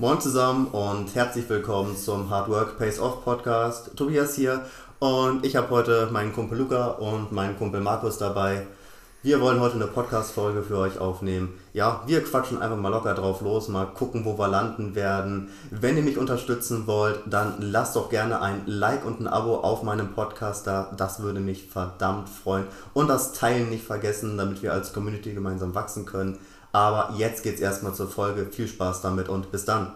Moin zusammen und herzlich willkommen zum Hard Work Pays Off Podcast. Tobias hier und ich habe heute meinen Kumpel Luca und meinen Kumpel Markus dabei. Wir wollen heute eine Podcast-Folge für euch aufnehmen. Ja, wir quatschen einfach mal locker drauf los, mal gucken, wo wir landen werden. Wenn ihr mich unterstützen wollt, dann lasst doch gerne ein Like und ein Abo auf meinem Podcast da. Das würde mich verdammt freuen. Und das Teilen nicht vergessen, damit wir als Community gemeinsam wachsen können. Aber jetzt geht's erstmal zur Folge. Viel Spaß damit und bis dann.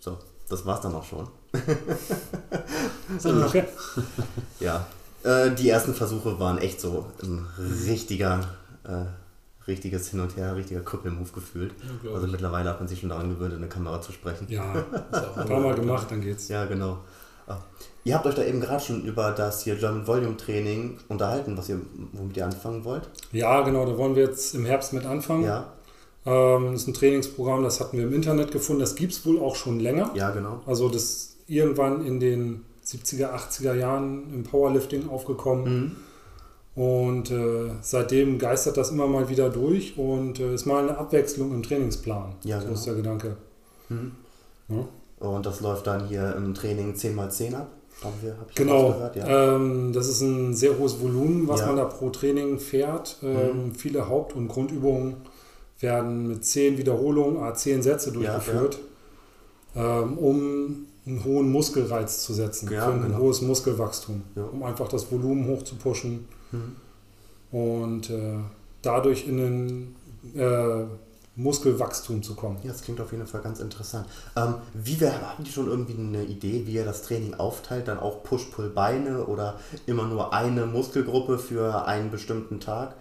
So, das war's dann auch schon. Okay. Ja, äh, die ersten Versuche waren echt so ein richtiger, äh, richtiges Hin und Her, richtiger Krüppelmove gefühlt. glaub also mittlerweile hat man sich schon daran gewöhnt, in der Kamera zu sprechen. Ja, Ist auch ein paar Mal gemacht, dann geht's. Ja, genau. Ah. Ihr habt euch da eben gerade schon über das hier German Volume Training unterhalten, was ihr, womit ihr anfangen wollt. Ja, genau, da wollen wir jetzt im Herbst mit anfangen. Ja, Ähm, das ist ein Trainingsprogramm, das hatten wir im Internet gefunden. Das gibt es wohl auch schon länger. ja, genau. Also das ist irgendwann in den 70er, 80er Jahren im Powerlifting aufgekommen. Mhm. Und äh, seitdem geistert das immer mal wieder durch und äh, ist mal eine Abwechslung im Trainingsplan. Ja, so genau. ist der Gedanke. Mhm. Ja. Und das läuft dann hier im Training 10x10 ab. Haben wir, Genau, rausgehört, ja. ähm, das ist ein sehr hohes Volumen, was Ja. man da pro Training fährt. Ähm, Viele Haupt- und Grundübungen werden mit 10 Wiederholungen, a 10 Sätze durchgeführt, Ähm, um einen hohen Muskelreiz zu setzen, Ja, für ein genau. hohes Muskelwachstum, Ja. um einfach das Volumen hoch zu pushen Mhm. und äh, dadurch in ein äh, Muskelwachstum zu kommen. Ja, das klingt auf jeden Fall ganz interessant. Ähm, wie wir, haben die schon irgendwie eine Idee, wie ihr das Training aufteilt? Dann auch Push-Pull-Beine oder immer nur eine Muskelgruppe für einen bestimmten Tag?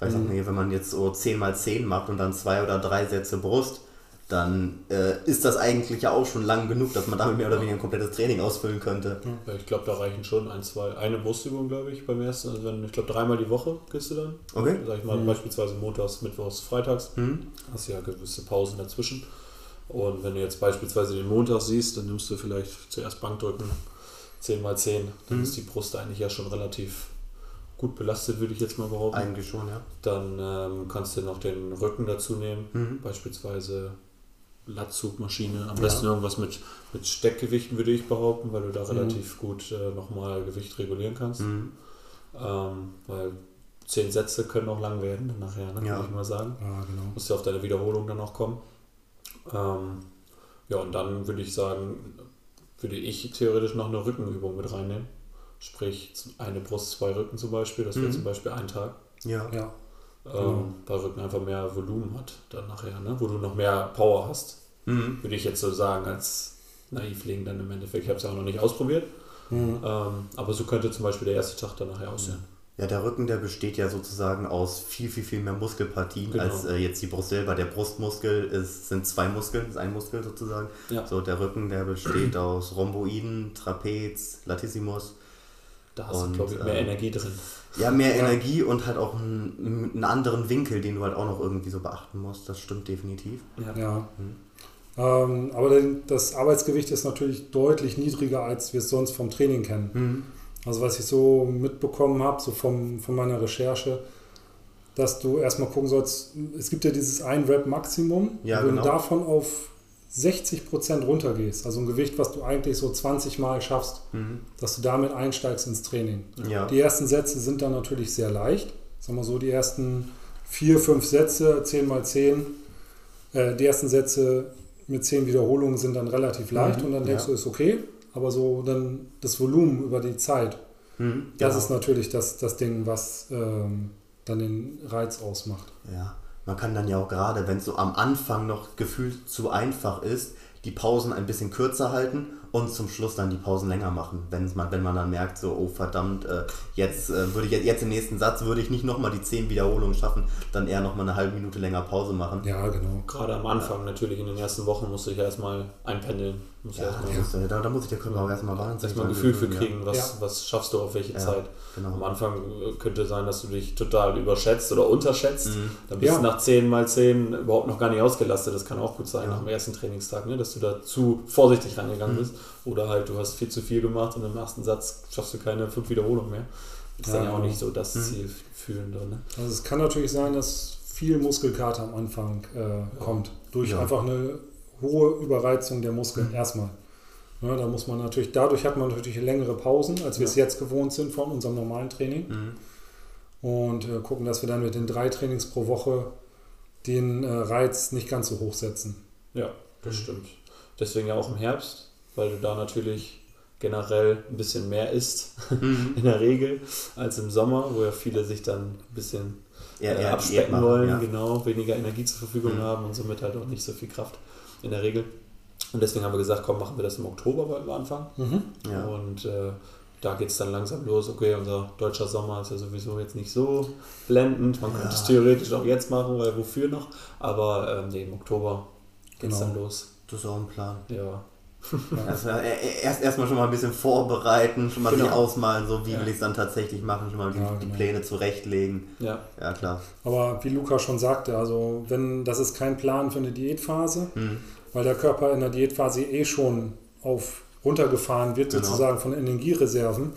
Weiß auch Mhm. nicht, wenn man jetzt so 10 mal 10 macht und dann zwei oder drei Sätze Brust, dann äh, ist das eigentlich ja auch schon lang genug, dass man damit mehr oder weniger ein komplettes Training ausfüllen könnte. Ja, ich glaube, da reichen schon ein, zwei, eine Brustübung, glaube ich, beim ersten. Also wenn, ich glaube, dreimal die Woche gehst du dann. Okay? Sag ich mal, Mhm. beispielsweise montags, mittwochs, freitags. Hm? Hast ja gewisse Pausen dazwischen. Und wenn du jetzt beispielsweise den Montag siehst, dann nimmst du vielleicht zuerst Bankdrücken 10 mal 10. Dann Mhm. ist die Brust eigentlich ja schon relativ gut belastet, würde ich jetzt mal behaupten. Eigentlich schon, ja. Dann ähm, kannst du noch den Rücken dazu nehmen. Mhm. Beispielsweise Latzugmaschine. Am Ja. besten irgendwas mit, mit Steckgewichten, würde ich behaupten, weil du da Mhm. relativ gut äh, nochmal Gewicht regulieren kannst. Mhm. Ähm, weil zehn Sätze können auch lang werden, dann nachher, ne, Ja. kann ich mal sagen. Ja, genau. Musst du auf deine Wiederholung dann auch kommen. Ähm, ja, und dann würde ich sagen, würde ich theoretisch noch eine Rückenübung mit reinnehmen. Sprich, eine Brust, zwei Rücken zum Beispiel. Das wäre Mhm. zum Beispiel ein Tag. Ja. Ja, Ähm. Weil Rücken einfach mehr Volumen hat dann nachher, ne? wo du noch mehr Power hast. Mhm. Würde ich jetzt so sagen, als Naivling dann im Endeffekt. Ich habe es ja auch noch nicht ausprobiert. Mhm. Ähm, aber so könnte zum Beispiel der erste Tag dann nachher aussehen. Ja, der Rücken, der besteht ja sozusagen aus viel, viel, viel mehr Muskelpartien Genau. als äh, jetzt die Brust selber. Der Brustmuskel ist, sind zwei Muskeln, ist ein Muskel sozusagen. Ja. So, der Rücken, der besteht aus Rhomboiden, Trapez, Latissimus. Da hast Und, du, glaube ich, mehr ähm, Energie drin. Ja, mehr Ja. Energie und halt auch einen, einen anderen Winkel, den du halt auch noch irgendwie so beachten musst. Das stimmt definitiv. Ja. Mhm. Ähm, aber das Arbeitsgewicht ist natürlich deutlich niedriger, als wir es sonst vom Training kennen. Mhm. Also was ich so mitbekommen habe, so vom, von meiner Recherche, dass du erstmal gucken sollst, es gibt ja dieses ein Rep Maximum, Ja, wenn genau. du davon auf 60% runtergehst, also ein Gewicht, was du eigentlich so 20 Mal schaffst, Mhm. dass du damit einsteigst ins Training. Ja. Die ersten Sätze sind dann natürlich sehr leicht. Sagen wir so, die ersten vier, fünf Sätze, 10 mal 10, äh, die ersten Sätze mit 10 Wiederholungen sind dann relativ leicht Mhm, und dann denkst ja. du, ist okay. Aber so dann das Volumen über die Zeit, Mhm. das Genau. ist natürlich das, das Ding, was ähm, dann den Reiz ausmacht. Ja, man kann dann ja auch gerade, wenn es so am Anfang noch gefühlt zu einfach ist, die Pausen ein bisschen kürzer halten und zum Schluss dann die Pausen länger machen. Wenn man, wenn man dann merkt, so, oh verdammt, äh, jetzt äh, würde ich jetzt, im nächsten Satz würde ich nicht nochmal die 10 Wiederholungen schaffen, dann eher nochmal eine halbe Minute länger Pause machen. Ja, genau. Gerade am Anfang natürlich, in den ersten Wochen musst du dich ja erstmal einpendeln. Musst du Ja, erstmal, das ist, äh, da, da muss ich der Körper auch erstmal wahnsinnig erstmal ein Gefühl für kriegen, was, Ja. was schaffst du auf welche Ja, Zeit. Genau. Am Anfang äh, könnte sein, dass du dich total überschätzt oder unterschätzt. Mhm. Dann bist Ja. du nach 10 mal 10 überhaupt noch gar nicht ausgelastet. Das kann auch gut sein Ja. nach dem ersten Trainingstag, ne? dass du da zu vorsichtig rangegangen Mhm. bist. Oder halt du hast viel zu viel gemacht und im ersten Satz schaffst du keine fünf Wiederholungen mehr. ist ja, dann ja auch nicht so das mhm. Zielführende. Ne? Also es kann natürlich sein, dass viel Muskelkater am Anfang äh, ja. kommt. Durch ja. einfach eine hohe Überreizung der Muskeln erstmal. Ja, da muss man natürlich, dadurch hat man natürlich längere Pausen, als wir es jetzt gewohnt sind von unserem normalen Training. Mhm. Und äh, gucken, dass wir dann mit den drei Trainings pro Woche den äh, Reiz nicht ganz so hoch setzen. Ja, das stimmt. Deswegen ja auch im Herbst, weil du da natürlich generell ein bisschen mehr isst, mhm. in der Regel, als im Sommer, wo ja viele sich dann ein bisschen ja, äh, abspecken machen, wollen, ja. genau, weniger Energie zur Verfügung mhm. haben und somit halt auch nicht so viel Kraft in der Regel. Und deswegen haben wir gesagt, komm, machen wir das im Oktober, weil wir anfangen. Mhm. Ja. Und äh, da geht es dann langsam los. Okay, unser deutscher Sommer ist ja sowieso jetzt nicht so blendend. Man könnte es theoretisch auch jetzt machen, weil wofür noch? Aber ähm, nee, im Oktober geht es genau. dann los. Das ist auch ein Plan. Ja. Also erst erstmal schon mal ein bisschen vorbereiten, schon mal genau. sich ausmalen, so wie ja. will ich es dann tatsächlich machen, schon mal die, ja, genau. die, Pläne zurechtlegen. Ja. ja, klar. Aber wie Luca schon sagte, also wenn das ist kein Plan für eine Diätphase, mhm. weil der Körper in der Diätphase eh schon auf runtergefahren wird, genau. sozusagen von Energiereserven.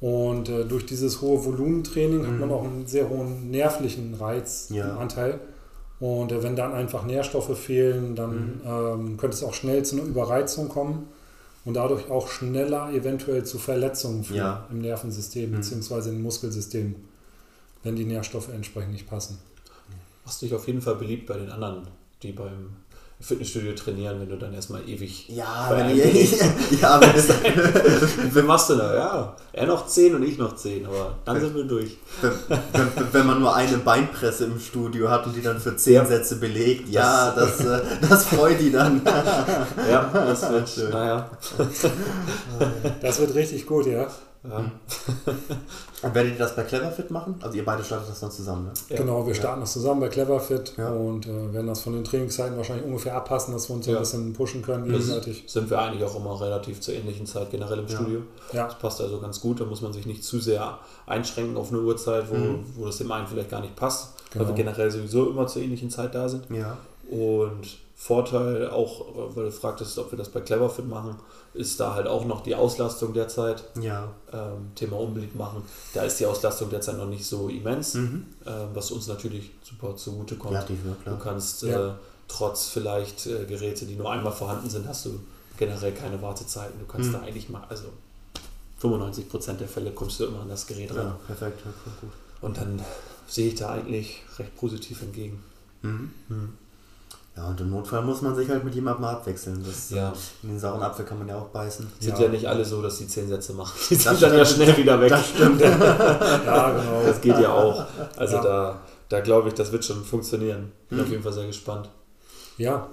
Und äh, durch dieses hohe Volumentraining mhm. hat man auch einen sehr hohen nervlichen Reizanteil. Ja. Und äh, wenn dann einfach Nährstoffe fehlen, dann mhm. ähm, könnte es auch schnell zu einer Überreizung kommen und dadurch auch schneller eventuell zu Verletzungen führen ja. im Nervensystem mhm. bzw. im Muskelsystem, wenn die Nährstoffe entsprechend nicht passen. Machst dich auf jeden Fall beliebt bei den anderen, die beim Fitnessstudio trainieren, wenn du dann erstmal ewig. Ja, wenn ich, ja, wenn es Wie machst du da? Ja, er noch 10 und ich noch 10, aber dann sind wir durch. Wenn, wenn, wenn, man nur eine Beinpresse im Studio hat und die dann für 10 ja. Sätze belegt, ja, das, das, äh, das freut die dann. ja, das wird schön. Naja. Das wird richtig gut, ja. Ja. Und werdet ihr das bei Cleverfit machen? Also ihr beide startet das dann zusammen, ne? Ja. Genau, wir starten ja. das zusammen bei Cleverfit ja. und äh, werden das von den Trainingszeiten wahrscheinlich ungefähr abpassen, dass wir uns so ein bisschen pushen können gegenseitig. Sind wir eigentlich auch immer relativ zur ähnlichen Zeit generell im Studio. Ja. Das passt also ganz gut, da muss man sich nicht zu sehr einschränken auf eine Uhrzeit, wo, mhm. wo das dem einen vielleicht gar nicht passt, genau. weil wir generell sowieso immer zur ähnlichen Zeit da sind. Ja. Und Vorteil, auch weil du fragtest, ob wir das bei Cleverfit machen, ist da halt auch noch die Auslastung derzeit. Ja. Ähm, Thema unbedingt machen. Da ist die Auslastung derzeit noch nicht so immens, mhm. ähm, was uns natürlich super zugute kommt. Ja, du kannst ja. äh, trotz vielleicht äh, Geräte, die nur einmal vorhanden sind, hast du generell keine Wartezeiten. Du kannst mhm. da eigentlich mal, also 95% der Fälle kommst du immer an das Gerät ran. Ja, perfekt, ja, gut. Und dann sehe ich da eigentlich recht positiv entgegen. Mhm. Ja, und im Notfall muss man sich halt mit jemandem abwechseln. Das, ja. In den sauren Apfel kann man ja auch beißen. Sind ja, ja nicht alle so, dass die zehn Sätze machen. Die sind das dann ja schnell wieder weg. Das stimmt. ja, genau. Das geht ja auch. Also ja. da, da glaube ich, das wird schon funktionieren. Bin hm. auf jeden Fall sehr gespannt. Ja.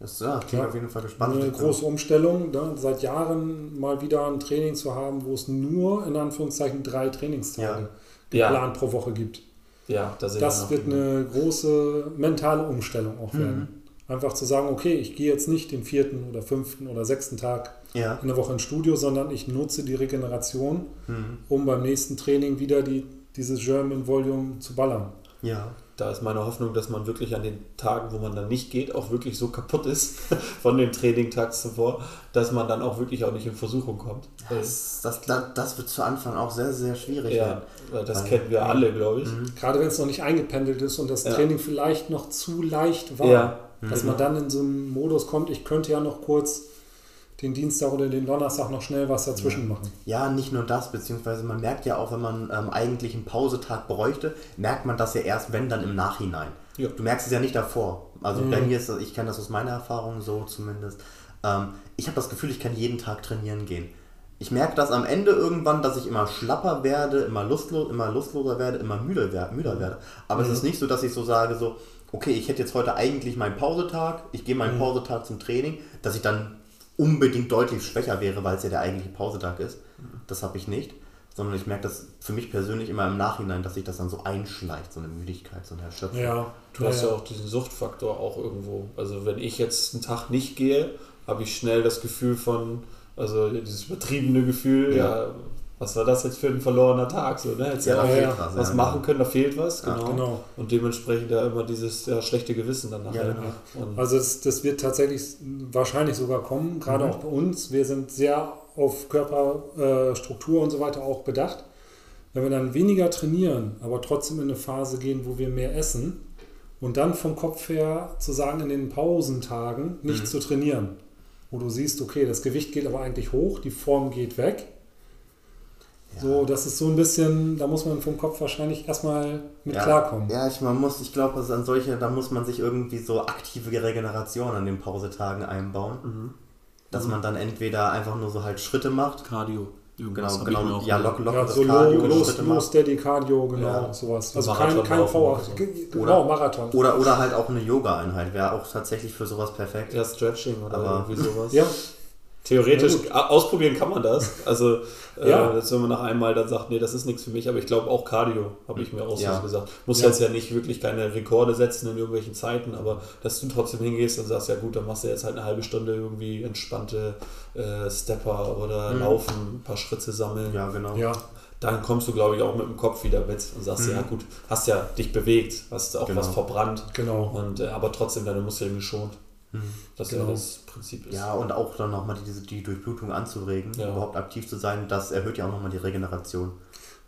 Das, ja, klingt auf jeden Fall gespannt. Eine große Umstellung, ne? seit Jahren mal wieder ein Training zu haben, wo es nur in Anführungszeichen drei Trainingstage geplant pro Woche gibt. Ja, das, das wird eine große mentale Umstellung auch werden. Mhm. Einfach zu sagen, okay, ich gehe jetzt nicht den vierten oder fünften oder sechsten Tag ja. in der Woche ins Studio, sondern ich nutze die Regeneration, mhm. um beim nächsten Training wieder die, dieses German Volume zu ballern. Ja da ist meine Hoffnung, dass man wirklich an den Tagen, wo man dann nicht geht, auch wirklich so kaputt ist von dem Trainingtag zuvor, dass man dann auch wirklich auch nicht in Versuchung kommt. Das, das, das wird zu Anfang auch sehr, sehr schwierig. Ja, werden. das kennen wir alle, glaube ich. Mhm. Gerade wenn es noch nicht eingependelt ist und das ja. Training vielleicht noch zu leicht war, ja. dass mhm. man dann in so einen Modus kommt, ich könnte ja noch kurz den Dienstag oder den Donnerstag noch schnell was dazwischen machen. Ja, nicht nur das, beziehungsweise man merkt ja auch, wenn man ähm, eigentlich einen Pausetag bräuchte, merkt man das ja erst, wenn dann im Nachhinein. Ja. Du merkst es ja nicht davor. Also mhm. bei mir ist das, ich kenne das aus meiner Erfahrung so zumindest. Ähm, ich habe das Gefühl, ich kann jeden Tag trainieren gehen. Ich merke das am Ende irgendwann, dass ich immer schlapper werde, immer, lustlos, immer lustloser werde, immer müder, müder werde. Aber mhm. es ist nicht so, dass ich so sage, so, okay, ich hätte jetzt heute eigentlich meinen Pausetag, ich gehe meinen mhm. Pausetag zum Training, dass ich dann unbedingt deutlich schwächer wäre, weil es ja der eigentliche Pausetag ist. Das habe ich nicht. Sondern ich merke das für mich persönlich immer im Nachhinein, dass sich das dann so einschleicht, so eine Müdigkeit, so eine Erschöpfung. Ja, du hast ja auch diesen Suchtfaktor auch irgendwo. Also wenn ich jetzt einen Tag nicht gehe, habe ich schnell das Gefühl von, also dieses übertriebene Gefühl, ja, ja was war das jetzt für ein verlorener Tag? So, ne? Jetzt ja, ja, was, was machen können, da fehlt was, genau. genau. Und dementsprechend ja immer dieses ja, schlechte Gewissen dann nachher. Genau. Also das, das wird tatsächlich wahrscheinlich sogar kommen, gerade mhm. auch bei uns. Wir sind sehr auf Körperstruktur äh, und so weiter auch bedacht. wenn wir dann weniger trainieren, aber trotzdem in eine Phase gehen, wo wir mehr essen und dann vom Kopf her zu sagen, in den Pausentagen nicht mhm. zu trainieren, wo du siehst, okay, das Gewicht geht aber eigentlich hoch, die Form geht weg. Ja. So, das ist so ein bisschen, da muss man vom Kopf wahrscheinlich erstmal mit ja. klarkommen. Ja, ich, man muss, ich glaube, an solche, da muss man sich irgendwie so aktive Regeneration an den Pausetagen einbauen. Mhm. Dass mhm. man dann entweder einfach nur so halt Schritte macht. Cardio. Irgendwas genau, genau. Ja, lock, lock ja, so Cardio, low, low, Steady Cardio, genau, ja. sowas. Also kein, kein Power. So. Genau, oder, Marathon. Oder, oder halt auch eine Yoga-Einheit wäre auch tatsächlich für sowas perfekt. Ja, Stretching oder Aber irgendwie sowas. ja. Theoretisch ausprobieren kann man das. Also, äh, ja. dass wenn man nach einmal dann sagt, nee, das ist nichts für mich, aber ich glaube auch Cardio, habe ich mir auch ja. so gesagt. Muss ja. jetzt ja nicht wirklich keine Rekorde setzen in irgendwelchen Zeiten, aber dass du trotzdem hingehst und sagst, ja gut, dann machst du jetzt halt eine halbe Stunde irgendwie entspannte äh, Stepper oder mhm. Laufen, ein paar Schritte sammeln. Ja, genau. Ja. Dann kommst du, glaube ich, auch mit dem Kopf wieder mit und sagst, mhm. ja gut, hast ja dich bewegt, hast auch genau. was verbrannt. Genau. Und, äh, aber trotzdem deine Muskeln geschont. Das genau. ja das Prinzip ist. Ja, und auch dann nochmal die, die Durchblutung anzuregen, ja. überhaupt aktiv zu sein, das erhöht ja auch nochmal die Regeneration.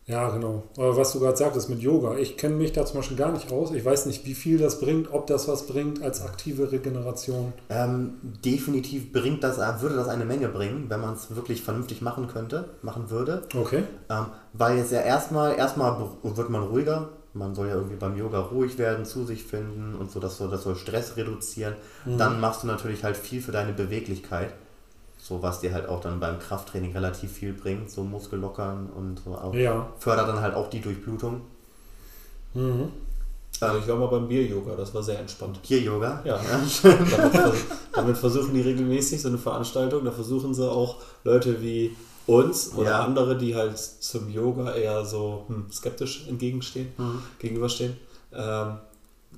Ja, genau. Aber was du gerade sagtest mit Yoga, ich kenne mich da zum Beispiel gar nicht aus. Ich weiß nicht, wie viel das bringt, ob das was bringt als aktive Regeneration. Ähm, definitiv bringt das, würde das eine Menge bringen, wenn man es wirklich vernünftig machen könnte, machen würde. Okay. Ähm, weil jetzt ja erstmal, erstmal wird man ruhiger, man soll ja irgendwie beim Yoga ruhig werden, zu sich finden und so, das soll, das soll Stress reduzieren. Mhm. Dann machst du natürlich halt viel für deine Beweglichkeit. So was dir halt auch dann beim Krafttraining relativ viel bringt, so Muskellockern und so auch. Ja. Fördert dann halt auch die Durchblutung. Mhm. Also ich war mal beim Bier-Yoga, das war sehr entspannt. Bier-Yoga? Ja. ja. damit, damit, versuchen die regelmäßig so eine Veranstaltung, da versuchen sie auch Leute wie uns oder ja. andere, die halt zum Yoga eher so hm, skeptisch entgegenstehen, mhm. gegenüberstehen, ähm,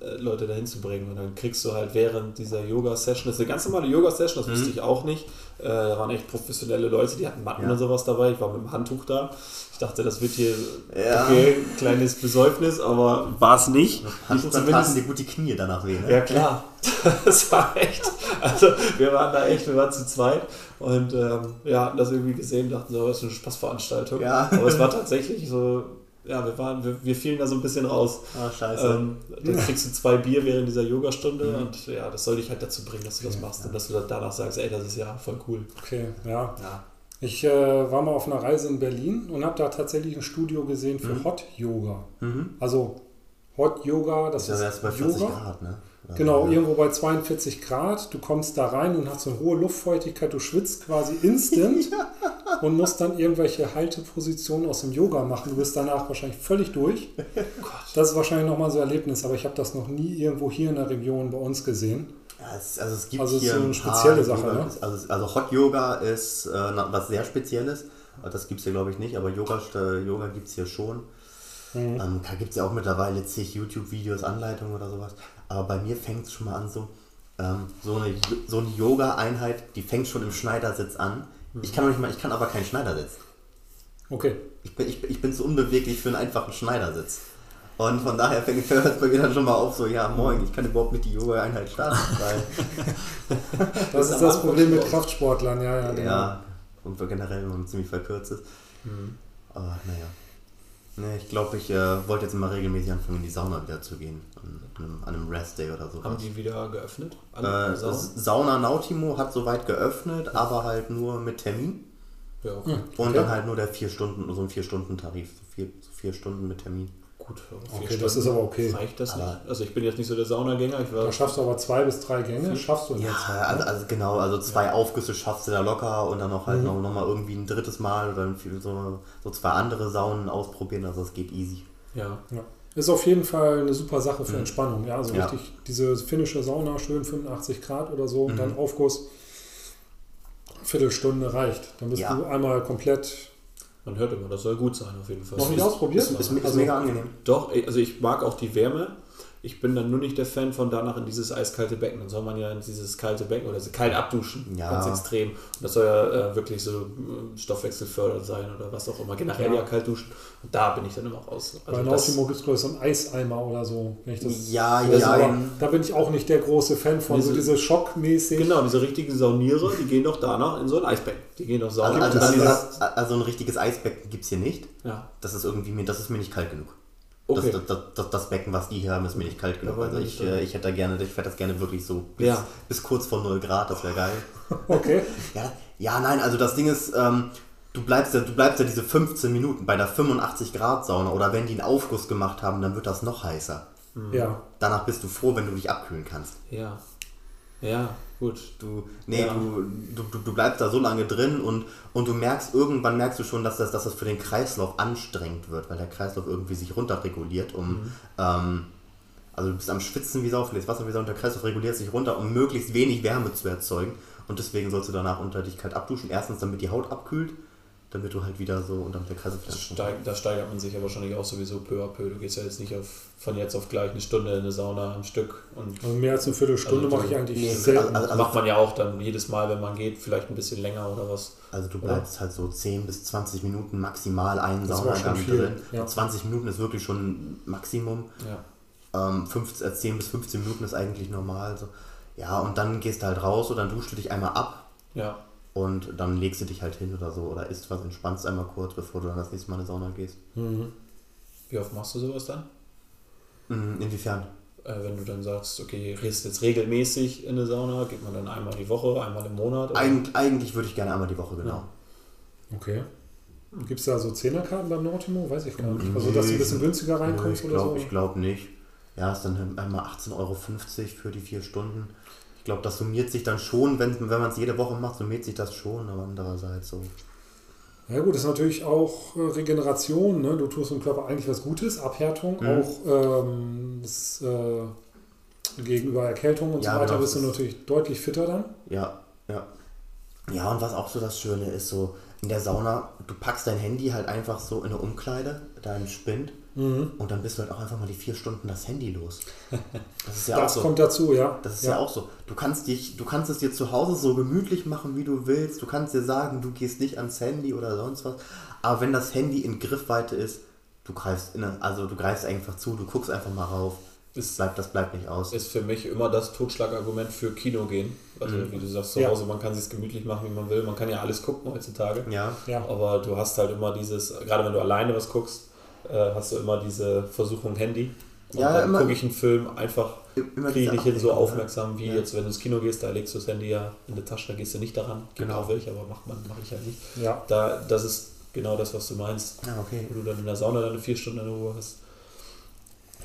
äh, Leute dahin zu bringen. Und dann kriegst du halt während dieser Yoga-Session, das ist eine ganz normale Yoga-Session, das mhm. wusste ich auch nicht. Äh, da waren echt professionelle Leute, die hatten Matten ja. und sowas dabei. Ich war mit dem Handtuch da. Ich dachte, das wird hier ja. okay, kleines Besäufnis, aber war es nicht. Handtuch, dann taten dir gut die Knie danach weh. Ne? Ja, klar. Das war echt. Also, wir waren da echt, wir waren zu zweit und ähm, ja, hatten das irgendwie gesehen, dachten so, das ist eine Spaßveranstaltung. Ja. Aber es war tatsächlich so, ja, wir, waren, wir, wir fielen da so ein bisschen raus. Ah, scheiße. Ähm, dann kriegst du zwei Bier während dieser Yogastunde mhm. und ja, das soll dich halt dazu bringen, dass du das machst ja. und dass du danach sagst, ey, das ist ja voll cool. Okay, ja. ja. Ich äh, war mal auf einer Reise in Berlin und habe da tatsächlich ein Studio gesehen für mhm. Hot Yoga. Mhm. Also Hot Yoga, das, das ist, ist bei 40 Yoga. Grad, ne? Genau, irgendwo bei 42 Grad. Du kommst da rein und hast so eine hohe Luftfeuchtigkeit. Du schwitzt quasi instant ja. und musst dann irgendwelche Haltepositionen aus dem Yoga machen. Du bist danach wahrscheinlich völlig durch. das ist wahrscheinlich nochmal so ein Erlebnis, aber ich habe das noch nie irgendwo hier in der Region bei uns gesehen. Ja, es, also es gibt also hier so eine spezielle Sache. Ne? Also, also Hot Yoga ist äh, was sehr Spezielles. Das gibt es hier glaube ich nicht, aber Yoga, äh, Yoga gibt es hier schon. Mhm. Ähm, da gibt es ja auch mittlerweile zig YouTube-Videos, Anleitungen oder sowas. Aber bei mir fängt es schon mal an so, ähm, so eine, so eine Yoga-Einheit, die fängt schon im Schneidersitz an. Mhm. Ich kann nicht mal, ich kann aber keinen Schneidersitz. Okay. Ich bin, ich, ich bin zu unbeweglich für einen einfachen Schneidersitz. Und von daher fängt es bei mir dann schon mal auf, so, ja, moin, ich kann überhaupt nicht die Yoga-Einheit starten, weil. das, ist das Problem mit Kraftsportlern, ja, ja. Genau. Ja, und generell, wenn man ziemlich verkürzt ist. Mhm. Aber naja. Nee, ich glaube, ich äh, wollte jetzt mal regelmäßig anfangen, in die Sauna wieder zu gehen. An einem, an einem Rest-Day oder so. Haben die wieder geöffnet? Äh, Sauna? Sauna Nautimo hat soweit geöffnet, aber halt nur mit Termin. Ja, okay. Und dann halt nur der vier Stunden, so ein vier Stunden Tarif, so vier, so vier Stunden mit Termin. Gut, okay, das ist aber okay. Reicht das nicht? Also ich bin jetzt nicht so der Saunagänger. Ich war da schaffst du aber zwei bis drei Gänge, viel? schaffst du ja, jetzt. Halt, also, also, genau, also zwei ja. Aufgüsse schaffst du da locker und dann noch halt mhm. noch, noch mal irgendwie ein drittes Mal oder so, so zwei andere Saunen ausprobieren, also es geht easy. Ja. ja. Ist auf jeden Fall eine super Sache für mhm. Entspannung. Ja, also ja. richtig diese finnische Sauna, schön 85 Grad oder so, mhm. und dann. Aufguss, Viertelstunde reicht. Dann bist du einmal komplett man hört immer, das soll gut sein auf jeden Fall. Noch nicht ausprobiert? Ist, ist, ist, also, mega angenehm. Doch, also ich mag auch die Wärme. Ich bin dann nur nicht der Fan von danach in dieses eiskalte Becken. Dann soll man ja in dieses kalte Becken oder so kalt abduschen. Ja. Ganz extrem. Und das soll ja äh, wirklich so äh, stoffwechselfördernd sein oder was auch immer. Generell ja, Ja. kalt duschen. Und da bin ich dann immer raus. Bei Also das, Nautimo gibt es glaube ich so einen Eiseimer oder so. Wenn ich das Ja, das ja. aber, da bin ich auch nicht der große Fan von. So Diese- diese schockmäßig. genau, diese richtigen Saunierer, die gehen doch danach in so ein Eisbecken. Die gehen doch Also, saunen. also, also, dieses, also ein richtiges Eisbecken gibt es hier nicht. ja, Das ist irgendwie mir, das ist mir nicht kalt genug. Okay. Das, das, das, das Becken, was die hier haben, ist mir nicht kalt genug. Also ich, äh, ich hätte da gerne, ich hätte das gerne wirklich so bis, Ja. bis kurz vor 0 Grad, das wäre geil. Okay. Ja, ja, nein, also das Ding ist, ähm, du bleibst ja, du bleibst ja diese 15 Minuten bei der 85 Grad Sauna oder wenn die einen Aufguss gemacht haben, dann wird das noch heißer. Ja. Danach bist du froh, wenn du dich abkühlen kannst. Ja. Ja, gut. Du, nee, Ja. du, du, du, bleibst da so lange drin und, und du merkst, irgendwann merkst du schon, dass das, dass das für den Kreislauf anstrengend wird, weil der Kreislauf irgendwie sich runterreguliert, um, ähm, also du bist am Schwitzen wie Sau, verlierst Wasser wie Sau und der Kreislauf reguliert sich runter, um möglichst wenig Wärme zu erzeugen und deswegen sollst du danach unter dich kalt abduschen. Erstens, damit die Haut abkühlt, damit du halt wieder so damit der Das steig, da steigert man sich ja wahrscheinlich auch sowieso peu à peu. Du gehst ja jetzt nicht auf, von jetzt auf gleich eine Stunde in eine Sauna am Stück. Und Also mehr als eine Viertelstunde Also mache ich eigentlich Nee, selten. also- das macht man ja auch dann jedes Mal, wenn man geht, vielleicht ein bisschen länger oder was. Also du bleibst halt so 10 bis 20 Minuten maximal einen Saunagang drin. ja. 20 Minuten ist wirklich schon Maximum. Ja. Ähm, 15, äh, 10 bis 15 Minuten ist eigentlich normal. So. Ja, und dann gehst du halt raus und dann duschst du dich einmal ab Ja. Und dann legst du dich halt hin oder so oder isst was, entspannst einmal kurz, bevor du dann das nächste Mal in die Sauna gehst. Mhm. Wie oft machst du sowas dann? Mhm, inwiefern? Äh, wenn du dann sagst, okay, gehst jetzt regelmäßig in eine Sauna, geht man dann einmal die Woche, einmal im Monat? oder? Eig eigentlich würde ich gerne einmal die Woche, genau. Okay. Gibt es da so Zehnerkarten beim Nautimo? Weiß ich gar nicht. Also, dass du ein bisschen günstiger reinkommst ich oder glaube so? ich glaub nicht. Ja, ist dann einmal 18,50 Euro für die vier Stunden. Ich glaube, das summiert sich dann schon, wenn, wenn man es jede Woche macht, summiert sich das schon, aber andererseits so. Ja gut, das ist natürlich auch äh, Regeneration. Ne? Du tust dem Körper eigentlich was Gutes, Abhärtung, Mhm. auch ähm, das, äh, gegenüber Erkältung und Ja, so weiter genau, bist du natürlich deutlich fitter dann. Ja, ja. Ja, und was auch so das Schöne ist, so in der Sauna, du packst dein Handy halt einfach so in eine Umkleide, deinen Spind, Mhm. und dann bist du halt auch einfach mal die vier Stunden das Handy los. Das ist ja das auch so. kommt dazu, ja. Das ist ja. auch so. Du kannst dich, du kannst es dir zu Hause so gemütlich machen, wie du willst. Du kannst dir sagen, du gehst nicht ans Handy oder sonst was. Aber wenn das Handy in Griffweite ist, du greifst in, also du greifst einfach zu, du guckst einfach mal rauf. Das Ist- bleibt, das bleibt nicht aus. Ist für mich immer das Totschlagargument für Kino gehen. Also Mhm. wie du sagst, zu Ja. Hause, man kann sich gemütlich machen, wie man will. Man kann ja alles gucken heutzutage. Ja. Ja. Aber du hast halt immer dieses, gerade wenn du alleine was guckst, äh, hast du immer diese Versuchung Handy. Und Ja, dann gucke ich einen Film einfach, kriege ich nicht hin, so aufmerksam wie Ja. jetzt, wenn du ins Kino gehst, da legst du das Handy ja in die Tasche, da gehst du nicht daran. Genau. auch welche, aber macht man, mache ich halt nicht. ja. Da, das ist genau das, was du meinst. Ja, okay. Wo du dann in der Sauna deine vier Stunden in Ruhe hast.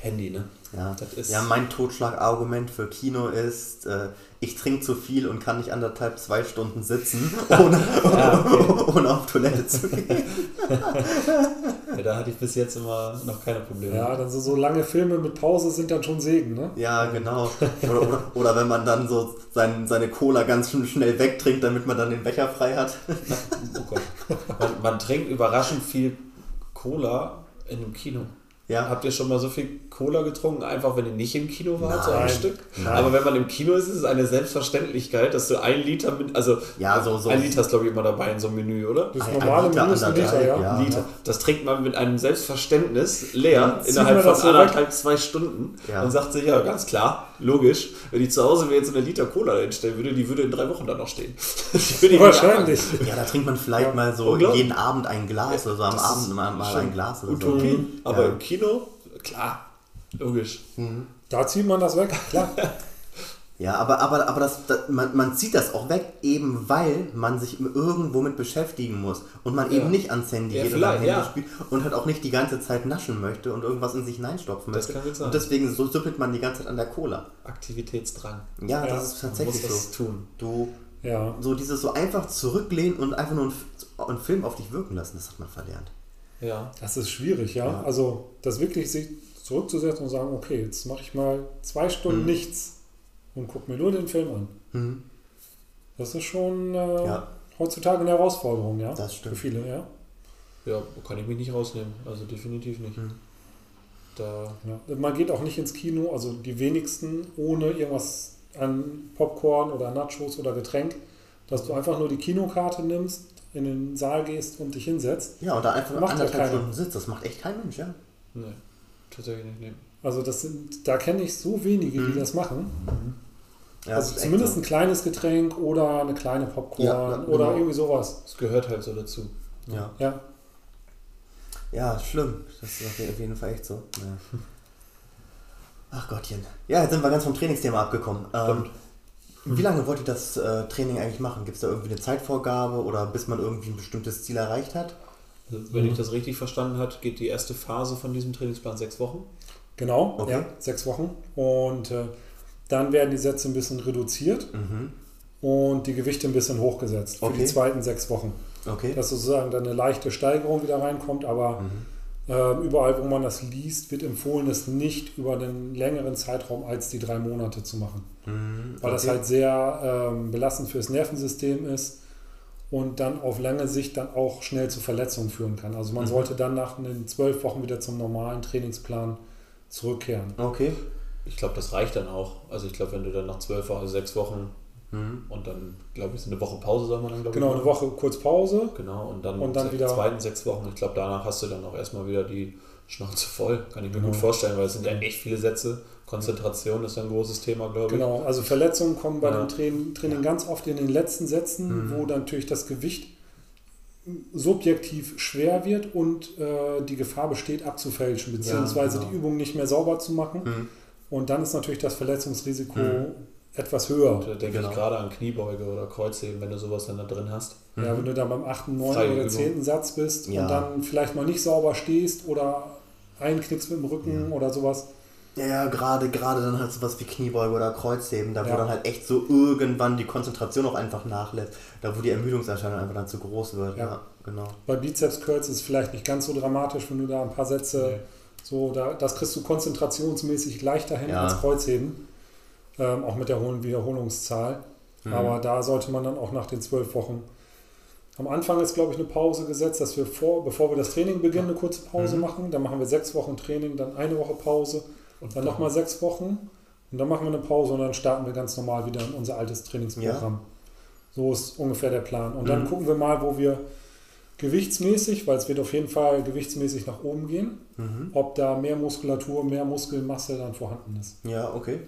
Handy, ne? Ja. Das ist- ja, mein Totschlagargument für Kino ist, äh, ich trinke zu viel und kann nicht anderthalb, zwei Stunden sitzen, ohne, Ja, ohne auf Toilette zu gehen. Ja, da hatte ich bis jetzt immer noch keine Probleme. Ja, dann so, so lange Filme mit Pause sind dann schon Segen, ne? Ja, genau. Oder, oder, oder wenn man dann so sein, seine Cola ganz schön schnell wegtrinkt, damit man dann den Becher frei hat. Oh Gott. Man, man trinkt überraschend viel Cola in einem Kino. Ja. Habt ihr schon mal so viel Cola getrunken, einfach wenn ihr nicht im Kino wart, so Nein. ein Stück? Nein. Aber wenn man im Kino ist, ist es eine Selbstverständlichkeit, dass du ein Liter mit, also Ja, so, so. ein Liter ist glaube ich immer dabei in so einem Menü, oder? Das Ein- ein normale Liter, Menü ist ein Liter, ja. ja. Ein Liter. Das trinkt man mit einem Selbstverständnis leer Ja, innerhalb von so anderthalb, zwei Stunden Ja. und sagt sich, ja, ganz klar, logisch, wenn ich zu Hause mir jetzt eine Liter Cola hinstellen würde, die würde in drei Wochen dann noch stehen. Wahrscheinlich. Ja, da trinkt man vielleicht Ja. mal so jeden Abend ein Glas oder so am Abend mal, mal ein Glas oder so. Utopie. Mhm. Aber Ja. im Kino, klar, logisch. Da zieht man das weg, klar. Ja, aber, aber, aber das, das, man, man zieht das auch weg, eben weil man sich irgendwo mit beschäftigen muss und man Ja. eben nicht ans Handy Ja, geht oder am Handy ja. spielt und halt auch nicht die ganze Zeit naschen möchte und irgendwas in sich hineinstopfen Das möchte. kann gut sein. Und deswegen so süppelt man die ganze Zeit an der Cola. Aktivitätsdrang. Ja, Ja, das ist Man muss tatsächlich was so. tun. Du, Ja. so dieses so einfach zurücklehnen und einfach nur einen, einen Film auf dich wirken lassen, das hat man verlernt. Ja. Das ist schwierig, ja. Ja. Also das wirklich sich zurückzusetzen und sagen, okay, jetzt mache ich mal zwei Stunden Mhm. nichts und gucke mir nur den Film an. Mhm. Das ist schon äh, Ja. heutzutage eine Herausforderung, ja. Das stimmt. Für viele, ja. Ja, kann ich mich nicht rausnehmen. Also definitiv nicht. Mhm. Da ja. Man geht auch nicht ins Kino, also die wenigsten ohne irgendwas an Popcorn oder Nachos oder Getränk, dass du einfach nur die Kinokarte nimmst, in den Saal gehst und dich hinsetzt. Ja, und da einfach macht anderthalb Stunden sitzt. Das macht echt kein Mensch, ja? Nee, tatsächlich nicht. Nee. Also das sind, da kenne ich so wenige, mhm. die das machen. Mhm. Ja, also zumindest so. ein kleines Getränk oder eine kleine Popcorn ja, genau. oder irgendwie sowas. Das gehört halt so dazu. Ja. Ja, ja schlimm. Das ist auf jeden Fall echt so. Ja. Ach Gottchen. Ja, jetzt sind wir ganz vom Trainingsthema abgekommen. Ähm, wie lange wollt ihr das äh, Training eigentlich machen? Gibt es da irgendwie eine Zeitvorgabe oder bis man irgendwie ein bestimmtes Ziel erreicht hat? Wenn mhm. ich das richtig verstanden habe, geht die erste Phase von diesem Trainingsplan sechs Wochen. Genau, okay. ja, sechs Wochen. Und äh, dann werden die Sätze ein bisschen reduziert mhm. und die Gewichte ein bisschen hochgesetzt für okay. die zweiten sechs Wochen. Okay. Dass sozusagen dann eine leichte Steigerung wieder reinkommt, aber mhm. äh, überall, wo man das liest, wird empfohlen, es nicht über einen längeren Zeitraum als die drei Monate zu machen. Mhm. Weil das halt sehr ähm, belastend fürs Nervensystem ist und dann auf lange Sicht dann auch schnell zu Verletzungen führen kann. Also man mhm. sollte dann nach den zwölf Wochen wieder zum normalen Trainingsplan zurückkehren. Okay. Ich glaube, das reicht dann auch. Also ich glaube, wenn du dann nach zwölf Wochen, also sechs Wochen mhm. und dann, glaube ich, eine Woche Pause soll man dann, glaube ich. Genau, eine Woche kurz Pause. Genau, und dann, und dann die wieder zweiten sechs Wochen. Ich glaube, danach hast du dann auch erstmal wieder die Schnauze voll. Kann ich mir genau. gut vorstellen, weil es sind ja echt viele Sätze. Konzentration ist ein großes Thema, glaube ich. Genau, also Verletzungen kommen bei ja. dem Training, Training ja. ganz oft in den letzten Sätzen, mhm. wo dann natürlich das Gewicht subjektiv schwer wird und äh, die Gefahr besteht, abzufälschen, beziehungsweise ja, genau. die Übung nicht mehr sauber zu machen. Mhm. Und dann ist natürlich das Verletzungsrisiko mhm. etwas höher. Da denke genau. ich gerade an Kniebeuge oder Kreuzheben, wenn du sowas dann da drin hast. Ja, mhm. wenn du dann beim 8., 9. oder 10. Satz bist ja. und dann vielleicht mal nicht sauber stehst oder einknickst mit dem Rücken ja. oder sowas. Ja, ja, gerade, gerade dann halt sowas wie Kniebeuge oder Kreuzheben, da wo ja. dann halt echt so irgendwann die Konzentration auch einfach nachlässt, da wo die Ermüdungserscheinung einfach dann zu groß wird. Ja, ja genau. Bei Bizeps Curls ist es vielleicht nicht ganz so dramatisch, wenn du da ein paar Sätze, so, da, das kriegst du konzentrationsmäßig leichter hin als Kreuzheben, ähm, auch mit der hohen Wiederholungszahl. Mhm. Aber da sollte man dann auch nach den zwölf Wochen am Anfang ist, glaube ich, eine Pause gesetzt, dass wir vor, bevor wir das Training beginnen, eine kurze Pause mhm. machen. Dann machen wir sechs Wochen Training, dann eine Woche Pause und dann nochmal sechs Wochen und dann machen wir eine Pause und dann starten wir ganz normal wieder in unser altes Trainingsprogramm. Ja. So ist ungefähr der Plan. Und dann mhm. gucken wir mal, wo wir gewichtsmäßig, weil es wird auf jeden Fall gewichtsmäßig nach oben gehen, mhm. ob da mehr Muskulatur, mehr Muskelmasse dann vorhanden ist. Ja, okay.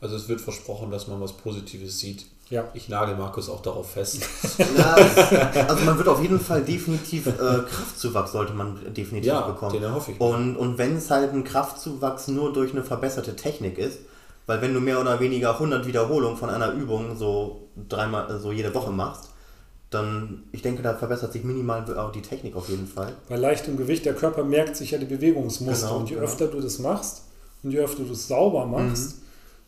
Also es wird versprochen, dass man was Positives sieht. Ja. Ich nagel Markus auch darauf fest. ja, also man wird auf jeden Fall definitiv äh, Kraftzuwachs sollte man definitiv ja, bekommen. Den hoffe ich. Und, und wenn es halt ein Kraftzuwachs nur durch eine verbesserte Technik ist, weil wenn du mehr oder weniger 100 Wiederholungen von einer Übung so dreimal so jede Woche machst, dann ich denke, da verbessert sich minimal auch die Technik auf jeden Fall. Bei leichtem Gewicht der Körper merkt sich ja die Bewegungsmuster genau, und je genau. öfter du das machst und je öfter du es sauber machst, mhm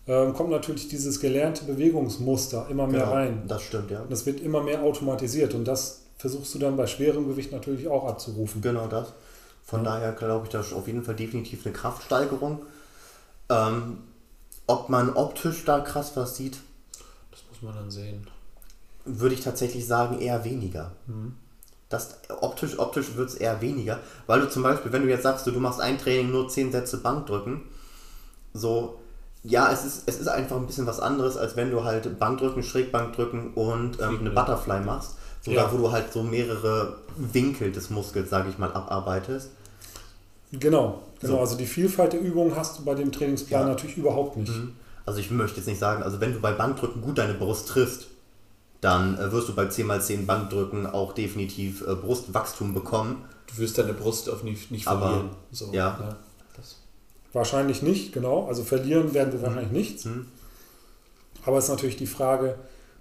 ähm, kommt natürlich dieses gelernte Bewegungsmuster immer mehr genau, rein. Das stimmt, ja. Das wird immer mehr automatisiert und das versuchst du dann bei schwerem Gewicht natürlich auch abzurufen. Genau das. Von ja. daher glaube ich, das ist auf jeden Fall definitiv eine Kraftsteigerung. Ähm, ob man optisch da krass was sieht, das muss man dann sehen. Würde ich tatsächlich sagen, eher weniger. Mhm. Das, optisch optisch wird es eher weniger, weil du zum Beispiel, wenn du jetzt sagst, du, du machst ein Training nur 10 Sätze Bankdrücken, so ja, es ist, es ist einfach ein bisschen was anderes, als wenn du halt Bankdrücken, Schrägbankdrücken und ähm, eine Butterfly machst. So, ja. wo du halt so mehrere Winkel des Muskels, sage ich mal, abarbeitest. Genau, genau. So. Also die Vielfalt der Übungen hast du bei dem Trainingsplan ja. natürlich überhaupt nicht. Mhm. Also ich möchte jetzt nicht sagen, also wenn du bei Bankdrücken gut deine Brust triffst, dann äh, wirst du bei 10x10 Bankdrücken auch definitiv äh, Brustwachstum bekommen. Du wirst deine Brust auf nicht, nicht verlieren. Aber, so, ja. ja. Wahrscheinlich nicht, genau. Also verlieren werden wir wahrscheinlich nichts. Mhm. Aber es ist natürlich die Frage,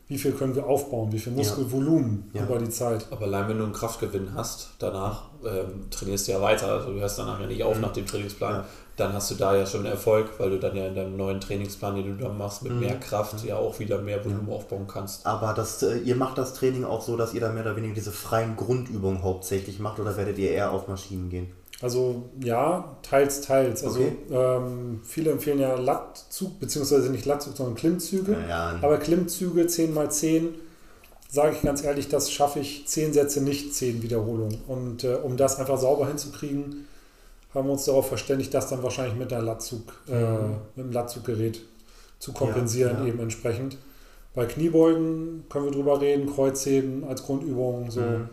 wie viel können wir aufbauen, wie viel Muskelvolumen ja. über die Zeit. Aber allein wenn du einen Kraftgewinn hast, danach ähm, trainierst du ja weiter, also du hörst danach ja nicht auf mhm. nach dem Trainingsplan, ja. dann hast du da ja schon Erfolg, weil du dann ja in deinem neuen Trainingsplan, den du dann machst, mit mhm. mehr Kraft ja auch wieder mehr Volumen aufbauen kannst. Aber das, äh, ihr macht das Training auch so, dass ihr da mehr oder weniger diese freien Grundübungen hauptsächlich macht oder werdet ihr eher auf Maschinen gehen? Also ja, teils, teils. Also okay. ähm, viele empfehlen ja Lattzug, beziehungsweise nicht Lattzug, sondern Klimmzüge. Ja, ja. Aber Klimmzüge 10x10, sage ich ganz ehrlich, das schaffe ich 10 Sätze nicht, 10 Wiederholungen. Und äh, um das einfach sauber hinzukriegen, haben wir uns darauf verständigt, das dann wahrscheinlich mit, der Latzug, äh, Mhm. mit dem Latzuggerät zu kompensieren, ja. eben entsprechend. Bei Kniebeugen können wir drüber reden, Kreuzheben als Grundübung, so. Mhm.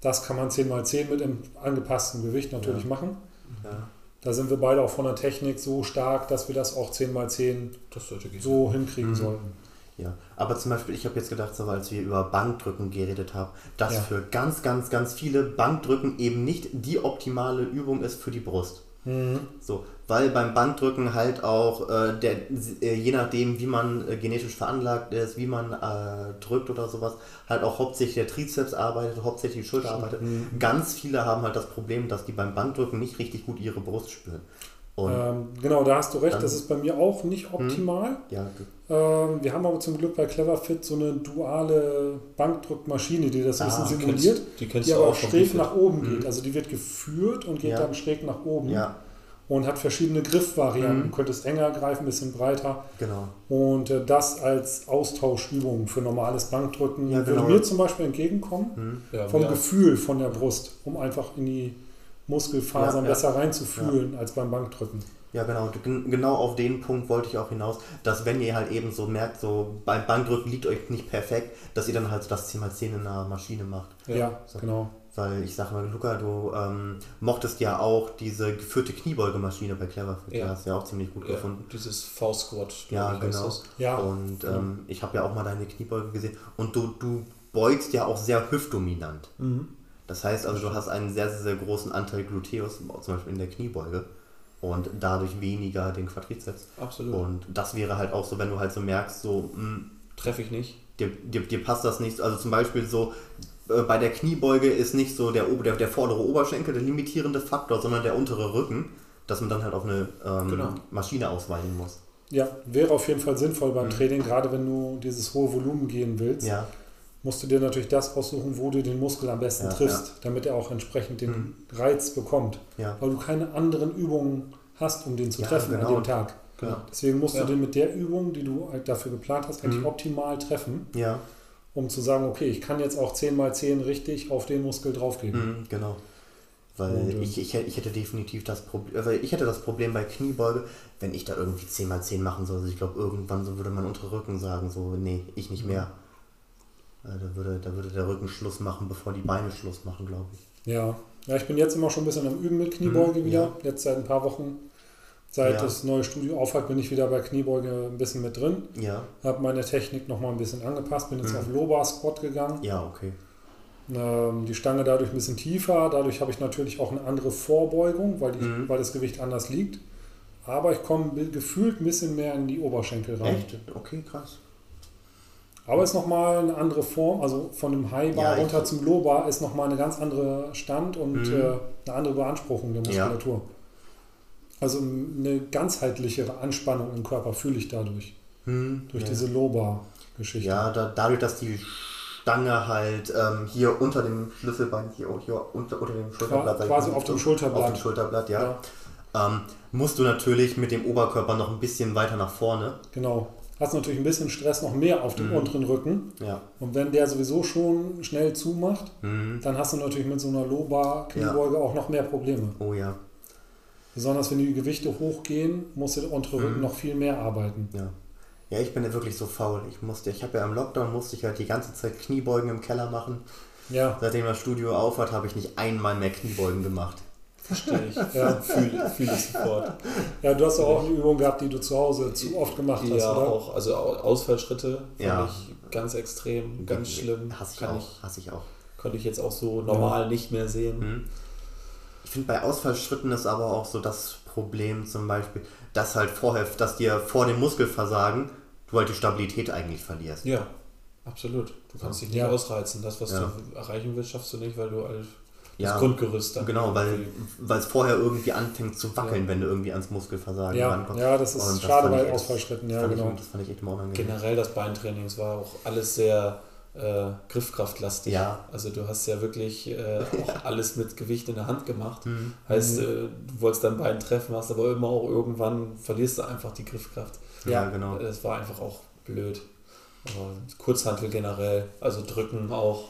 Das kann man 10x10 mit dem angepassten Gewicht natürlich Ja. machen. Ja. Da sind wir beide auch von der Technik so stark, dass wir das auch 10x10 Das sollte gehen. so hinkriegen Mhm. sollten. Ja, aber zum Beispiel, ich habe jetzt gedacht, so, als wir über Bankdrücken geredet haben, dass Ja. für ganz, ganz, ganz viele Bankdrücken eben nicht die optimale Übung ist für die Brust. Mhm. So, weil beim Bankdrücken halt auch, äh, der, äh, je nachdem, wie man äh, genetisch veranlagt ist, wie man äh, drückt oder sowas, halt auch hauptsächlich der Trizeps arbeitet, hauptsächlich die Schulter arbeitet. Mhm. Ganz viele haben halt das Problem, dass die beim Bankdrücken nicht richtig gut ihre Brust spüren. Und Ähm, genau, da hast du recht, das ist bei mir auch nicht optimal. ja, Ähm, wir haben aber zum Glück bei Cleverfit so eine duale Bankdrückmaschine, die das ein Ah, bisschen Die simuliert, kennst, die kennst die aber auch schräg nach oben Mhm. geht. Also die wird geführt und geht Ja. dann schräg nach oben ja, und hat verschiedene Griffvarianten. Mhm. Du könntest enger greifen, ein bisschen breiter. genau. Und äh, das als Austauschübung für normales Bankdrücken Ja, genau. würde mir zum Beispiel entgegenkommen. Hm. Ja, Vom ja. Gefühl von der Brust, um einfach in die Muskelfasern Ja, ja. besser reinzufühlen als beim Bankdrücken. Ja, genau. Gen- Genau auf den Punkt wollte ich auch hinaus, dass wenn ihr halt eben so merkt, so beim Bankdrücken liegt euch nicht perfekt, dass ihr dann halt so das 10x10 in einer Maschine macht. Ja, Ja, so. genau. Weil ich sag mal, Luca, du ähm, mochtest ja auch diese geführte Kniebeugemaschine bei Cleverfit. Ja. Hast du ja auch ziemlich gut Ja, gefunden. dieses V-Squat. Ja, genau. Ja, Und ähm, ich habe ja auch mal deine Kniebeuge gesehen. Und du, du beugst ja auch sehr hüftdominant. Mhm. Das heißt also, du hast einen sehr, sehr, sehr großen Anteil Gluteus, zum Beispiel in der Kniebeuge. Und dadurch weniger den Quadrizeps. Absolut. Und das wäre halt auch so, wenn du halt so merkst, so, mh, Treffe ich nicht. dir, dir, dir passt das nicht. Also zum Beispiel so, äh, bei der Kniebeuge ist nicht so der, der, der vordere Oberschenkel der limitierende Faktor, sondern der untere Rücken, dass man dann halt auf eine ähm, Genau. Maschine ausweichen muss. Ja, wäre auf jeden Fall sinnvoll beim Mhm. Training, gerade wenn du dieses hohe Volumen gehen willst, Ja, musst du dir natürlich das aussuchen, wo du den Muskel am besten Ja, triffst, damit er auch entsprechend den Mhm. Reiz bekommt. ja, Weil du keine anderen Übungen hast, um den zu Ja, treffen genau. an dem Tag. genau. Deswegen musst Ja. du den mit der Übung, die du halt dafür geplant hast, eigentlich Mhm. optimal treffen, Ja, um zu sagen, okay, ich kann jetzt auch 10 mal 10 richtig auf den Muskel draufgeben. mhm, genau. Weil Und, ähm, ich, ich, hätte- ich hätte definitiv das Problem, weil ich hätte das Problem bei Kniebeuge, wenn ich da irgendwie 10x10 machen soll. Also ich glaube, irgendwann so würde mein unterer Rücken sagen, so, nee, ich nicht mehr. Äh, Da würde, da würde der Rücken Schluss machen, bevor die Beine Schluss machen, glaube ich. Ja. ja, ich bin jetzt immer schon ein bisschen am Üben mit Kniebeuge Mhm, wieder. ja. Jetzt seit ein paar Wochen. Seit Ja. das neue Studio aufhat, bin ich wieder bei Kniebeuge ein bisschen mit drin. Ja, Habe meine Technik nochmal ein bisschen angepasst, bin jetzt Mhm. auf Low-Bar Squat gegangen. ja, okay. Ähm, die Stange dadurch ein bisschen tiefer. Dadurch habe ich natürlich auch eine andere Vorbeugung, weil, die, Mhm. weil das Gewicht anders liegt. Aber ich komme gefühlt ein bisschen mehr in die Oberschenkel rein. Echt? Okay, krass. Aber es ist nochmal eine andere Form, also von dem High Bar Ja, runter zum Low Bar ist nochmal eine ganz andere Stand und Mhm. äh, eine andere Beanspruchung der Ja. Muskulatur. Also eine ganzheitlichere Anspannung im Körper fühle ich dadurch, Hm, durch ja. diese Low Bar Geschichte. Ja, da, dadurch, dass die Stange halt ähm, hier unter dem Schlüsselbein, hier, hier unter, unter dem Schulterblatt, quasi auf dem auf Schulterblatt. dem Schulterblatt, ja, Ja, Ähm, musst du natürlich mit dem Oberkörper noch ein bisschen weiter nach vorne. genau. Hast natürlich ein bisschen Stress noch mehr auf dem Mhm. unteren Rücken. Ja. Und wenn der sowieso schon schnell zumacht, Mhm. dann hast du natürlich mit so einer Low Bar Kniebeuge auch noch mehr Probleme. Oh ja, Besonders wenn die Gewichte hochgehen, muss der untere Rücken Mhm. noch viel mehr arbeiten. ja. Ja, ich bin ja wirklich so faul. Ich musste, ich habe ja im Lockdown musste ich halt die ganze Zeit Kniebeugen im Keller machen. Ja, Seitdem das Studio aufhat, habe ich nicht einmal mehr Kniebeugen gemacht. Verstehe ich. Ja. Fühle fühl ich sofort. Ja, du hast ja auch eine Übung gehabt, die du zu Hause zu oft gemacht hast, Ja, oder? auch. Also Au- Ausfallschritte fand Ja. ich ganz extrem, ganz schlimm. Hasse ich Kann auch. ich, Hasse ich auch. konnte ich jetzt auch so normal nicht mehr sehen. Mhm. Ich finde, bei Ausfallschritten ist aber auch so das Problem zum Beispiel, dass halt vorher, dass dir vor dem Muskelversagen du halt die Stabilität eigentlich verlierst. Ja, absolut. Du kannst dich nicht Ja. ausreizen. Das, was Ja. du erreichen willst, schaffst du nicht, weil du halt Ja, das Grundgerüst dann. Genau, weil, es vorher irgendwie anfängt zu wackeln, Ja. wenn du irgendwie ans Muskelversagen Ja, rankommst. ja, das ist das schade bei Ausfallschritten, ja, genau. Ich, das fand ich echt immer unangenehm. Generell das Beintraining, es war auch alles sehr äh, griffkraftlastig. Ja. Also du hast ja wirklich äh, auch alles mit Gewicht in der Hand gemacht. Mhm. Heißt, Mhm. äh, du wolltest dein Bein treffen, hast aber immer auch irgendwann verlierst du einfach die Griffkraft. Ja, Ja. genau. Das war einfach auch blöd. Aber Kurzhantel generell, also drücken auch,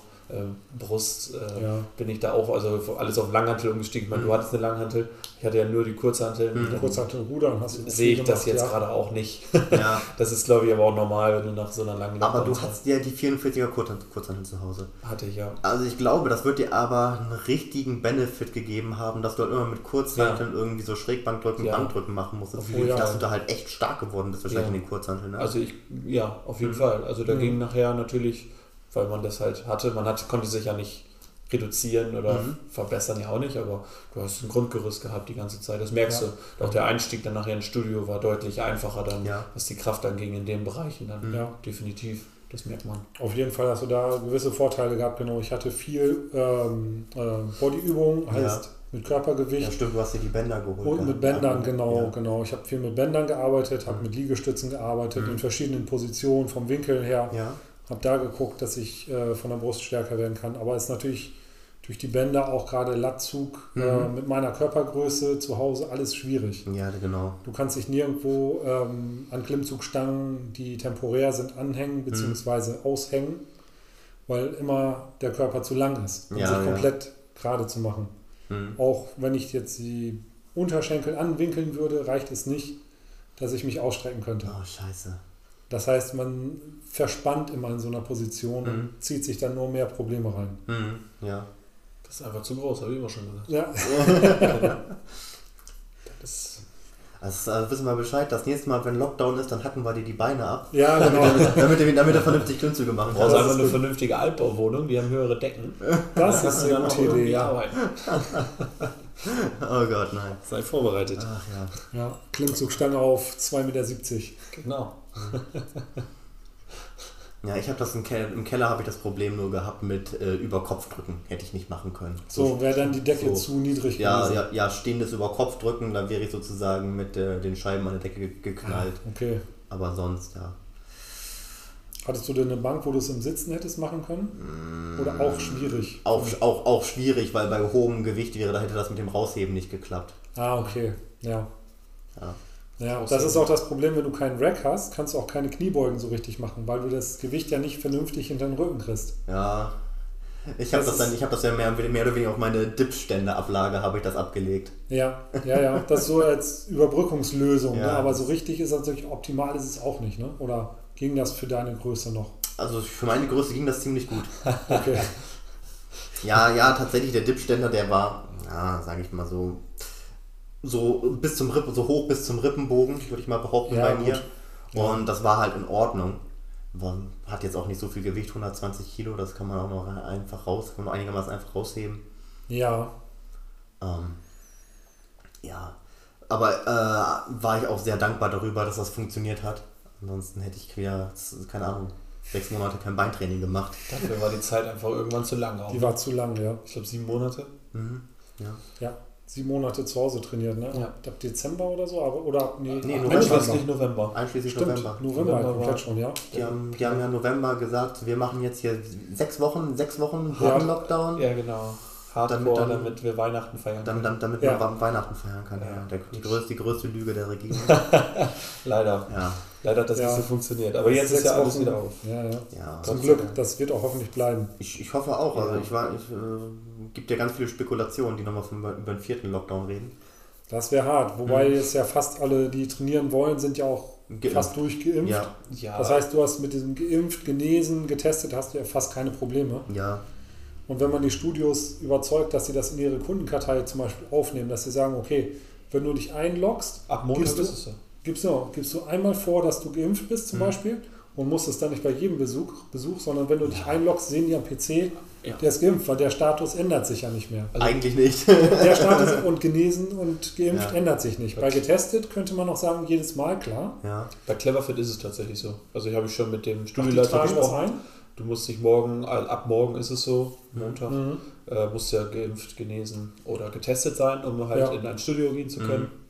Brust äh, ja. bin ich da auch, also alles auf Langhantel umgestiegen. Ich meine, mhm. du hattest eine Langhantel, ich hatte ja nur die Kurzhantel. Mhm. Kurzhantel Rudern hast du Sehe ich gemacht, das jetzt ja. gerade auch nicht. Ja. das ist, glaube ich, aber auch normal, wenn du nach so einer langen Aber du hast ja die 44er Kurzhantel zu Hause. Hatte ich ja. Also ich glaube, das wird dir aber einen richtigen Benefit gegeben haben, dass du halt immer mit Kurzhanteln irgendwie so Schrägbankdrücken, ja. Bankdrücken machen musstest. Jeden dass du da halt echt stark geworden bist, wahrscheinlich in den Kurzhanteln. Ne? Also ich, ja, auf jeden mhm. Fall. Also da mhm. ging nachher natürlich weil man das halt hatte. Man hat, konnte sich ja nicht reduzieren oder mhm. verbessern ja auch nicht, aber du hast ein Grundgerüst gehabt die ganze Zeit. Das merkst ja. du. Auch der Einstieg dann nachher ins Studio war deutlich einfacher dann, ja. was die Kraft anging in den Bereichen dann. Ja. Definitiv. Das merkt man. Auf jeden Fall hast du da gewisse Vorteile gehabt, genau. Ich hatte viel ähm, äh, Bodyübungen, heißt ja. mit Körpergewicht. Ja, stimmt, du hast dir die Bänder geholt. Und mit Bändern, genau, ja. genau. Ich habe viel mit Bändern gearbeitet, habe mhm. mit Liegestützen gearbeitet, mhm. in verschiedenen Positionen, vom Winkel her. Ja habe da geguckt, dass ich äh, von der Brust stärker werden kann. Aber es ist natürlich durch die Bänder auch gerade Lattzug äh, mhm. äh, mit meiner Körpergröße zu Hause alles schwierig. Ja, genau. Du kannst dich nirgendwo ähm, an Klimmzugstangen, die temporär sind, anhängen bzw. Mhm. aushängen, weil immer der Körper zu lang ist, um ja, sich komplett ja. gerade zu machen. Mhm. Auch wenn ich jetzt die Unterschenkel anwinkeln würde, reicht es nicht, dass ich mich ausstrecken könnte. Oh, scheiße. Das heißt, man verspannt immer in so einer Position mhm. und zieht sich dann nur mehr Probleme rein. Mhm. Ja. Das ist einfach zu groß, habe ich immer schon gesagt. Ja. das also, also wissen wir Bescheid, das nächste Mal, wenn Lockdown ist, dann hacken wir dir die Beine ab. Ja, genau. damit, damit, damit, damit er vernünftig Klimmzüge machen kann. Du brauchst einfach eine vernünftige Altbauwohnung, die haben höhere Decken. Das ist eine gute Idee. Ja. oh Gott, nein. Sei vorbereitet. Ach ja. Ja, Klimmzugstange auf 2,70 Meter. Genau. Ja, ich habe das im Keller, im Keller habe ich das Problem nur gehabt mit äh, drücken. Hätte ich nicht machen können. So, wäre dann die Decke so, zu niedrig ja, gewesen. Ja, ja, stehendes drücken, dann wäre ich sozusagen mit äh, den Scheiben an der Decke geknallt. Ah, okay. Aber sonst, ja. Hattest du denn eine Bank, wo du es im Sitzen hättest machen können? Mm, Oder auch schwierig? Auch, auch, auch schwierig, weil bei hohem Gewicht wäre, da hätte das mit dem Rausheben nicht geklappt. Ah, okay. Ja. Ja. Ja, das ist auch das Problem, wenn du keinen Rack hast, kannst du auch keine Kniebeugen so richtig machen, weil du das Gewicht ja nicht vernünftig hinter den Rücken kriegst. Ja. Ich habe das, das, dann, ich habe das ja mehr, mehr oder weniger auf meine Dipsstände-Ablage habe ich das abgelegt. Ja, ja, ja. Das so als Überbrückungslösung. Ne? Ja. Ne? Aber so richtig ist natürlich optimal ist es auch nicht, ne? Oder ging das für deine Größe noch? Also für meine Größe ging das ziemlich gut. okay. Ja, ja, tatsächlich der Dipständer, der war, ja, sage ich mal so, so bis zum Rippen, so hoch bis zum Rippenbogen, würde ich mal behaupten ja, bei mir. Ja. Und das war halt in Ordnung. Hat jetzt auch nicht so viel Gewicht, 120 Kilo, das kann man auch noch einfach raus, kann man einigermaßen einfach rausheben. Ja. Ähm, ja. Aber äh, war ich auch sehr dankbar darüber, dass das funktioniert hat. Ansonsten hätte ich wieder, keine Ahnung, sechs Monate kein Beintraining gemacht. Dafür war die Zeit einfach irgendwann zu lang. Auch. Die war zu lang, ja. Ich glaube sieben Monate. Mhm. Ja. Ja sieben Monate zu Hause trainiert, ne? Ja. Ab Dezember oder so, aber oder nee, nee November. einschließlich November. Einschließlich Stimmt, November. November, November komplett schon, ja. Die haben, die haben ja November gesagt, wir machen jetzt hier sechs Wochen, sechs Wochen ja. Lockdown. Ja, genau. Hardcore, damit, dann, damit wir Weihnachten feiern können. Damit, damit ja. man Weihnachten feiern kann, ja. Der, die, größte, die größte Lüge der Regierung. Leider. Ja. Leider hat das nicht so funktioniert. Aber jetzt ist ja alles Wochen. wieder auf. Ja, ja. ja Zum Glück, das wird auch hoffentlich bleiben. Ich, ich hoffe auch. Also ich war, ich, äh, gibt ja ganz viele Spekulationen, die nochmal über, über den vierten Lockdown reden. Das wäre hart. Wobei mhm. jetzt ja fast alle, die trainieren wollen, sind ja auch Geimpft. fast durchgeimpft. Ja. Ja. Das heißt, du hast mit diesem geimpft, genesen, getestet, hast du ja fast keine Probleme. Ja. Und wenn man die Studios überzeugt, dass sie das in ihre Kundenkartei zum Beispiel aufnehmen, dass sie sagen, okay, wenn du dich einloggst, ab Montag gibst, du, ist es so. Gibst, du, gibst du einmal vor, dass du geimpft bist zum mhm. Beispiel und musst es dann nicht bei jedem Besuch, Besuch sondern wenn du dich einloggst, sehen die am PC, ja. der ist geimpft, weil der Status ändert sich ja nicht mehr. Also Eigentlich nicht. der Status und genesen und geimpft ja. ändert sich nicht. Bei getestet könnte man noch sagen, jedes Mal, klar. Ja. Bei Cleverfit ist es tatsächlich so. Also ich habe ich schon mit dem Studioleiter gesprochen. Du musst dich morgen, ab morgen ist es so, Montag, mhm. äh, musst ja geimpft, genesen oder getestet sein, um halt ja. in ein Studio gehen zu können. Mhm.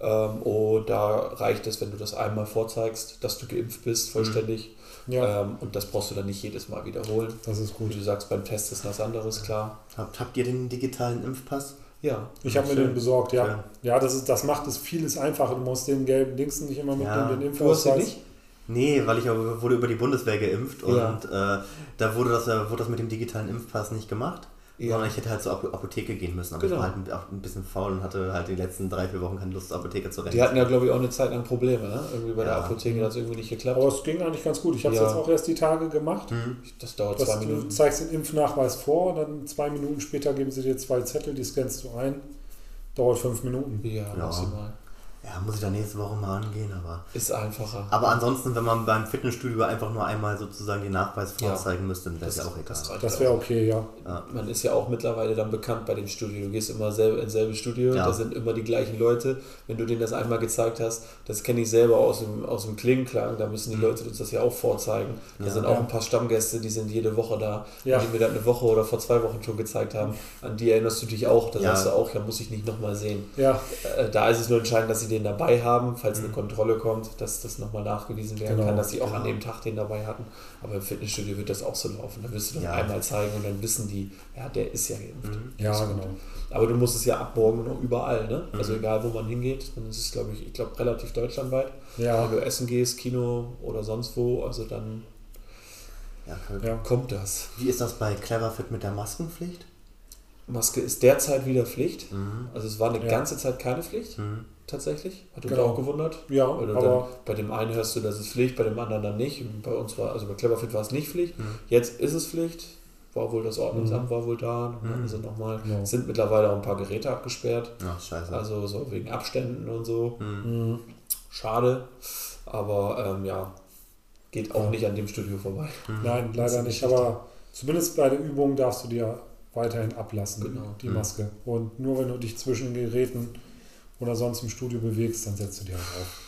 Ähm, und da reicht es, wenn du das einmal vorzeigst, dass du geimpft bist, vollständig. Mhm. Ja. Ähm, und das brauchst du dann nicht jedes Mal wiederholen. Das ist gut. Wie du sagst, beim Test ist das anderes, klar. Habt, habt ihr den digitalen Impfpass? Ja. Ich habe mir den besorgt, ja. Ja, das, ist, das macht es vieles einfacher. Du musst den gelben Dingsen nicht immer mitnehmen, ja. den Impfausweis. Du hast den nicht? Nee, weil ich wurde über die Bundeswehr geimpft und ja. äh, da wurde das, wurde das mit dem digitalen Impfpass nicht gemacht. Ja. Ich hätte halt zur Apotheke gehen müssen. Aber genau. ich war halt auch ein bisschen faul und hatte halt die letzten drei, vier Wochen keine Lust, zur Apotheke zu rennen. Die hatten ja, glaube ich, auch eine Zeit lang Probleme, ne? Irgendwie bei ja. der Apotheke hat es irgendwie nicht geklappt. Aber es ging eigentlich ganz gut. Ich habe es ja. jetzt auch erst die Tage gemacht. Mhm. Das dauert das, zwei Minuten. Du zeigst den Impfnachweis vor, dann zwei Minuten später geben sie dir zwei Zettel, die scannst du ein. Dauert fünf Minuten. Ja, maximal. Ja, muss ich da nächste Woche mal angehen, aber. Ist einfacher. Aber ansonsten, wenn man beim Fitnessstudio einfach nur einmal sozusagen den Nachweis vorzeigen ja. müsste, dann wäre es ja auch egal. Das, das wäre okay, ja. ja. Man ist ja auch mittlerweile dann bekannt bei dem Studio. Du gehst immer selber ins selbe Studio, ja. da sind immer die gleichen Leute. Wenn du denen das einmal gezeigt hast, das kenne ich selber aus dem, aus dem Klingenklang, da müssen die mhm. Leute uns das ja auch vorzeigen. Da sind auch ein paar Stammgäste, die sind jede Woche da, die mir das eine Woche oder vor zwei Wochen schon gezeigt haben. An die erinnerst du dich auch, da sagst du auch, ja, muss ich nicht nochmal sehen. Ja. Äh, da ist es nur entscheidend, dass sie den dabei haben falls eine mhm. Kontrolle kommt, dass das nochmal nachgewiesen werden genau, kann, dass sie auch genau. an dem Tag den dabei hatten. Aber im Fitnessstudio wird das auch so laufen. Da wirst du das ja. einmal zeigen und dann wissen die, ja, der ist ja geimpft. Mhm. Ja, genau. Aber du musst es ja ab morgen noch überall, ne? Mhm. Also egal, wo man hingeht, dann ist es, glaube ich, ich glaube, relativ deutschlandweit. Ja. Wenn du essen gehst, Kino oder sonst wo, also dann ja, ja. kommt das. Wie ist das bei Cleverfit mit der Maskenpflicht? Maske ist derzeit wieder Pflicht. Mhm. Also es war eine ja. ganze Zeit keine Pflicht. Mhm tatsächlich? Hat uns genau. auch gewundert? Ja, Oder aber bei dem einen hörst du, das ist Pflicht, bei dem anderen dann nicht. Und bei uns war, also bei Cleverfit war es nicht Pflicht. Mhm. Jetzt ist es Pflicht. War wohl das Ordnungsamt mhm. war wohl da. Mhm. Also nochmal, ja. sind mittlerweile auch ein paar Geräte abgesperrt. Ach, scheiße. Also so wegen Abständen und so. Mhm. Schade. Aber ähm, ja, geht auch ja. nicht an dem Studio vorbei. Mhm. Nein, leider nicht. Aber zumindest bei der Übung darfst du dir weiterhin ablassen, genau. die mhm. Maske. Und nur wenn du dich zwischen Geräten oder sonst im Studio bewegst, dann setzt du die halt auf.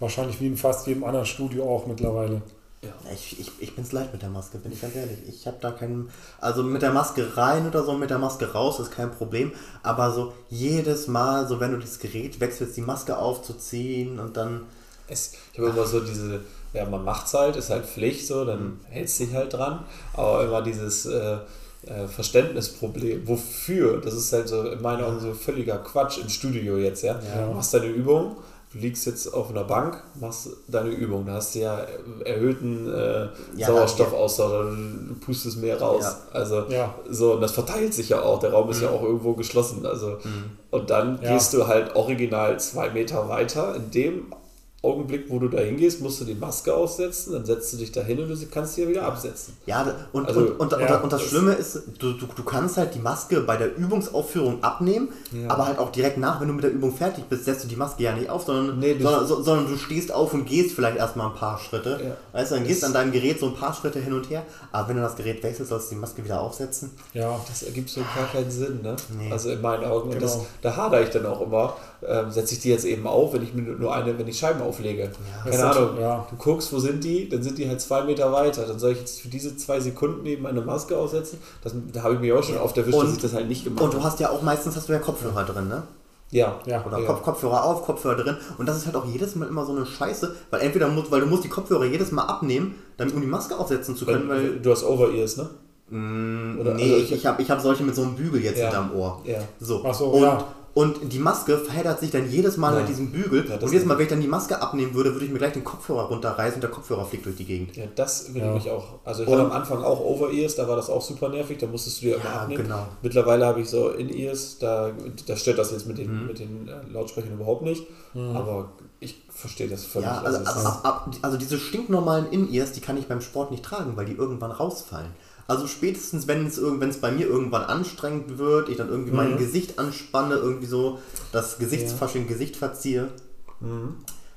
Wahrscheinlich wie in fast jedem anderen Studio auch mittlerweile. Ja. Ich, ich, ich bin es leicht mit der Maske, bin ich ganz ehrlich. Ich habe da keinen. Also mit der Maske rein oder so, mit der Maske raus ist kein Problem. Aber so jedes Mal, so wenn du das Gerät wechselst, die Maske aufzuziehen und dann. Es, ich habe immer so diese. Ja, man macht es halt, ist halt Pflicht so, dann hältst dich halt dran. Aber immer dieses. Äh, äh, Verständnisproblem. Wofür? Das ist halt so in meinen Augen so völliger Quatsch im Studio jetzt, ja. ja. Du machst deine Übung, du liegst jetzt auf einer Bank, machst deine Übung, da hast du ja erhöhten äh, ja, Sauerstoffaustausch, du pustest mehr raus. Ja. Also so, und das verteilt sich ja auch, der Raum ist mhm. ja auch irgendwo geschlossen. Also mhm. und dann gehst du halt original zwei Meter weiter, in dem Augenblick, wo du da hingehst, musst du die Maske aussetzen, dann setzt du dich da hin und du kannst sie ja wieder absetzen. Ja, und, also, und, und, ja, und, das, das Schlimme ist, du, du, du kannst halt die Maske bei der Übungsaufführung abnehmen, ja. aber halt auch direkt nach, wenn du mit der Übung fertig bist, setzt du die Maske ja nicht auf, sondern, nee, sondern, so, sondern, du stehst auf und gehst vielleicht erstmal ein paar Schritte. Ja. Weißt du, dann gehst an deinem Gerät so ein paar Schritte hin und her, aber wenn du das Gerät wechselst, sollst du die Maske wieder aufsetzen. Ja, das ergibt so gar keinen Sinn, ne? Nee. Also in meinen Augen. Genau. Und das, da hadere ich dann auch immer ähm, setze ich die jetzt eben auf, wenn ich mir nur eine, wenn ich Scheiben auflege. Ja, Keine Ahnung. Ja. Du guckst, wo sind die, dann sind die halt zwei Meter weiter. Dann soll ich jetzt für diese zwei Sekunden eben eine Maske aufsetzen. Das, da habe ich mich auch schon oft erwischt, dass ich das halt nicht gemacht. Und du hast ja auch meistens hast du ja Kopfhörer drin, ne? Ja. ja. Oder ja. Kopf, Kopfhörer auf, Kopfhörer drin. Und das ist halt auch jedes Mal immer so eine Scheiße, weil entweder muss, weil du musst die Kopfhörer jedes Mal abnehmen, damit um die Maske aufsetzen zu können. Weil, weil du hast Over-Ears, ne? Mm, Oder, nee, also ich, ich habe ich hab solche mit so einem Bügel jetzt ja. hinterm Ohr. Ja. So. Ach so, und, ja. Und die Maske verheddert sich dann jedes Mal ja. mit diesem Bügel. Ja, und jedes Mal, wenn ich dann die Maske abnehmen würde, würde ich mir gleich den Kopfhörer runterreißen und der Kopfhörer fliegt durch die Gegend. Ja, das würde ja. mich auch. Also ich und, hatte am Anfang auch Over-Ears, da war das auch super nervig, da musstest du dir immer abnehmen. Genau. Mittlerweile habe ich so In-Ears, da, da stört das jetzt mit den, mhm. mit den äh, Lautsprechern überhaupt nicht. Mhm. Aber ich verstehe das völlig. Ja, also, also, ab, also diese stinknormalen In-Ears, die kann ich beim Sport nicht tragen, weil die irgendwann rausfallen. Also spätestens, wenn es, bei mir irgendwann anstrengend wird, ich dann irgendwie mhm. mein Gesicht anspanne, irgendwie so das Gesichtsfasching, ja. Gesicht verziehe, mhm.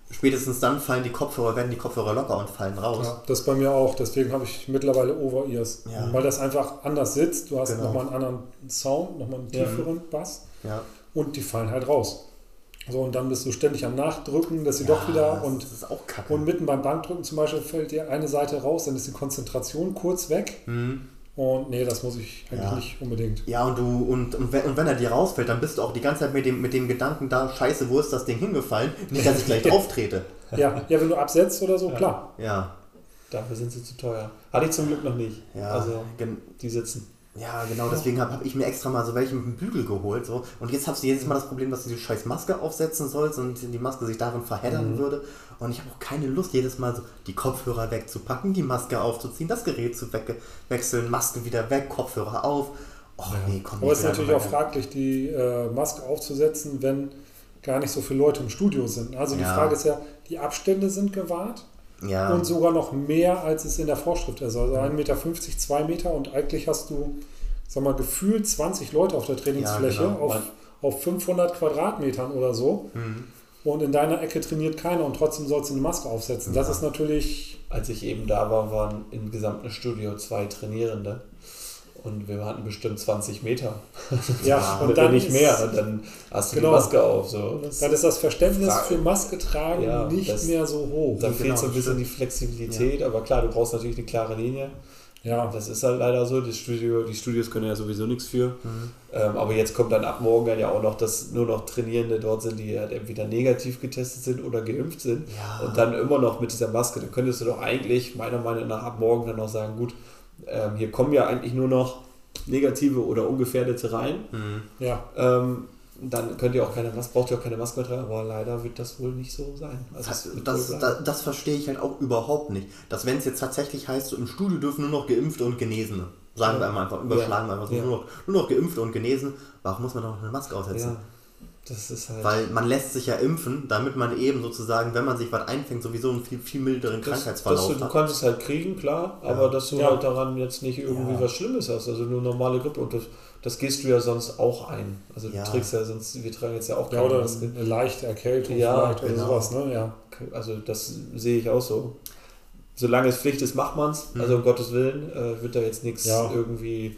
spätestens dann fallen die Kopfhörer, werden die Kopfhörer locker und fallen raus. Ja, das bei mir auch. Deswegen habe ich mittlerweile Over-Ears. Ja. Weil das einfach anders sitzt. Du hast genau. nochmal einen anderen Sound, nochmal einen tieferen Bass. Und die fallen halt raus. So, und dann bist du ständig am Nachdrücken, dass sie ja, doch wieder und, das ist auch kacke. und mitten beim Bankdrücken zum Beispiel fällt dir eine Seite raus, dann ist die Konzentration kurz weg. Mhm. Und nee, das muss ich eigentlich ja. nicht unbedingt. Ja, und du, und, und, wenn, und wenn er dir rausfällt, dann bist du auch die ganze Zeit mit dem, mit dem Gedanken da, scheiße, wo ist das Ding hingefallen? Nicht, dass ich gleich drauf trete. ja, ja, wenn du absetzt oder so, ja. klar. Ja. Dafür sind sie zu teuer. Hatte ich zum Glück noch nicht. Ja, also, die sitzen. Ja, genau, deswegen habe hab ich mir extra mal so welche mit dem Bügel geholt. So. Und jetzt hast du jedes Mal das Problem, dass du die scheiß Maske aufsetzen sollst und die Maske sich darin verheddern mhm. würde. Und ich habe auch keine Lust, jedes Mal so die Kopfhörer wegzupacken, die Maske aufzuziehen, das Gerät zu we wechseln, Maske wieder weg, Kopfhörer auf. Och, ja. nee, komm, Aber es ist natürlich auch fraglich, die äh, Maske aufzusetzen, wenn gar nicht so viele Leute im Studio sind. Also die ja. Frage ist ja, die Abstände sind gewahrt ja. und sogar noch mehr, als es in der Vorschrift ist. Also 1,50 Meter, 2 Meter und eigentlich hast du, sag mal, gefühlt 20 Leute auf der Trainingsfläche ja, genau. auf, auf 500 Quadratmetern oder so. Mhm. Und in deiner Ecke trainiert keiner und trotzdem sollst du eine Maske aufsetzen. Das ist natürlich. Als ich eben da war, waren im gesamten Studio zwei Trainierende. Und wir hatten bestimmt 20 Meter. Ja, und dann nicht mehr. Und dann hast du genau, die Maske auf. So. Das dann ist das Verständnis Frage. für Maske tragen ja, nicht das, mehr so hoch. Da fehlt genau, so ein bisschen die Flexibilität, ja. aber klar, du brauchst natürlich eine klare Linie. Ja. Das ist halt leider so. Die, Studio, die Studios können ja sowieso nichts für. Mhm. Ähm, aber jetzt kommt dann ab morgen dann ja auch noch, dass nur noch Trainierende dort sind, die halt entweder negativ getestet sind oder geimpft sind. Ja. Und dann immer noch mit dieser Maske. Dann könntest du doch eigentlich meiner Meinung nach ab morgen dann noch sagen, gut, ähm, hier kommen ja eigentlich nur noch negative oder ungefährdete rein. Mhm. Ja. Ähm, dann könnt ihr auch keine Maske, braucht ihr auch keine Maske mehr tragen, aber leider wird das wohl nicht so sein. Also das, das, das, das, verstehe ich halt auch überhaupt nicht. Dass wenn es jetzt tatsächlich heißt, so im Studio dürfen nur noch Geimpfte und Genesene, sagen ja. wir einfach, überschlagen ja. wir einfach so, ja. nur, noch, nur noch Geimpfte und Genesen, warum muss man doch noch eine Maske aufsetzen? Das ist halt Weil man lässt sich ja impfen, damit man eben sozusagen, wenn man sich was einfängt, sowieso einen viel, viel milderen das, Krankheitsverlauf das, du, hat. Du kannst es halt kriegen, klar, ja. aber dass du ja. halt daran jetzt nicht irgendwie ja. was Schlimmes hast, also nur normale Grippe und das, das gehst du ja sonst auch ein. Also du trägst ja sonst, wir tragen jetzt ja auch keine ja, oder Maske. eine leichte Erkältung ja, vielleicht genau. oder sowas, ne? Ja. Also das sehe ich auch so. Solange es Pflicht ist, macht man es. Mhm. Also um Gottes Willen äh, wird da jetzt nichts irgendwie,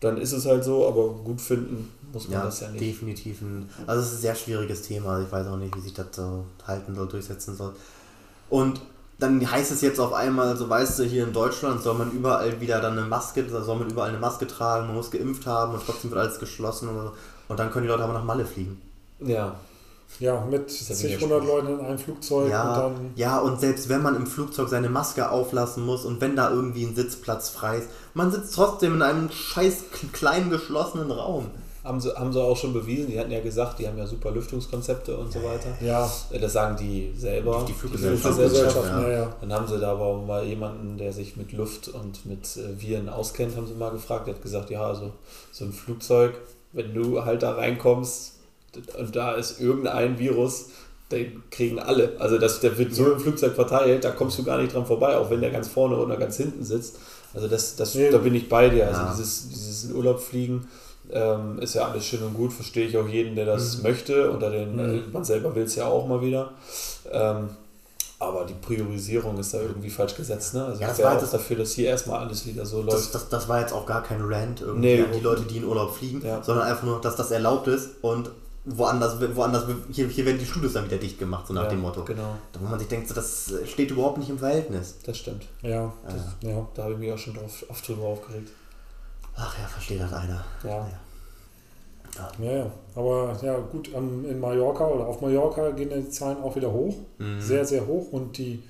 dann ist es halt so, aber gut finden muss man ja, das ja nicht. Definitiv. Ein, also es ist ein sehr schwieriges Thema. Ich weiß auch nicht, wie sich das so halten soll, durchsetzen soll. Und dann heißt es jetzt auf einmal, so weißt du, hier in Deutschland soll man überall wieder dann eine Maske, soll man überall eine Maske tragen, man muss geimpft haben und trotzdem wird alles geschlossen und, und dann können die Leute aber nach Malle fliegen. Ja. Ja, mit zig hundert Leuten in einem Flugzeug ja, und dann. Ja, und selbst wenn man im Flugzeug seine Maske auflassen muss und wenn da irgendwie ein Sitzplatz frei ist, man sitzt trotzdem in einem scheiß kleinen geschlossenen Raum haben sie, haben sie auch schon bewiesen. Die hatten ja gesagt, die haben ja super Lüftungskonzepte und so weiter. Ja. Äh, das sagen die selber. Die, die Fluggesellschaft. Ja. Ja, Dann haben sie da aber mal jemanden, der sich mit Luft und mit äh, Viren auskennt, haben sie mal gefragt. Der hat gesagt, ja, also so ein Flugzeug, wenn du halt da reinkommst und da ist irgendein Virus, den kriegen alle. Also das, der wird so im Flugzeug verteilt, da kommst du gar nicht dran vorbei, auch wenn der ganz vorne oder ganz hinten sitzt. Also das, das, nee. da bin ich bei dir. Also dieses, dieses in Urlaub fliegen ähm, ist ja alles schön und gut, verstehe ich auch jeden, der das mhm. möchte. Unter den, mhm. äh, man selber will es ja auch mal wieder. Ähm, aber die Priorisierung ist da irgendwie falsch gesetzt. Ne? Also ja, ich wäre auch dafür, dass hier erstmal alles wieder so läuft. Das, das, das war jetzt auch gar kein Rant irgendwie nee, an die Leute, die in Urlaub fliegen, ja. sondern einfach nur, dass das erlaubt ist und woanders, woanders hier, hier werden die Studios dann wieder dicht gemacht, so nach ja, dem Motto. Genau. Da, wo man sich denkt, so, das steht überhaupt nicht im Verhältnis. Das stimmt. Ja, das, ja. da habe ich mich auch schon drauf, oft drüber aufgeregt. Ach ja, versteht das einer. Ja. Ja, ja. aber ja gut, in Mallorca oder auf Mallorca gehen die Zahlen auch wieder hoch. Mhm. Sehr, sehr hoch. Und die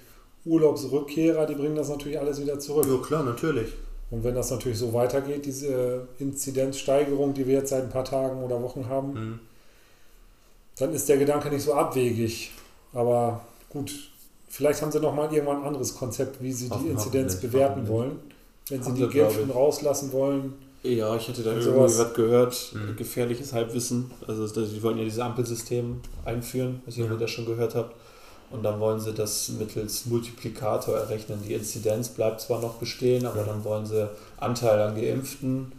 Urlaubsrückkehrer, die bringen das natürlich alles wieder zurück. Ja, klar, natürlich. Und wenn das natürlich so weitergeht, diese Inzidenzsteigerung, die wir jetzt seit ein paar Tagen oder Wochen haben, mhm. dann ist der Gedanke nicht so abwegig. Aber gut, vielleicht haben sie nochmal irgendwann ein anderes Konzept, wie sie die Inzidenz bewerten wollen. Wenn sie die Geimpften rauslassen wollen. Ja, ich hätte da irgendwie sowas. was gehört. Mhm. Gefährliches Halbwissen. Also, die wollen ja dieses Ampelsystem einführen, was ihr ja. das schon gehört habt. Und dann wollen sie das mittels Multiplikator errechnen. Die Inzidenz bleibt zwar noch bestehen, aber ja. dann wollen sie Anteil an Geimpften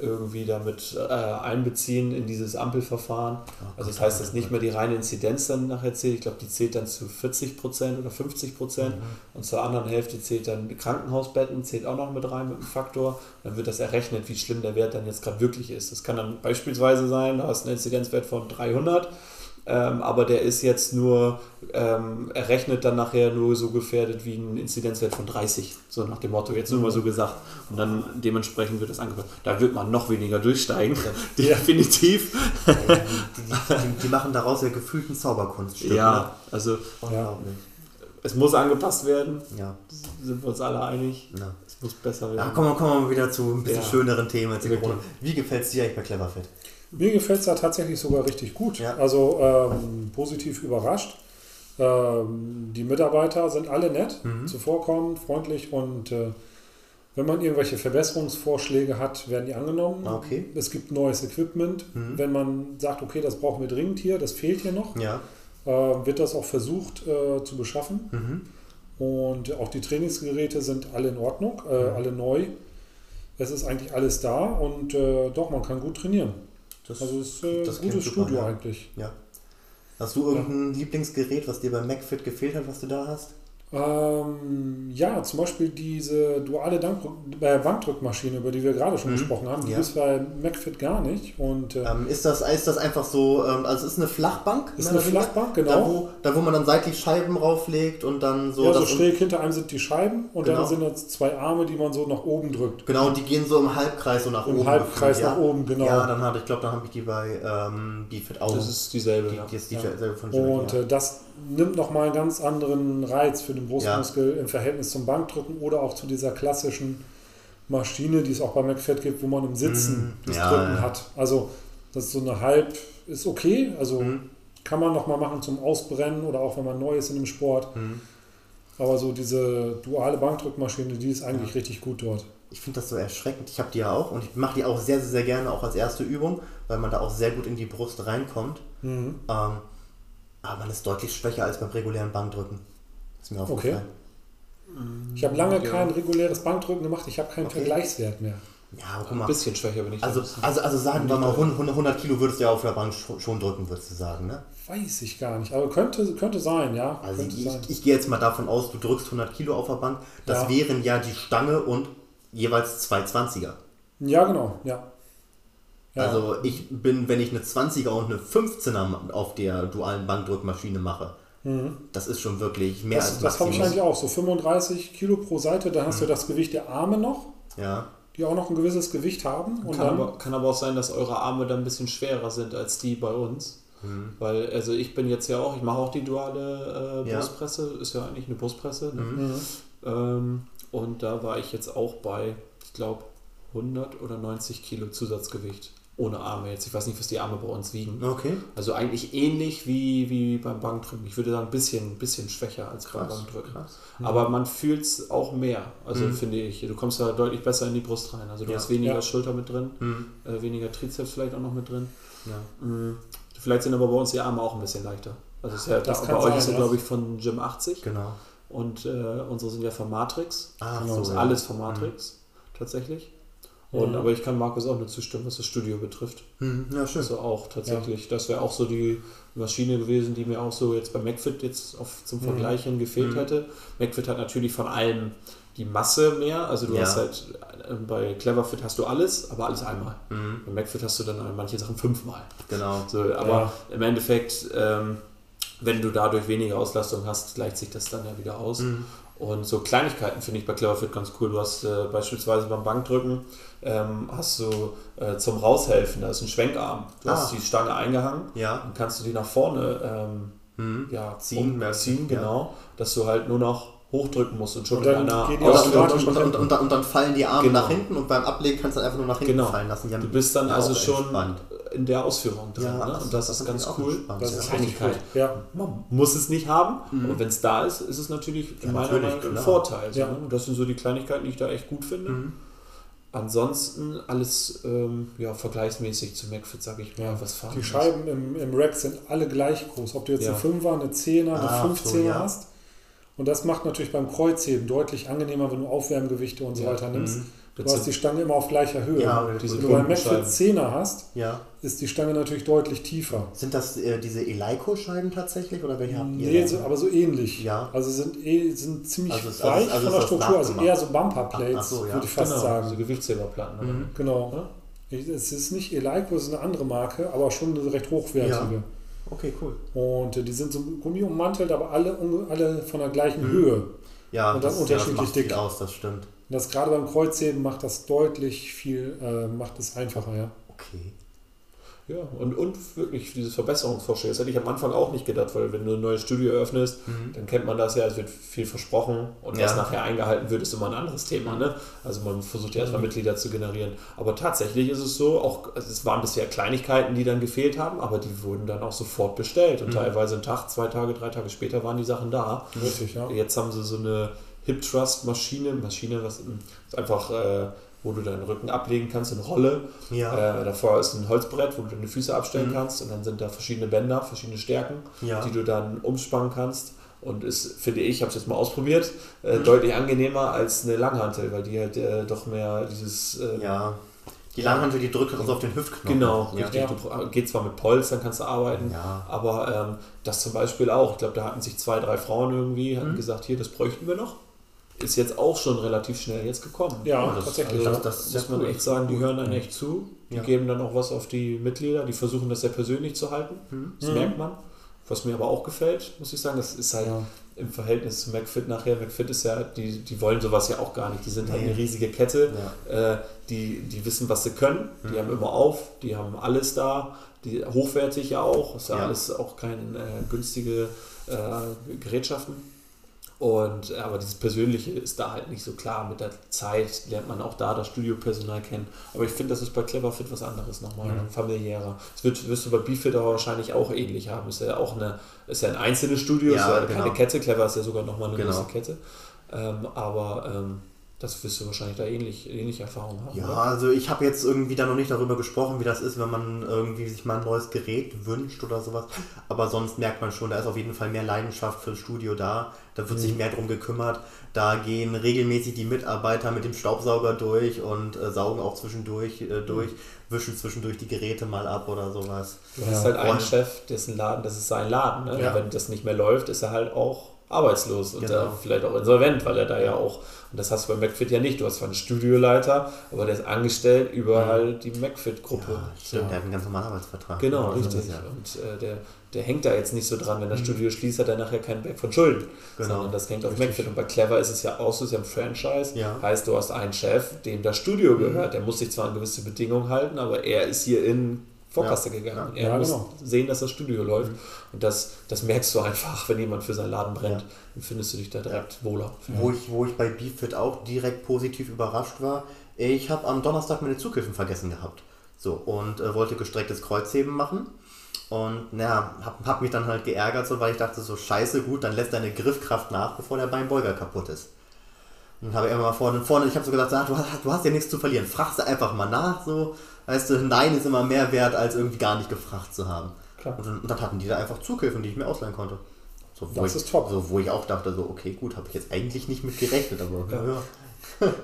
irgendwie damit äh, einbeziehen in dieses Ampelverfahren. Also das heißt, dass nicht mehr die reine Inzidenz dann nachher zählt. Ich glaube, die zählt dann zu 40 Prozent oder 50 Prozent. Mhm. Und zur anderen Hälfte zählt dann Krankenhausbetten, zählt auch noch mit rein mit einem Faktor. Dann wird das errechnet, wie schlimm der Wert dann jetzt gerade wirklich ist. Das kann dann beispielsweise sein, da hast du einen Inzidenzwert von 300 ähm, aber der ist jetzt nur, ähm, errechnet dann nachher nur so gefährdet wie ein Inzidenzwert von 30, so nach dem Motto, jetzt nur mal so gesagt. Und dann dementsprechend wird das angepasst. Da wird man noch weniger durchsteigen, ja. definitiv. Ja, die, die, die, machen daraus ja gefühlten Zauberkunststück. Ja, ne? also. Unglaublich. es muss angepasst werden. Ja. Sind wir uns alle einig. Ja. Es muss besser werden. Kommen, wir, kommen wir wieder zu ein bisschen schöneren Themen als die. Corona. Wie gefällt es dir eigentlich bei Cleverfit? Mir gefällt es da tatsächlich sogar richtig gut. Ja. Also ähm, positiv überrascht. Ähm, die Mitarbeiter sind alle nett, Mhm. zuvorkommend, freundlich und äh, wenn man irgendwelche Verbesserungsvorschläge hat, werden die angenommen. Ah, okay. Es gibt neues Equipment. Mhm. Wenn man sagt, okay, das brauchen wir dringend hier, das fehlt hier noch, Ja. äh, wird das auch versucht äh, zu beschaffen. Mhm. Und auch die Trainingsgeräte sind alle in Ordnung, äh, Mhm. alle neu. Es ist eigentlich alles da und äh, doch, man kann gut trainieren. Das, Also ist äh, das gutes super, Studio ja. eigentlich. ja. Hast du irgendein Lieblingsgerät, was dir bei MacFit gefehlt hat, was du da hast? Ähm, ja, zum Beispiel diese duale äh, Bankdrückmaschine, über die wir gerade schon Mhm. gesprochen haben, die Ja. es bei MacFit gar nicht. Und äh, Ähm, ist, das, ist das einfach so, ähm, also es ist eine Flachbank? ist eine? Flachbank, Da genau. wo, da, wo man dann seitlich Scheiben rauflegt und dann so. ja, so das- schräg hinter einem sind die Scheiben und Genau. dann sind das zwei Arme, die man so nach oben drückt. Genau, die gehen so im Halbkreis so nach Im oben. Halbkreis gefühlt, nach oben, genau. Ja, dann hatte ich glaube, dann habe ich die bei ähm, BeFit auch. Das ist dieselbe. die, ja. die ist die Ja. selbe von Gillette, Und ja. äh, das nimmt nochmal einen ganz anderen Reiz für den Brustmuskel im Verhältnis zum Bankdrücken oder auch zu dieser klassischen Maschine, die es auch bei McFit gibt, wo man im Sitzen Mhm. das Ja, Drücken ja. hat. Also das ist so eine halb, ist okay, also Mhm. kann man nochmal machen zum Ausbrennen oder auch wenn man neu ist in dem Sport. Mhm. Aber so diese duale Bankdrückmaschine, die ist eigentlich richtig gut dort. Ich finde das so erschreckend. Ich habe die ja auch und ich mache die auch sehr, sehr, sehr gerne auch als erste Übung, weil man da auch sehr gut in die Brust reinkommt. Mhm. Ähm, aber man ist deutlich schwächer als beim regulären Bankdrücken. Ist mir aufgefallen. Ich habe lange Ja. kein reguläres Bankdrücken gemacht, ich habe keinen Okay. Vergleichswert mehr. Ja, aber guck Ein mal. bisschen schwächer bin ich. Also, also, also sagen wir mal, 100, 100 Kilo würdest du ja auf der Bank schon, drücken, würdest du sagen, ne? Weiß ich gar nicht, aber könnte, könnte sein, ja. Also könnte ich, sein. ich gehe jetzt mal davon aus, du drückst 100 Kilo auf der Bank. Das Ja. wären ja die Stange und jeweils zwei 20er. Ja, genau, ja. Ja. Also ich bin, wenn ich eine 20er und eine 15er auf der dualen Bankdrückmaschine mache, das ist schon wirklich mehr Mhm. das als das habe ich eigentlich auch, so 35 Kilo pro Seite, dann hast Mhm. du das Gewicht der Arme noch, Ja, die auch noch ein gewisses Gewicht haben. Und Kann dann, aber, kann aber auch sein, dass eure Arme dann ein bisschen schwerer sind als die bei uns. Mhm. Weil, also ich bin jetzt ja auch, ich mache auch die duale äh, Ja. Brustpresse, ist ja eigentlich eine Brustpresse. Ne? Mhm. Ähm, und da war ich jetzt auch bei, ich glaube, 100 oder 90 Kilo Zusatzgewicht. Ohne Arme jetzt. Ich weiß nicht, was die Arme bei uns wiegen. okay. Also eigentlich ähnlich wie, wie beim Bankdrücken. Ich würde sagen, ein bisschen, bisschen schwächer als beim Bankdrücken. krass. Aber man fühlt es auch mehr, also Mhm. finde ich. Du kommst da deutlich besser in die Brust rein. Also du Ja. hast weniger Ja. Schulter mit drin, Hm. äh, weniger Trizeps vielleicht auch noch mit drin. Ja. Mhm. Vielleicht sind aber bei uns die Arme auch ein bisschen leichter. Also ist ja, Das da, bei euch sein, ist ja, glaube ich, von Gym 80 Genau. und äh, unsere sind ja von Matrix. Ah, Das so, ist alles von Matrix, tatsächlich. Und, Mhm. Aber ich kann Markus auch nur zustimmen, was das Studio betrifft. Hm, Ja, schön. Also auch tatsächlich. Das wäre auch so die Maschine gewesen, die mir auch so jetzt bei McFit jetzt auf, zum Mhm. Vergleich hin gefehlt Mhm. hätte. McFit hat natürlich von allem die Masse mehr. Also du Ja. hast halt äh, bei Cleverfit hast du alles, aber alles einmal. Hm, Bei McFit hast du dann manche Sachen fünfmal. Genau. So, aber im Endeffekt, ähm, wenn du dadurch weniger Auslastung hast, gleicht sich das dann ja wieder aus. Hm. Und so Kleinigkeiten finde ich bei Cleverfit ganz cool. Du hast äh, beispielsweise beim Bankdrücken ähm, hast du äh, zum Raushelfen, da ist ein Schwenkarm. Du Ah. hast die Stange eingehangen, Ja. dann kannst du die nach vorne ähm, Hm. ja, Ziehen, mehr- ziehen, ja. genau, dass du halt nur noch hochdrücken musst und schon Und in dann Und, dann, und, und, und, dann, und dann fallen die Arme Genau. nach hinten und beim Ablegen kannst du einfach nur nach hinten Genau. fallen lassen. Du bist dann also schon entspannt. in der Ausführung drin. Ja, ne? das- Und das, das ist ganz cool. entspannt. Das ist Kleinigkeit. Ja. Man muss es nicht haben, Mhm. aber wenn es da ist, ist es natürlich Ja, meiner natürlich, Meinung ein. Vorteil. So, ne? Und Das sind so die Kleinigkeiten, die ich da echt gut finde. Mhm. Ansonsten alles ähm, ja, vergleichsmäßig zu McFit, sage ich mal, Ja. was fahren Die. Scheiben im, im Rack sind alle gleich groß. Ob du jetzt Ja. eine 5er, eine 10er, eine Ah, 15er so, ja. hast. Und das macht natürlich beim Kreuzheben deutlich angenehmer, wenn du Aufwärmgewichte und so weiter nimmst. Mhm. Du hast die Stange immer auf gleicher Höhe. Ja, diese wenn du Pumpenscheiben. 10er hast, Ja. ist die Stange natürlich deutlich tiefer. Sind das äh, diese Eleiko-Scheiben tatsächlich oder welche habt ihr? Nee, so, aber so ähnlich. Ja. Also sind, eh, sind ziemlich Also also weich es- also von ist der Struktur, also eher so Bumperplates, so, ja. würde ich fast genau, sagen. so Gewichtsheberplatten. oder? Mhm. Genau. Es ist nicht Eleiko, es ist eine andere Marke, aber schon eine recht hochwertige. Okay, cool. Und äh, die sind so Gummi ummantelt, aber alle, alle von der gleichen Mhm. Höhe. Ja, Und dann das, ja, das unterschiedlich macht viel dick. aus, das stimmt. Und das gerade beim Kreuzheben macht das deutlich viel, äh, macht es einfacher, ja. Okay. Ja, und, und wirklich dieses Verbesserungsvorschläge. Das hätte ich am Anfang auch nicht gedacht, weil wenn du ein neues Studio eröffnest, mhm. dann kennt man das ja, es wird viel versprochen und ja. was nachher eingehalten wird, ist immer ein anderes Thema. Ne? Also man versucht ja erstmal mhm. Mitglieder zu generieren. Aber tatsächlich ist es so, auch also es waren bisher Kleinigkeiten, die dann gefehlt haben, aber die wurden dann auch sofort bestellt. Und mhm. teilweise einen Tag, zwei Tage, drei Tage später waren die Sachen da. Richtig, ja. Jetzt haben sie so eine Hip Trust Maschine, Maschine, was ist einfach äh, wo du deinen Rücken ablegen kannst, eine Rolle. Ja. Äh, davor ist ein Holzbrett, wo du deine Füße abstellen mhm. kannst und dann sind da verschiedene Bänder, verschiedene Stärken, ja. die du dann umspannen kannst. Und ist, finde ich, ich habe es jetzt mal ausprobiert, äh, mhm. deutlich angenehmer als eine Langhantel, weil die halt äh, doch mehr dieses. Äh, ja. Die Langhantel, die drückt also auf den Hüftknochen. Genau, ja. richtig. Du geht zwar mit Polstern, kannst du arbeiten, ja. aber ähm, das zum Beispiel auch. Ich glaube, da hatten sich zwei, drei Frauen irgendwie, hatten mhm. gesagt, hier, das bräuchten wir noch ist jetzt auch schon relativ schnell jetzt gekommen. Ja, das, tatsächlich. Also das, das muss man cool. echt sagen, die hören dann echt zu. Die ja. geben dann auch was auf die Mitglieder. Die versuchen das sehr persönlich zu halten. Mhm. Das mhm. merkt man. Was mir aber auch gefällt, muss ich sagen, das ist halt ja. im Verhältnis zu McFit nachher. McFit ist ja, die, die wollen sowas ja auch gar nicht. Die sind halt eine riesige Kette. Ja. Äh, die, die wissen, was sie können. Die mhm. haben immer auf. Die haben alles da. Die, hochwertig ja auch. Ist ja, alles auch keine äh, günstige äh, Gerätschaften. Und äh, aber dieses Persönliche ist da halt nicht so klar. Mit der Zeit lernt man auch da das Studiopersonal kennen. Aber ich finde, das ist bei Cleverfit was anderes nochmal, mhm. familiärer. Das wird, wirst du bei Beefit aber wahrscheinlich auch ähnlich haben. Ist ja auch eine, ist ja ein einzelnes Studio, ja, ist ja genau. keine Kette. Clever ist ja sogar nochmal eine genau. große Kette. Ähm, aber ähm, das wirst du wahrscheinlich da ähnlich, ähnliche Erfahrungen haben. Ja, oder? also ich habe jetzt irgendwie da noch nicht darüber gesprochen, wie das ist, wenn man irgendwie sich mal ein neues Gerät wünscht oder sowas. Aber sonst merkt man schon, da ist auf jeden Fall mehr Leidenschaft fürs Studio da. Da wird mhm. sich mehr drum gekümmert. Da gehen regelmäßig die Mitarbeiter mit dem Staubsauger durch und äh, saugen auch zwischendurch äh, durch, mhm. wischen zwischendurch die Geräte mal ab oder sowas. Du hast ja. halt einen Chef, dessen Laden, das ist sein Laden. Ne? Ja. Wenn das nicht mehr läuft, ist er halt auch arbeitslos und genau. vielleicht auch insolvent, weil er da ja auch und das hast du bei McFit ja nicht. Du hast zwar einen Studioleiter, aber der ist angestellt über halt die McFit-Gruppe. Ja, stimmt, ja. der hat einen ganz normalen Arbeitsvertrag. Genau, richtig. Ja. Und äh, der, der hängt da jetzt nicht so dran. Wenn das mhm. Studio schließt, hat er nachher keinen Back von Schulden. Genau. Sondern das hängt auf richtig. McFit. Und bei Clever ist es ja auch so, es ist ja ein Franchise. Ja. Heißt, du hast einen Chef, dem das Studio gehört. Mhm. Der muss sich zwar an gewisse Bedingungen halten, aber er ist hier in Vorkasse ja. gegangen. Ja. Er muss genau. sehen, dass das Studio läuft. Mhm. Und das, das merkst du einfach, wenn jemand für seinen Laden brennt. Dann findest du dich da direkt wohler. Wo, ich, wo ich bei BeefFit auch direkt positiv überrascht war, ich habe am Donnerstag meine Zughilfen vergessen gehabt. So, und äh, wollte gestrecktes Kreuzheben machen. Und naja, hab, hab mich dann halt geärgert, so, weil ich dachte so, scheiße, gut, dann lässt deine Griffkraft nach, bevor der Beinbeuger kaputt ist. Und habe immer mal vorne, vorne ich habe so gesagt, ah, du, hast, du hast ja nichts zu verlieren, fragst du einfach mal nach, so, Weißt du, Nein ist immer mehr wert, als irgendwie gar nicht gefragt zu haben. Klar. Und, dann, und dann hatten die da einfach Zughilfen, die ich mir ausleihen konnte. So, das ich, ist top. So, wo ich auch dachte, so, okay, gut, habe ich jetzt eigentlich nicht mit gerechnet, aber ja. ja.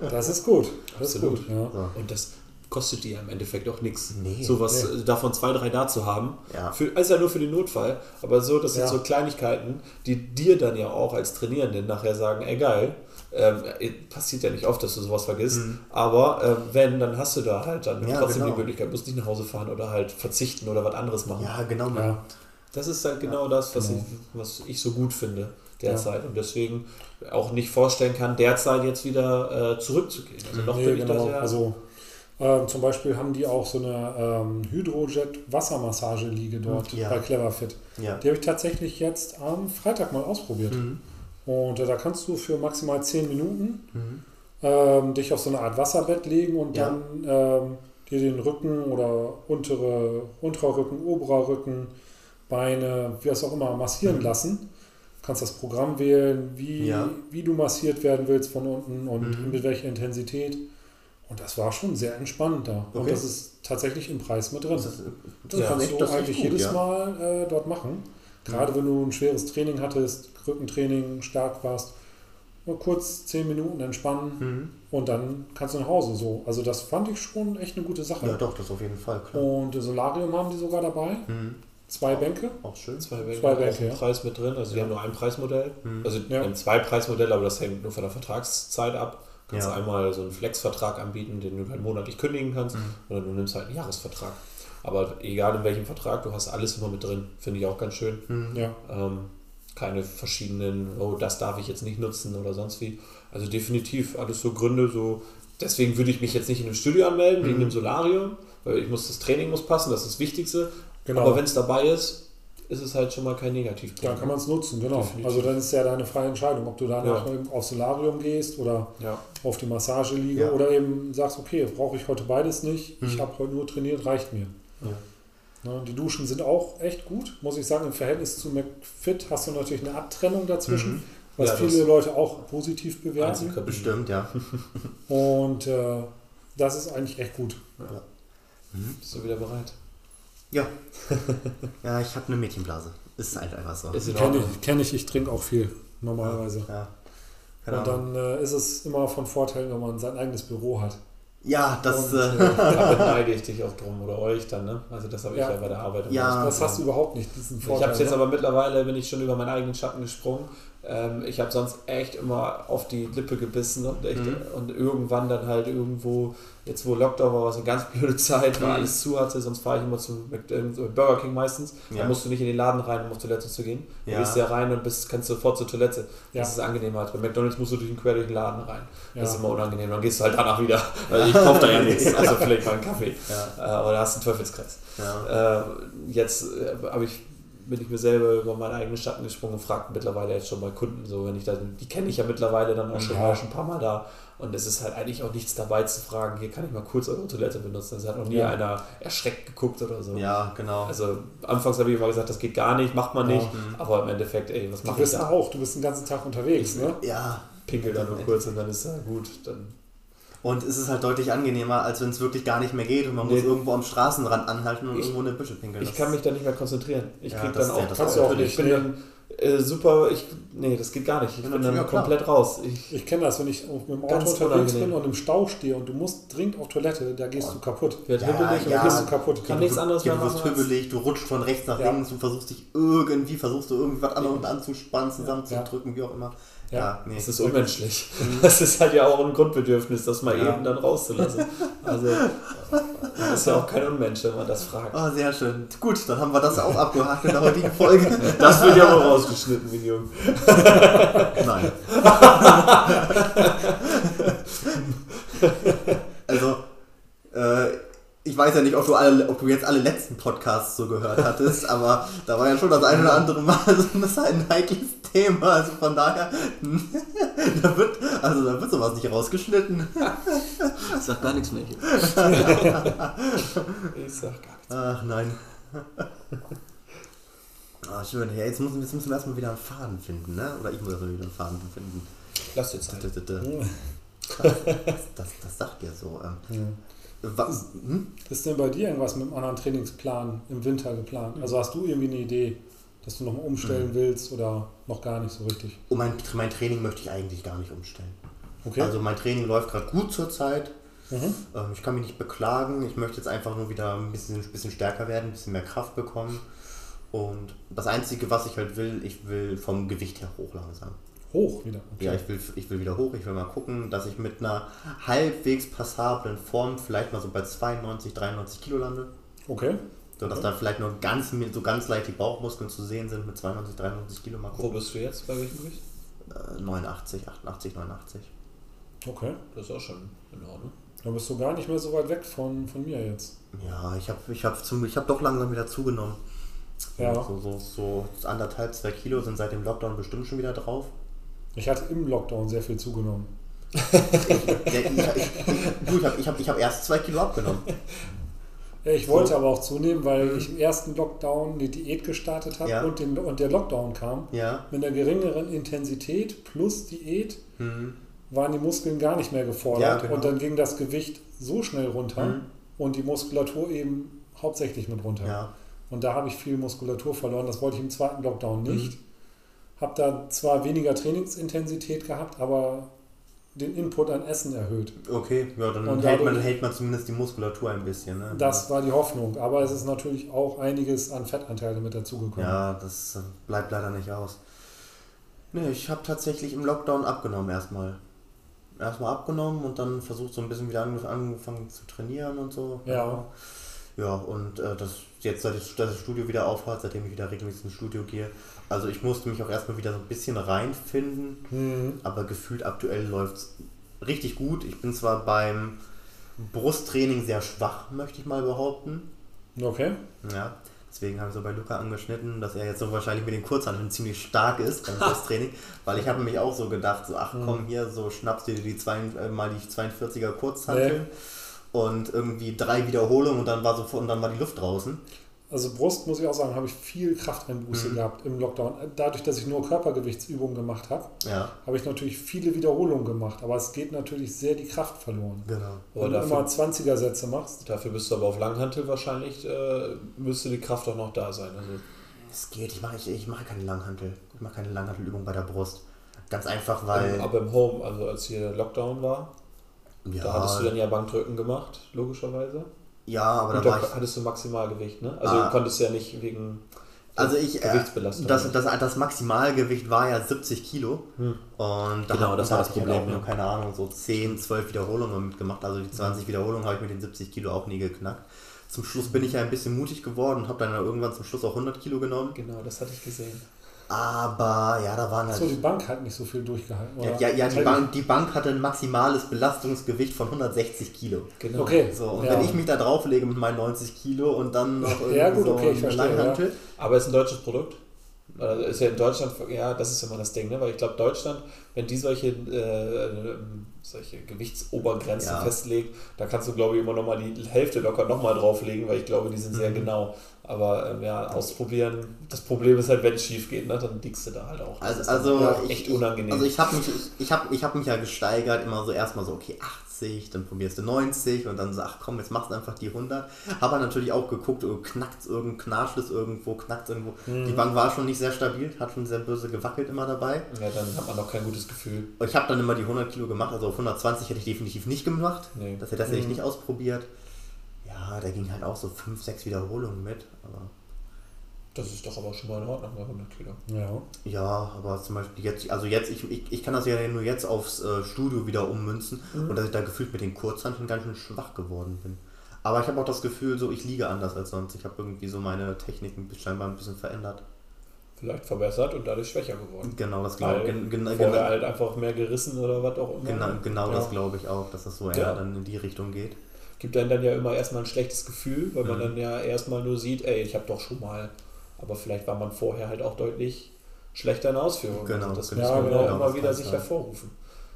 Das ist gut. Das Absolut. ist gut. Ja. So. Und das kostet dir im Endeffekt auch nichts. Nee, Sowas nee. davon zwei, drei da zu haben. Ja. Für, also ja nur für den Notfall. Aber so, das sind ja. so Kleinigkeiten, die dir dann ja auch als Trainierenden nachher sagen, ey geil, äh, passiert ja nicht oft, dass du sowas vergisst, mhm. aber äh, wenn, dann hast du da halt dann ja, trotzdem genau. die Möglichkeit, musst nicht nach Hause fahren oder halt verzichten oder was anderes machen. Ja, genau. Ja. Das ist halt genau ja, das, was, genau. Ich, was ich so gut finde derzeit und deswegen auch nicht vorstellen kann, derzeit jetzt wieder äh, zurückzugehen. Also noch nee, genau. das ja also äh, zum Beispiel haben die auch so eine ähm, Hydrojet-Wassermassageliege dort bei Cleverfit. Die habe ich tatsächlich jetzt am Freitag mal ausprobiert. Mhm. Und äh, da kannst du für maximal 10 Minuten mhm. ähm, dich auf so eine Art Wasserbett legen und ja. dann ähm, dir den Rücken oder untere, unterer Rücken, oberer Rücken, Beine, wie es auch immer, massieren mhm. lassen. Du kannst das Programm wählen, wie, ja. wie du massiert werden willst von unten und mhm. mit welcher Intensität. Und das war schon sehr entspannt da. Okay. Und das ist tatsächlich im Preis mit drin. Das, ist, das ja, kannst du eigentlich gut, jedes. Mal äh, dort machen. Gerade wenn du ein schweres Training hattest, Rückentraining stark warst, nur kurz zehn Minuten entspannen mhm. und dann kannst du nach Hause. So. Also das fand ich schon echt eine gute Sache. Ja, doch, das auf jeden Fall. Klar. Und Solarium haben die sogar dabei. Mhm. Zwei Bänke. Auch schön. Zwei Bänke. Zwei Bänke auch ja. Preis mit drin. Also ja. die haben nur ein Preismodell. Mhm. Also ja. haben zwei Preismodelle, aber das hängt nur von der Vertragszeit ab. Du kannst ja. einmal so einen Flex-Vertrag anbieten, den du halt monatlich kündigen kannst, mhm. oder du nimmst halt einen Jahresvertrag. Aber egal in welchem Vertrag, du hast alles immer mit drin. Finde ich auch ganz schön. Mhm. Ja. Ähm, keine verschiedenen, oh, das darf ich jetzt nicht nutzen oder sonst wie. Also definitiv alles so Gründe, so. Deswegen würde ich mich jetzt nicht in einem Studio anmelden, mhm. wegen dem Solarium, Weil ich muss, das Training muss passen, das ist das Wichtigste. Genau. Aber wenn es dabei ist, ist es halt schon mal kein Negativpunkt. Dann kann man es nutzen, genau. Definitiv. Also dann ist ja deine freie Entscheidung, ob du danach ja. aufs Solarium gehst oder ja. auf die Massageliege ja. oder eben sagst, okay, brauche ich heute beides nicht, mhm. ich habe heute nur trainiert, reicht mir. Ja. Die Duschen sind auch echt gut, muss ich sagen. Im Verhältnis zu McFit hast du natürlich eine Abtrennung dazwischen, mhm. was viele Leute auch positiv bewerten. Bestimmt, ja. Und äh, das ist eigentlich echt gut. Mhm. Bist du wieder bereit? Ja. ja, ich habe eine Mädchenblase. Ist halt einfach so. Kenne ich, kenn ich, ich trinke auch viel, normalerweise. Ja. Und dann äh, ist es immer von Vorteil, wenn man sein eigenes Büro hat. Ja, das. Und, äh, äh da beneide ich dich auch drum oder euch dann, ne? Also das habe ich ja. ja bei der Arbeit. Ja, das hast du überhaupt nicht, diesen Vorteil. Ich habe es jetzt ne? aber mittlerweile, bin ich schon über meinen eigenen Schatten gesprungen. Ähm, ich habe sonst echt immer auf die Lippe gebissen und, echt, mhm. und irgendwann dann halt irgendwo, jetzt wo Lockdown war, war es eine ganz blöde Zeit, weil mhm. alles zu hatte, sonst fahre ich immer zum Burger King meistens. Ja. Da musst du nicht in den Laden rein, um auf Toilette zu gehen. Ja. Du gehst ja rein und bist, kannst sofort zur Toilette. Ja. Das ist angenehmer als bei McDonalds musst du durch den, quer durch den Laden rein. Das ist immer unangenehm. Dann gehst du halt danach wieder. Weil ich kaufe da ja nichts, also vielleicht mal einen Kaffee. Äh, oder hast einen Teufelskreis. Äh, jetzt äh, habe ich bin ich mir selber über meinen eigenen Schatten gesprungen und frage mittlerweile jetzt schon bei Kunden so, wenn ich da, die kenne ich ja mittlerweile dann auch schon, ja. schon ein paar Mal da. Und es ist halt eigentlich auch nichts dabei zu fragen, hier kann ich mal kurz eure Toilette benutzen. Es hat noch nie ja. einer erschreckt geguckt oder so. Ja, genau. Also anfangs habe ich immer gesagt, das geht gar nicht, macht man nicht. Ja. Aber im Endeffekt, ey, was mache ich da? Du bist auch, du bist den ganzen Tag unterwegs, ne? Ja. Pinkel dann nur kurz und dann ist ja gut. Dann und es ist halt deutlich angenehmer, als wenn es wirklich gar nicht mehr geht und man nee. muss irgendwo am Straßenrand anhalten und ich, irgendwo eine Büsche pinkeln. Ich kann mich da nicht mehr konzentrieren. Ich ja, krieg dann auch, das auch nicht. Ich bin dann äh, super, ich, nee, das geht gar nicht. Ich ja, bin dann ja, komplett raus. Ich, ich kenne das, wenn ich mit dem Auto unterwegs unangenehm. bin und im Stau stehe und du musst dringend auf Toilette, da gehst du kaputt. Wird ja, hibbelig ja, und gehst du kaputt. Kann nichts anderes mehr machen. Du wirst hibbelig, du rutschst von rechts nach links, du versuchst dich irgendwie, versuchst du irgendwas an und anzuspannen, zusammenzudrücken, wie auch immer. Ja, ja nee. Das ist unmenschlich. Mhm. Das ist halt ja auch ein Grundbedürfnis, das mal ja. eben dann rauszulassen. Also, das ist ja auch kein Unmensch, wenn man das fragt. Oh, sehr schön. Gut, dann haben wir das auch abgehakt in der heutigen Folge. Das wird ja wohl rausgeschnitten, jung. Nein. also, äh, ich weiß ja nicht, ob du, alle, ob du jetzt alle letzten Podcasts so gehört hattest, aber da war ja schon das eine oder andere Mal so ein heikles Thema. Also von daher, da wird, also da wird sowas nicht rausgeschnitten. Ich sag gar nichts mehr hier. Ich sag gar nichts. Ach nein. Ah, schön. Ja, jetzt müssen, jetzt müssen wir erstmal wieder einen Faden finden, ne? Oder ich muss erstmal wieder einen Faden finden. Lass dir Zeit. Das, das, das sagt ihr so. Ähm. Ja. Was, hm? Ist denn bei dir irgendwas mit einem anderen Trainingsplan im Winter geplant? Also hast du irgendwie eine Idee, dass du nochmal umstellen mhm. willst oder noch gar nicht so richtig? Oh, mein, mein Training möchte ich eigentlich gar nicht umstellen. Okay. Also mein Training läuft gerade gut zurzeit. Mhm. Ähm, ich kann mich nicht beklagen. Ich möchte jetzt einfach nur wieder ein bisschen, ein bisschen stärker werden, ein bisschen mehr Kraft bekommen. Und das Einzige, was ich halt will, ich will vom Gewicht her hoch langsam. Hoch wieder? Okay. Ja, ich will, ich will wieder hoch. Ich will mal gucken, dass ich mit einer halbwegs passablen Form vielleicht mal so bei 92, 93 Kilo lande. Okay. So dass da vielleicht nur ganz, so ganz leicht die Bauchmuskeln zu sehen sind mit 92, 93 Kilo. Mal gucken. Wo bist du jetzt? Bei welchem Gewicht? 89, 88, 89. Okay. Das ist auch schon in Ordnung. Da bist du gar nicht mehr so weit weg von, von mir jetzt. Ja, ich habe ich hab ich hab doch langsam wieder zugenommen. Ja. So, so, so anderthalb, zwei Kilo sind seit dem Lockdown bestimmt schon wieder drauf. Ich hatte im Lockdown sehr viel zugenommen. ich, ich, ich, habe ich hab, ich hab erst zwei Kilo abgenommen. Ich wollte so. aber auch zunehmen, weil mhm. ich im ersten Lockdown eine Diät gestartet habe ja. und, den, und der Lockdown kam. Ja. Mit einer geringeren Intensität plus Diät mhm. waren die Muskeln gar nicht mehr gefordert. Ja, genau. Und dann ging das Gewicht so schnell runter mhm. und die Muskulatur eben hauptsächlich mit runter. Und da habe ich viel Muskulatur verloren. Das wollte ich im zweiten Lockdown nicht. Mhm. Habe da zwar weniger Trainingsintensität gehabt, aber den Input an Essen erhöht. Okay, ja, dann und hält, man, hält man zumindest die Muskulatur ein bisschen. Ne? Das war die Hoffnung, aber es ist natürlich auch einiges an Fettanteile mit dazugekommen. Ja, das bleibt leider nicht aus. Ne, ich habe tatsächlich im Lockdown abgenommen erstmal. Erstmal abgenommen und dann versucht so ein bisschen wieder angefangen zu trainieren und so. Ja. Ja, und äh, das jetzt, seit das Studio wieder aufhat, seitdem ich wieder regelmäßig ins Studio gehe, also ich musste mich auch erstmal wieder so ein bisschen reinfinden, mhm. aber gefühlt aktuell läuft es richtig gut. Ich bin zwar beim Brusttraining sehr schwach, möchte ich mal behaupten. Okay. Ja, deswegen habe ich so bei Luca angeschnitten, dass er jetzt so wahrscheinlich mit den Kurzhanteln ziemlich stark ist beim Brusttraining, weil ich habe mich auch so gedacht, so ach komm hier, so schnappst dir die zwei, äh, mal die 42er Kurzhanteln nee. und irgendwie drei Wiederholungen und dann war so und dann war die Luft draußen. Also Brust, muss ich auch sagen, habe ich viel Krafteinbuße mhm. gehabt im Lockdown. Dadurch, dass ich nur Körpergewichtsübungen gemacht habe, ja. habe ich natürlich viele Wiederholungen gemacht. Aber es geht natürlich sehr die Kraft verloren. Genau. Wenn du immer 20er-Sätze machst. Dafür bist du aber auf Langhantel wahrscheinlich, äh, müsste die Kraft auch noch da sein. Also. Es geht, ich mache ich, ich mach keine Langhantel. Ich mache keine Langhantelübung bei der Brust. Ganz einfach, weil... Aber im Home, also als hier Lockdown war, ja. da hattest du dann ja Bankdrücken gemacht, logischerweise. Ja, aber da war ich, hattest du Maximalgewicht, ne? Also ah, du konntest ja nicht wegen also ich, äh, Gewichtsbelastung. Das, das, das Maximalgewicht war ja 70 Kilo. Hm. Und da genau, das war das Problem. Ich auch nur, keine Ahnung, so 10, 12 Wiederholungen mitgemacht. Also die 20 mhm. Wiederholungen habe ich mit den 70 Kilo auch nie geknackt. Zum Schluss bin ich ja ein bisschen mutig geworden und habe dann irgendwann zum Schluss auch 100 Kilo genommen. Genau, das hatte ich gesehen. Aber ja, da waren halt. So, die Bank hat nicht so viel durchgehalten. Oder? Ja, ja, die, Bank, die Bank hatte ein maximales Belastungsgewicht von 160 Kilo. Genau. Okay. So, und ja. wenn ich mich da drauflege mit meinen 90 Kilo und dann noch irgendwie ja, gut, so okay, ich verstehe, ja. Aber ist ein deutsches Produkt? Also ist ja in Deutschland, ja, das ist immer das Ding, ne? weil ich glaube, Deutschland, wenn die solche, äh, solche Gewichtsobergrenzen ja. festlegt, da kannst du, glaube ich, immer nochmal die Hälfte locker nochmal drauflegen, weil ich glaube, die sind sehr mhm. genau. Aber ähm, ja, ausprobieren. Das Problem ist halt, wenn es schief geht, ne, dann dickst du da halt auch. Das also, also ich, echt unangenehm. Also ich habe mich, ich, ich hab, ich hab mich ja gesteigert, immer so erstmal so, okay, 80, dann probierst du 90 und dann so, ach komm, jetzt machst du einfach die 100. Habe natürlich auch geguckt, oh, knackt es irgendwo, knatscht es irgendwo, knackt es irgendwo. Mhm. Die Bank war schon nicht sehr stabil, hat schon sehr böse gewackelt immer dabei. Ja, dann hat man noch kein gutes Gefühl. Ich habe dann immer die 100 Kilo gemacht, also auf 120 hätte ich definitiv nicht gemacht. Nee. Das, das hätte ich mhm. nicht ausprobiert. Ja, der ging halt auch so 5, 6 Wiederholungen mit, aber das ist doch aber schon mal in Ordnung bei 100 Kilo. Ja. Ja, aber zum Beispiel jetzt, also jetzt, ich, ich, ich kann das ja nur jetzt aufs äh, Studio wieder ummünzen mhm. und dass ich da gefühlt mit den Kurzhanteln ganz schön schwach geworden bin. Aber ich habe auch das Gefühl, so ich liege anders als sonst. Ich habe irgendwie so meine Techniken scheinbar ein bisschen verändert. Vielleicht verbessert und dadurch schwächer geworden. Genau, das glaube ich. Gen, gen, vorher genau, halt einfach mehr gerissen oder was auch immer. Genau, genau ja. das glaube ich auch, dass das so eher ja. dann in die Richtung geht. Gibt dann dann ja immer erstmal ein schlechtes Gefühl, weil mhm. man dann ja erstmal nur sieht, ey, ich habe doch schon mal aber vielleicht war man vorher halt auch deutlich schlechter in Ausführung. Genau, also das muss man genau, immer wieder sich hervorrufen.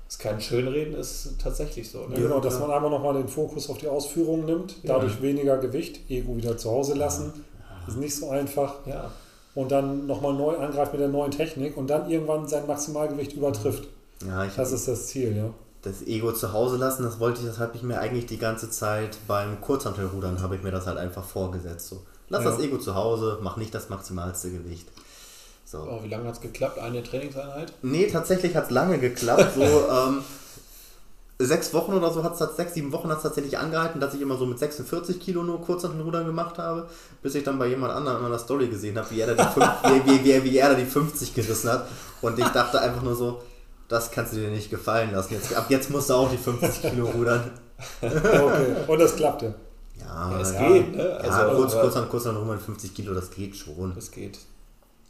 Das ist kein Schönreden, ist tatsächlich so. Ne? Genau, dass man einmal nochmal den Fokus auf die Ausführungen nimmt, dadurch ja. weniger Gewicht, Ego wieder zu Hause lassen. Ja. Ist nicht so einfach. Ja. Und dann nochmal neu angreift mit der neuen Technik und dann irgendwann sein Maximalgewicht übertrifft. Ja, das ist das Ziel, ja. Das Ego zu Hause lassen, das wollte ich, das habe ich mir eigentlich die ganze Zeit beim Kurzhantelrudern, habe ich mir das halt einfach vorgesetzt. So Lass ja. das Ego zu Hause, mach nicht das maximalste Gewicht. So. Oh, wie lange hat es geklappt? Eine Trainingseinheit? Nee, tatsächlich hat es lange geklappt. so ähm, sechs Wochen oder so hat es sechs, sieben Wochen hat es tatsächlich angehalten, dass ich immer so mit 46 Kilo nur kurz an den Rudern gemacht habe, bis ich dann bei jemand anderem in meiner Story gesehen habe, wie, er da die wie, wie, wie er da die 50 gerissen hat. Und ich dachte einfach nur so, das kannst du dir nicht gefallen lassen. Jetzt, ab jetzt musst du auch die 50 Kilo rudern. okay, und das klappte. Ja, es ja. geht. Ne? Also, ja, kurz, kurz an kurz an 150 Kilo, das geht schon. Das geht.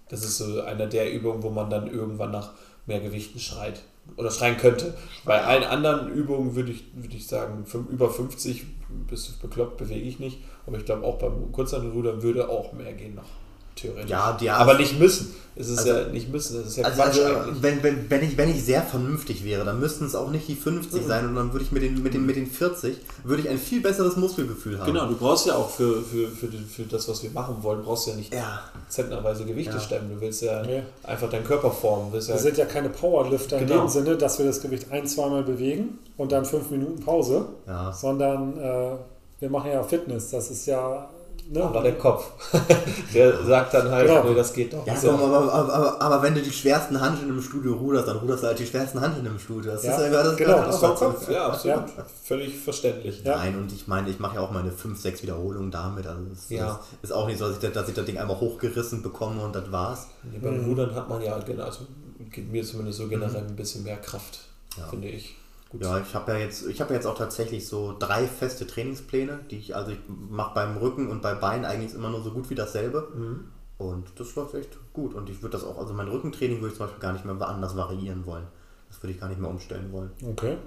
Das ist so einer der Übungen, wo man dann irgendwann nach mehr Gewichten schreit. Oder schreien könnte. Bei allen anderen Übungen würde ich, würde ich sagen, über 50 bis bekloppt bewege ich nicht. Aber ich glaube auch beim Kurzhantelrudern würde auch mehr gehen noch theoretisch. Ja, ja. Aber nicht müssen. Es ist also, ja nicht müssen, es ist ja also, also wenn, wenn, wenn, ich, wenn ich sehr vernünftig wäre, dann müssten es auch nicht die 50 mhm. sein und dann würde ich mit den, mit, den, mit den 40 würde ich ein viel besseres Muskelgefühl haben. Genau, du brauchst ja auch für, für, für, die, für das, was wir machen wollen, brauchst du ja nicht ja. zentnerweise Gewichte ja. stemmen. Du willst ja, ja, einfach deinen Körper formen. wir ja sind ja keine Powerlifter genau. in dem Sinne, dass wir das Gewicht ein-, zweimal bewegen und dann fünf Minuten Pause, sondern äh, wir machen ja Fitness. Das ist ja Ne? Aber der Kopf, der sagt dann halt, genau. nee, das geht doch. Ja, komm, aber, aber, aber, aber, wenn du die schwersten Handeln im Studio ruderst, dann ruderst du halt die schwersten Handeln im Studio. Das ja, ist ja das genau, das ist Kopf. Ja, absolut. Ja. Völlig verständlich. Nein, und ich meine, ich mache ja auch meine 5, 6 Wiederholungen damit. Also das, ja. das ist auch nicht so, dass ich, dass ich das Ding einmal hochgerissen bekomme und das war's. Nee, beim mhm. Rudern hat man ja, also geht mir zumindest so generell mhm. ein bisschen mehr Kraft, finde ich. Gut. Ja, ich habe ja jetzt, ich habe ja jetzt auch tatsächlich so drei feste Trainingspläne, die ich, also ich mache beim Rücken und bei Beinen eigentlich immer nur so gut wie dasselbe. Mhm. Und das läuft echt gut. Und ich würde das auch, also mein Rückentraining würde ich zum Beispiel gar nicht mehr anders variieren wollen. Das würde ich gar nicht mehr umstellen wollen. Okay.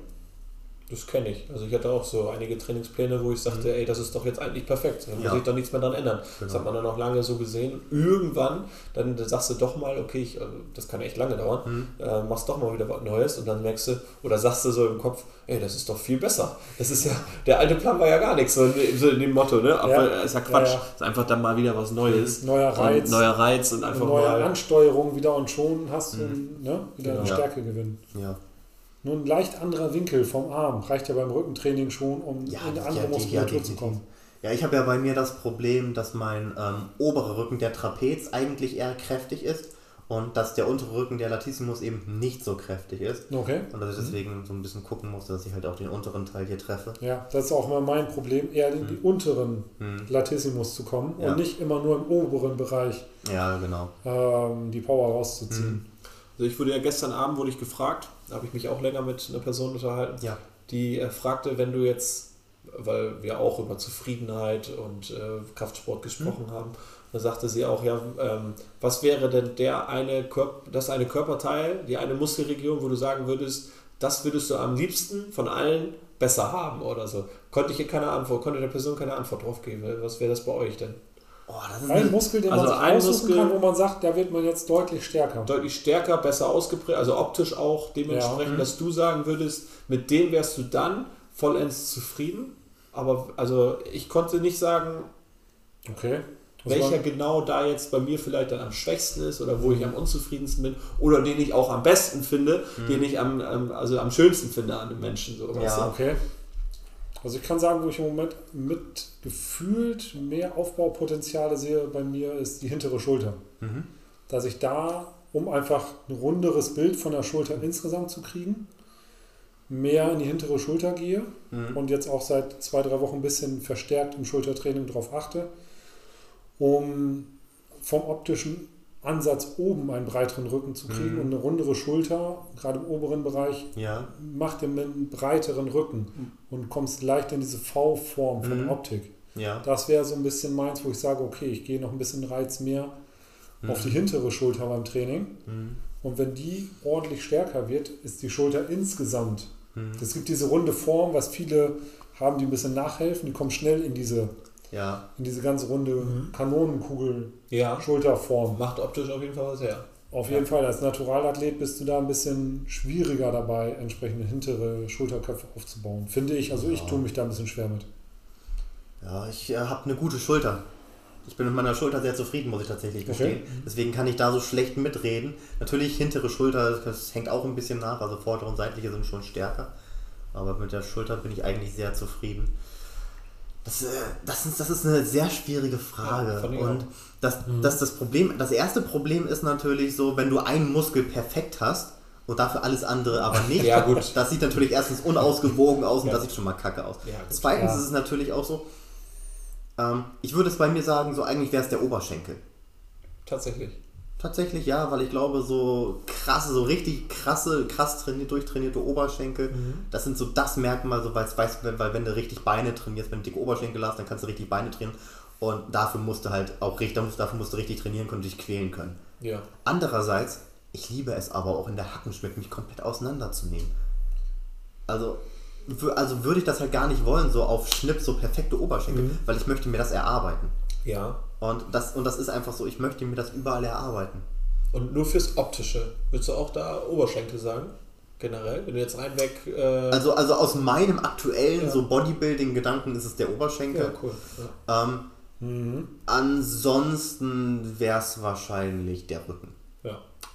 Das kenne ich. Also ich hatte auch so einige Trainingspläne, wo ich sagte, mhm. ey, das ist doch jetzt eigentlich perfekt. Da muss ich doch nichts mehr dran ändern. Genau. Das hat man dann auch lange so gesehen. Irgendwann, dann sagst du doch mal, okay, ich, äh, das kann echt lange dauern, mhm. äh, machst doch mal wieder was Neues und dann merkst du, oder sagst du so im Kopf, ey, das ist doch viel besser. Das ist ja, der alte Plan war ja gar nichts, so in, so in dem Motto, ne? Aber ja. ist ja Quatsch. Ja, ja. ist einfach dann mal wieder was Neues. Neuer Reiz. Und neuer Reiz und einfach neue mal. Ansteuerung wieder und schon hast du mhm. ne, wieder genau. eine Stärke gewinnen. Ja. Nur ein leicht anderer Winkel vom Arm reicht ja beim Rückentraining schon, um ja, in eine andere ja, Muskulatur ja, zu kommen. Ja, ich habe ja bei mir das Problem, dass mein ähm, oberer Rücken, der Trapez, eigentlich eher kräftig ist und dass der untere Rücken, der Latissimus, eben nicht so kräftig ist. Okay. Und dass ich mhm. deswegen mhm. so ein bisschen gucken muss, dass ich halt auch den unteren Teil hier treffe. Ja, das ist auch mal mein Problem, eher in mhm. die unteren mhm. Latissimus zu kommen ja. und nicht immer nur im oberen Bereich ja, genau. Ähm, die Power rauszuziehen. Mhm. Also ich wurde ja gestern Abend wurde ich gefragt, da habe ich mich auch länger mit einer Person unterhalten, ja. die äh, fragte, wenn du jetzt, weil wir auch über Zufriedenheit und äh, Kraftsport gesprochen mhm. haben, da sagte sie auch, ja, ähm, was wäre denn der eine Körper, das eine Körperteil, die eine Muskelregion, wo du sagen würdest, das würdest du am liebsten von allen besser haben oder so. Konnte ich hier keine Antwort, konnte der Person keine Antwort drauf geben. Was wäre das bei euch denn? Oh, ein Muskel, den also man sich aussuchen Muskel, kann, wo man sagt, da wird man jetzt deutlich stärker. Deutlich stärker, besser ausgeprägt, also optisch auch dementsprechend, ja. dass du sagen würdest, mit dem wärst du dann vollends zufrieden. Aber also ich konnte nicht sagen, okay. welcher genau da jetzt bei mir vielleicht dann am schwächsten ist oder wo ich am unzufriedensten bin oder den ich auch am besten finde, mhm. den ich am, also am schönsten finde an den Menschen. So, ja, okay. Also ich kann sagen, wo ich im Moment mit gefühlt mehr Aufbaupotenziale sehe bei mir, ist die hintere Schulter. Mhm. Dass ich da, um einfach ein runderes Bild von der Schulter insgesamt zu kriegen, mehr in die hintere Schulter gehe mhm. und jetzt auch seit zwei, drei Wochen ein bisschen verstärkt im Schultertraining darauf achte, um vom optischen Ansatz oben einen breiteren Rücken zu kriegen mhm. und eine rundere Schulter, gerade im oberen Bereich, ja. macht dir einen breiteren Rücken mhm. und kommst leicht in diese V-Form von mhm. Optik. Ja. Das wäre so ein bisschen meins, wo ich sage, okay, ich gehe noch ein bisschen Reiz mehr mhm. auf die hintere Schulter beim Training. Mhm. Und wenn die ordentlich stärker wird, ist die Schulter insgesamt. Mhm. Es gibt diese runde Form, was viele haben, die ein bisschen nachhelfen, die kommen schnell in diese ja. In diese ganz runde mhm. Kanonenkugel ja. Schulterform. Macht optisch auf jeden Fall was her. Auf jeden Fall, als Naturalathlet bist du da ein bisschen schwieriger dabei, entsprechende hintere Schulterköpfe aufzubauen. Finde ich. Also ich tue mich da ein bisschen schwer mit. Ja, ich äh, habe eine gute Schulter. Ich bin mit meiner Schulter sehr zufrieden, muss ich tatsächlich gestehen. Okay. Deswegen kann ich da so schlecht mitreden. Natürlich hintere Schulter, das hängt auch ein bisschen nach. Also vordere und seitliche sind schon stärker. Aber mit der Schulter bin ich eigentlich sehr zufrieden. Das, äh, das, ist, das ist eine sehr schwierige Frage. Ja, und das, mhm. das, das Problem, das erste Problem ist natürlich so, wenn du einen Muskel perfekt hast und dafür alles andere aber nicht. ja, gut. Das sieht natürlich erstens unausgewogen aus und ja. das sieht schon mal kacke aus. Ja, Zweitens ist es natürlich auch so, ähm, ich würde es bei mir sagen, so eigentlich wäre es der Oberschenkel. Tatsächlich. Tatsächlich ja, weil ich glaube, so krasse, so richtig krasse, krass trainiert, durchtrainierte Oberschenkel, mhm. das sind so das Merkmal, so weil, weißt, weil wenn du richtig Beine trainierst, wenn du dicke Oberschenkel hast, dann kannst du richtig Beine trainieren und dafür musst du halt auch richtig, dafür musst du richtig trainieren können und dich quälen können. Ja. Andererseits, ich liebe es aber auch in der Hackenschmidt mich komplett auseinanderzunehmen. Also, also würde ich das halt gar nicht wollen, so auf Schnipp, so perfekte Oberschenkel, mhm. weil ich möchte mir das erarbeiten. Ja. Und das, und das ist einfach so, ich möchte mir das überall erarbeiten. Und nur fürs Optische, würdest du auch da Oberschenkel sagen? Generell, wenn du jetzt reinweg. Äh also, also aus meinem aktuellen ja. so Bodybuilding-Gedanken ist es der Oberschenkel. Ja, cool. Ja. Ähm, mhm. Ansonsten wäre es wahrscheinlich der Rücken.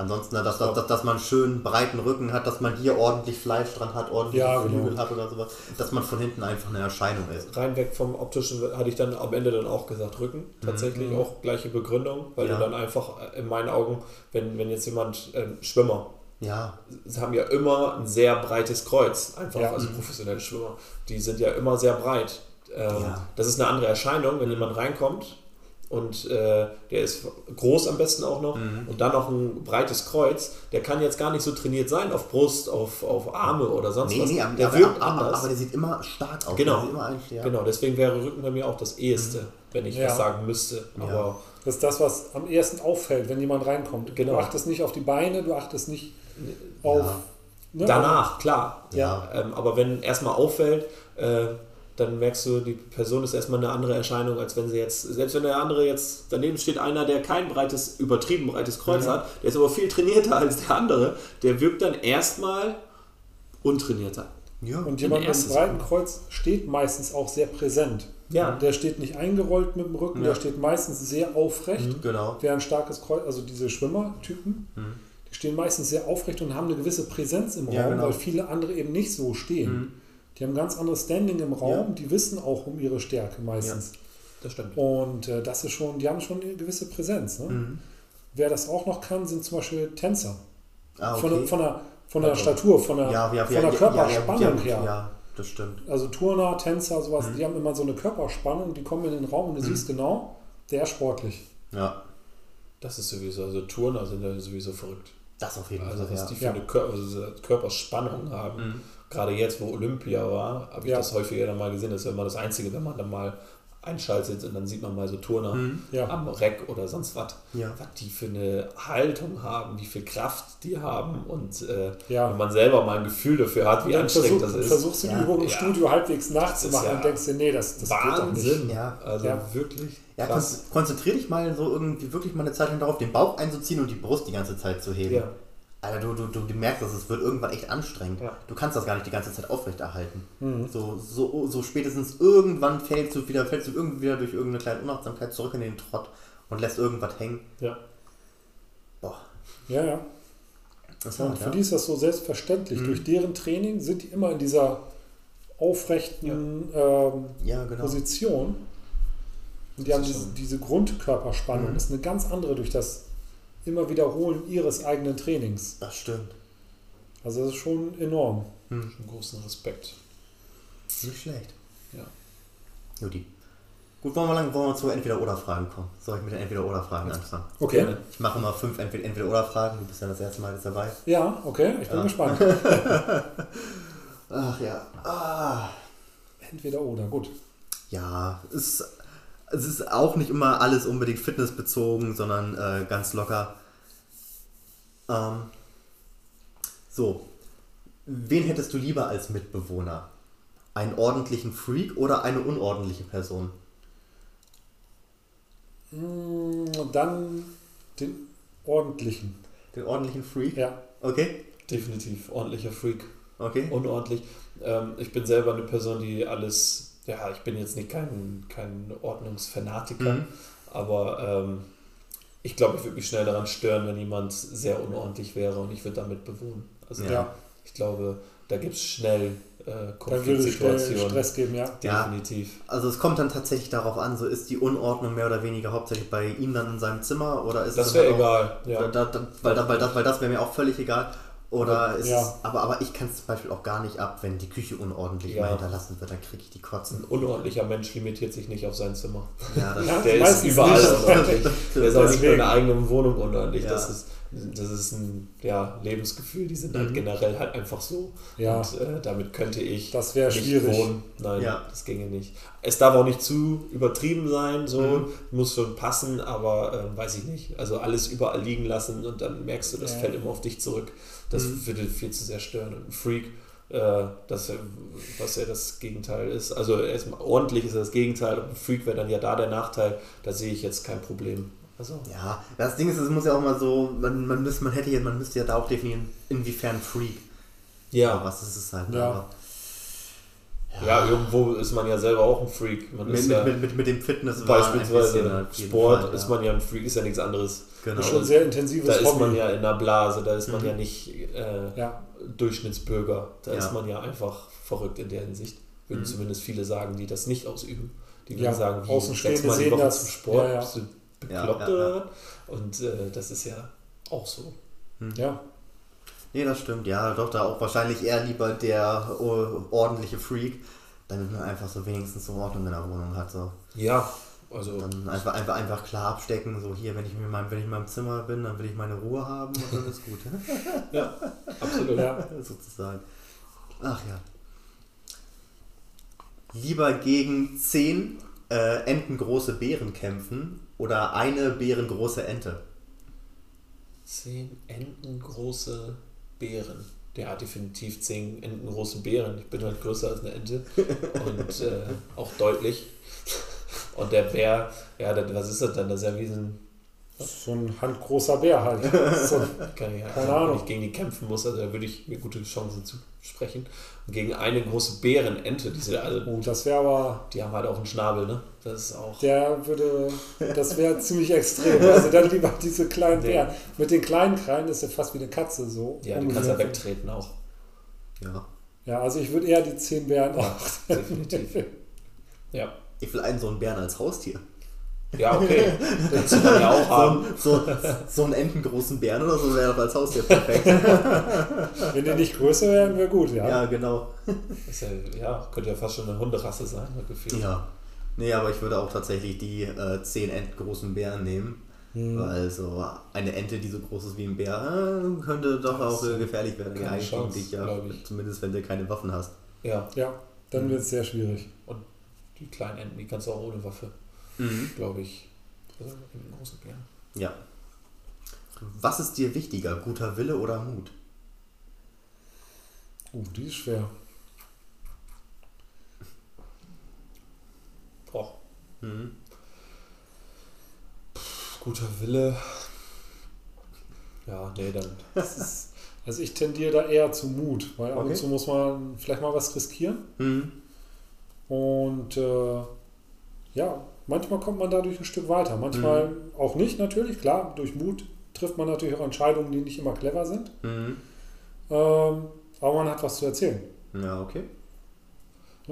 Ansonsten, dass, dass, dass, dass man schön breiten Rücken hat, dass man hier ordentlich Fleisch dran hat, ordentlich ja, Flügel genau. hat oder sowas, dass man von hinten einfach eine Erscheinung ist. Rein weg vom optischen hatte ich dann am Ende dann auch gesagt, Rücken. Tatsächlich mhm. auch gleiche Begründung, weil ja. du dann einfach in meinen Augen, wenn, wenn jetzt jemand äh, Schwimmer, ja. Sie haben ja immer ein sehr breites Kreuz, einfach, ja. also professionelle Schwimmer, die sind ja immer sehr breit. Ähm, ja. Das ist eine andere Erscheinung, wenn jemand reinkommt und äh, der ist groß am besten auch noch mhm. und dann noch ein breites Kreuz, der kann jetzt gar nicht so trainiert sein auf Brust, auf, auf Arme oder sonst nee, was. Nee, der aber, wirkt aber, anders. Aber der sieht immer stark aus. Genau, immer ja. genau deswegen wäre Rücken bei mir auch das eheste, mhm. wenn ich ja. was sagen müsste. Aber ja. Das ist das, was am ehesten auffällt, wenn jemand reinkommt. Genau. Du achtest nicht auf die Beine, du achtest nicht auf Ne? Danach, klar. Ja. Ähm, aber wenn erstmal auffällt, äh, dann merkst du, die Person ist erstmal eine andere Erscheinung, als wenn sie jetzt, selbst wenn der andere jetzt, daneben steht einer, der kein breites, übertrieben breites Kreuz ja. hat, der ist aber viel trainierter als der andere, der wirkt dann erstmal untrainierter. Ja, und jemand mit einem breiten Kreuz steht meistens auch sehr präsent. Ja. Der steht nicht eingerollt mit dem Rücken, ja. der steht meistens sehr aufrecht. Mhm, genau. Wer ein starkes Kreuz, also diese Schwimmertypen, mhm. die stehen meistens sehr aufrecht und haben eine gewisse Präsenz im ja, Raum, genau. weil viele andere eben nicht so stehen. Mhm. Die haben ein ganz anderes Standing im Raum, ja. die wissen auch um ihre Stärke meistens. Ja, das stimmt. Und äh, das ist schon, die haben schon eine gewisse Präsenz. Ne? Mhm. Wer das auch noch kann, sind zum Beispiel Tänzer. Ah, okay. von, von, der, von der Statur, von der, ja, ja, von der Körperspannung her. Ja, das stimmt. Also Turner, Tänzer, sowas, mhm. die haben immer so eine Körperspannung, die kommen in den Raum und du mhm. siehst genau, der ist sportlich. Ja. Das ist sowieso, also Turner sind ja sowieso verrückt. Das auf jeden Fall. Also, was die für eine Kör also Körperspannung haben. Gerade jetzt, wo Olympia war, habe ich ja. das häufiger dann mal gesehen. Das ist ja immer das Einzige, wenn man dann mal einschaltet und dann sieht man mal so Turner mhm, ja. am Reck oder sonst was, ja. was die für eine Haltung haben, wie viel Kraft die haben und äh, ja. wenn man selber mal ein Gefühl dafür hat, wie anstrengend versuch, das ist. Versuchst du die Übung im Studio halbwegs nachzumachen und denkst dir, nee, das, das Wahnsinn. geht doch nicht. Ja. Also wirklich ja, krass. konzentrier dich mal so irgendwie wirklich mal eine Zeit lang darauf, den Bauch einzuziehen und die Brust die ganze Zeit zu heben. Alter, du, du, du, merkst, dass es wird irgendwann echt anstrengend. Ja. Du kannst das gar nicht die ganze Zeit aufrechterhalten. Mhm. So, so, so spätestens irgendwann fällst du wieder, fällst du irgendwie wieder durch irgendeine kleine Unachtsamkeit zurück in den Trott und lässt irgendwas hängen. Ja. Boah. Ja, ja. Das ja, für ja. die ist das so selbstverständlich. Mhm. Durch deren Training sind die immer in dieser aufrechten. Ähm, genau. Position. Und die das haben diese, diese Grundkörperspannung. Mhm. ist eine ganz andere durch das immer Wiederholen ihres eigenen Trainings. Das stimmt. Also das ist schon enorm. Hm. Schon großen Respekt. Nicht schlecht. Ja. Juti. Gut, wollen wir, lang, wollen wir zu Entweder-Oder-Fragen kommen? Soll ich mit den Entweder-Oder-Fragen anfangen? Okay. Ich mache immer fünf Entweder-Oder-Fragen. Du bist ja das erste Mal jetzt dabei. Ja, okay. Ich bin ja. gespannt. Ach ja. Ah. Entweder-Oder, gut. Ja, ist es ist auch nicht immer alles unbedingt fitnessbezogen, sondern äh, ganz locker. Ähm, so, wen hättest du lieber als Mitbewohner? Einen ordentlichen Freak oder eine unordentliche Person? Hm, dann den ordentlichen. Den ordentlichen Freak? Ja. Okay. Definitiv, ordentlicher Freak. Okay. Unordentlich. Ähm, ich bin selber eine Person, die alles ja, ich bin jetzt nicht kein, kein Ordnungsfanatiker, mhm. aber ähm, ich glaube, ich würde mich schnell daran stören, wenn jemand sehr unordentlich wäre und ich würde damit bewohnen. Also ja. ich glaube, da gibt es schnell äh, Konfliktsituationen. Stress geben, ja. Definitiv. Ja, also es kommt dann tatsächlich darauf an, so ist die Unordnung mehr oder weniger hauptsächlich bei ihm dann in seinem Zimmer oder ist das wäre halt egal. Ja. Da, da, weil, da, weil das, weil das wäre mir auch völlig egal. Oder ist ja. es, aber, aber ich kann es zum Beispiel auch gar nicht ab, wenn die Küche unordentlich ja. mal hinterlassen wird, dann kriege ich die Kotzen. Ein unordentlicher Mensch limitiert sich nicht auf sein Zimmer. Ja, das der ist überall unordentlich. der ist auch nicht nur in der eigenen Wohnung unordentlich. Das ist das ist ein ja, Lebensgefühl, die sind halt mhm. generell halt einfach so. Ja. Und äh, damit könnte ich das nicht schwierig. wohnen. Nein, das ginge nicht. Es darf auch nicht zu übertrieben sein, so mhm. muss schon passen, aber äh, weiß ich nicht. Also alles überall liegen lassen und dann merkst du, das fällt immer auf dich zurück. Das mhm. würde viel zu sehr stören. Und ein Freak, äh, das, was ja das Gegenteil ist. Also erstmal ordentlich ist das Gegenteil und ein Freak wäre dann ja da der Nachteil. Da sehe ich jetzt kein Problem. Also. Ja, das Ding ist, es muss ja auch mal so, man, man, müsste, man hätte ja, man müsste ja da auch definieren, inwiefern Freak. Ja. Aber was ist es halt? Ja. Aber, ja. ja. irgendwo ist man ja selber auch ein Freak. Man mit, ist mit, ja mit, mit, mit, dem Fitness beispielsweise Sport Fall, ist man ja ein Freak, ist ja nichts anderes. Genau. Das ist schon sehr intensives Da ist man ja in der Blase, da ist man mhm. ja nicht äh, ja. Durchschnittsbürger. Da ist man ja einfach verrückt in der Hinsicht. Würden mhm. zumindest viele sagen, die das nicht ausüben. Die würden sagen, wie sechsmal die Woche das, zum Sport, bekloppt ja, ja, ja. Und äh, das ist ja auch so. Hm. Ja. Nee, das stimmt, ja, doch, da auch wahrscheinlich eher lieber der ordentliche Freak, damit man einfach so wenigstens so Ordnung in der Wohnung hat. So. Ja, also. Dann einfach, einfach, einfach klar abstecken, so hier, wenn ich, in meinem, wenn ich in meinem Zimmer bin, dann will ich meine Ruhe haben und dann ist gut. ja, absolut. Ja. Sozusagen. Ach ja. Lieber gegen zehn äh, entengroße Bären kämpfen oder eine bärengroße Ente? Zehn entengroße Bären. Der hat definitiv zehn Enten große Beeren. Ich bin halt größer als eine Ente und äh, auch deutlich. Und der Bär, ja, was ist das dann? Das ist ja wie ein so ein handgroßer Bär halt. So, Kann ich, keine Ahnung. Wenn ich gegen die kämpfen muss, also da würde ich mir gute Chancen zu sprechen. Und gegen eine große Bärenente, diese also, oh, das wäre aber. Die haben halt auch einen Schnabel, ne? Das ist auch. Der würde. Das wäre ziemlich extrem. Also dann lieber diese kleinen nee. Bären. Mit den kleinen Krallen ist ja fast wie eine Katze so. Ja, die kannst ja wegtreten auch. Ja. Ja, also ich würde eher die zehn Bären ja, auch. Definitiv. ja. Ich will einen so einen Bären als Haustier. Ja, okay. Das kann man ja auch haben. So, so, so einen entengroßen Bären oder so wäre doch als Haustier perfekt. Wenn die nicht größer wären, wäre gut, ja. Ja, genau. Ja, ja, könnte ja fast schon eine Hunderasse sein, gefühlt. Ja. Nee, aber ich würde auch tatsächlich die äh, zehn entengroßen Bären nehmen. Hm. Weil so eine Ente, die so groß ist wie ein Bär, äh, könnte doch das auch äh, gefährlich werden. Ja, Chance, dich, ja. Zumindest wenn du keine Waffen hast. Ja. Ja, dann wird es sehr schwierig. Und die kleinen Enten, die kannst du auch ohne Waffe mhm. glaube ich, also im großen Bären. Ja. Was ist dir wichtiger, guter Wille oder Mut? Uh, die ist schwer. Mhm. guter Wille. Ja, nee, dann. also ich tendiere da eher zu Mut, weil okay. ab und zu muss man vielleicht mal was riskieren. Mhm. Und äh, ja, manchmal kommt man dadurch ein Stück weiter, manchmal mhm. auch nicht natürlich. Klar, durch Mut trifft man natürlich auch Entscheidungen, die nicht immer clever sind. Mhm. Ähm, aber man hat was zu erzählen. Ja, okay.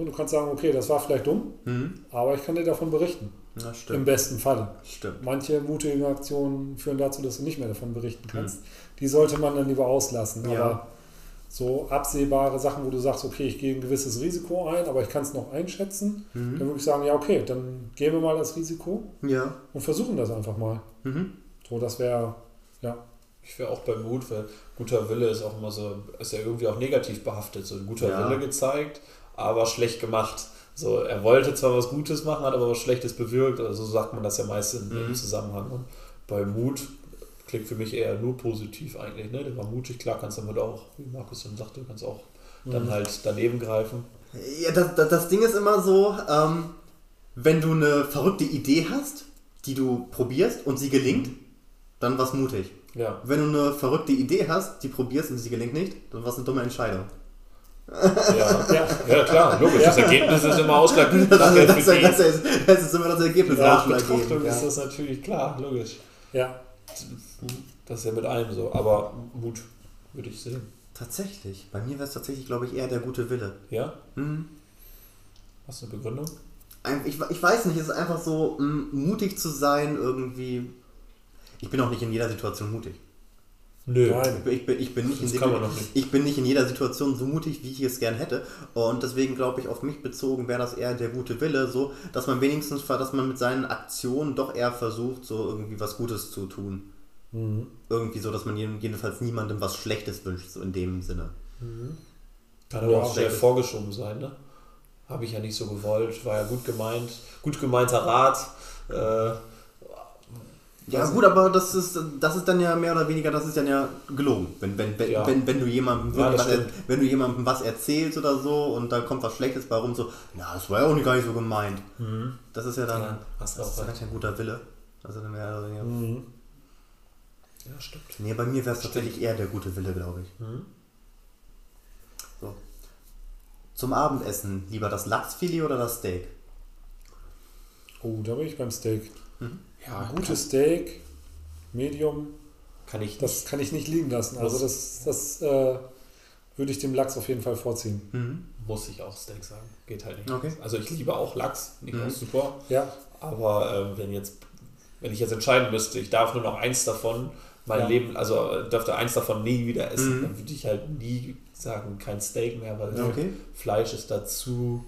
Du kannst sagen, okay, das war vielleicht dumm, mhm. aber ich kann dir davon berichten. Stimmt. Im besten Falle. Stimmt. Manche mutige Aktionen führen dazu, dass du nicht mehr davon berichten kannst. Mhm. Die sollte man dann lieber auslassen. Ja. Aber so absehbare Sachen, wo du sagst, okay, ich gehe ein gewisses Risiko ein, aber ich kann es noch einschätzen, mhm. dann würde ich sagen, ja, okay, dann gehen wir mal das Risiko ja. und versuchen das einfach mal. Mhm. So, das wäre, ja. Ich wäre auch bei Mut, weil guter Wille ist auch immer so, ist ja irgendwie auch negativ behaftet. So ein guter ja. Wille gezeigt, aber schlecht gemacht. So, er wollte zwar was Gutes machen, hat aber was Schlechtes bewirkt. Also so sagt man das ja meist im mhm. Zusammenhang. Und bei Mut klingt für mich eher nur positiv eigentlich. Ne? Der war mutig, klar kannst du damit auch, wie Markus dann sagte, kannst auch dann mhm. halt daneben greifen. Ja, das, das, das Ding ist immer so, ähm, wenn du eine verrückte Idee hast, die du probierst und sie gelingt, mhm. dann war's mutig. Ja. Wenn du eine verrückte Idee hast, die probierst und sie gelingt nicht, dann war es eine dumme Entscheidung. Ja, ja, ja klar, logisch. Das Ergebnis ist immer ausschlaggebend. Das, das, das, das, ist immer das Ergebnis ausschlaggebend. Ja. ist das natürlich klar, logisch. Ja. Das ist ja mit allem so, aber Mut würde ich sehen. Tatsächlich. Bei mir wäre es tatsächlich, glaube ich, eher der gute Wille. Ja? Mhm. Hast du eine Begründung? Ich, ich weiß nicht, es ist einfach so, mutig zu sein, irgendwie. Ich bin auch nicht in jeder Situation mutig. Nö. Nein. Ich, bin, ich, bin nicht in, nicht. ich bin nicht in jeder Situation so mutig, wie ich es gern hätte. Und deswegen glaube ich, auf mich bezogen wäre das eher der gute Wille, so, dass man wenigstens, dass man mit seinen Aktionen doch eher versucht, so irgendwie was Gutes zu tun. Mhm. Irgendwie so, dass man jedenfalls niemandem was Schlechtes wünscht, so in dem Sinne. Mhm. Kann aber auch sehr vorgeschoben sein, ne? Habe ich ja nicht so gewollt, war ja gut gemeint, gut gemeinter Rat. Äh, ja gut, aber das ist, das ist dann ja mehr oder weniger, das ist dann ja gelogen. Wenn, wenn, wenn, ja. wenn, wenn, du jemandem ja, was, wenn du jemandem was erzählst oder so und dann kommt was Schlechtes bei rum, so, na, das war ja auch nicht gar nicht so gemeint. Mhm. Das ist ja dann, ja, das ist ja ein guter Wille. Also mehr oder weniger. Mhm. Ja, stimmt. Nee, bei mir wäre es tatsächlich eher der gute Wille, glaube ich. Mhm. So. Zum Abendessen lieber das Lachsfilet oder das Steak? Oh, da bin ich beim Steak. Mhm. Ja, gutes Steak, Medium. Kann ich das kann ich nicht liegen lassen. Also das, das äh, würde ich dem Lachs auf jeden Fall vorziehen. Mhm. Muss ich auch Steak sagen. Geht halt nicht. Okay. Also ich liebe auch Lachs, nicht mhm. super. Ja. Aber äh, wenn jetzt, wenn ich jetzt entscheiden müsste, ich darf nur noch eins davon mein ja. Leben, also dürfte eins davon nie wieder essen, mhm. dann würde ich halt nie sagen, kein Steak mehr, weil okay. Fleisch ist dazu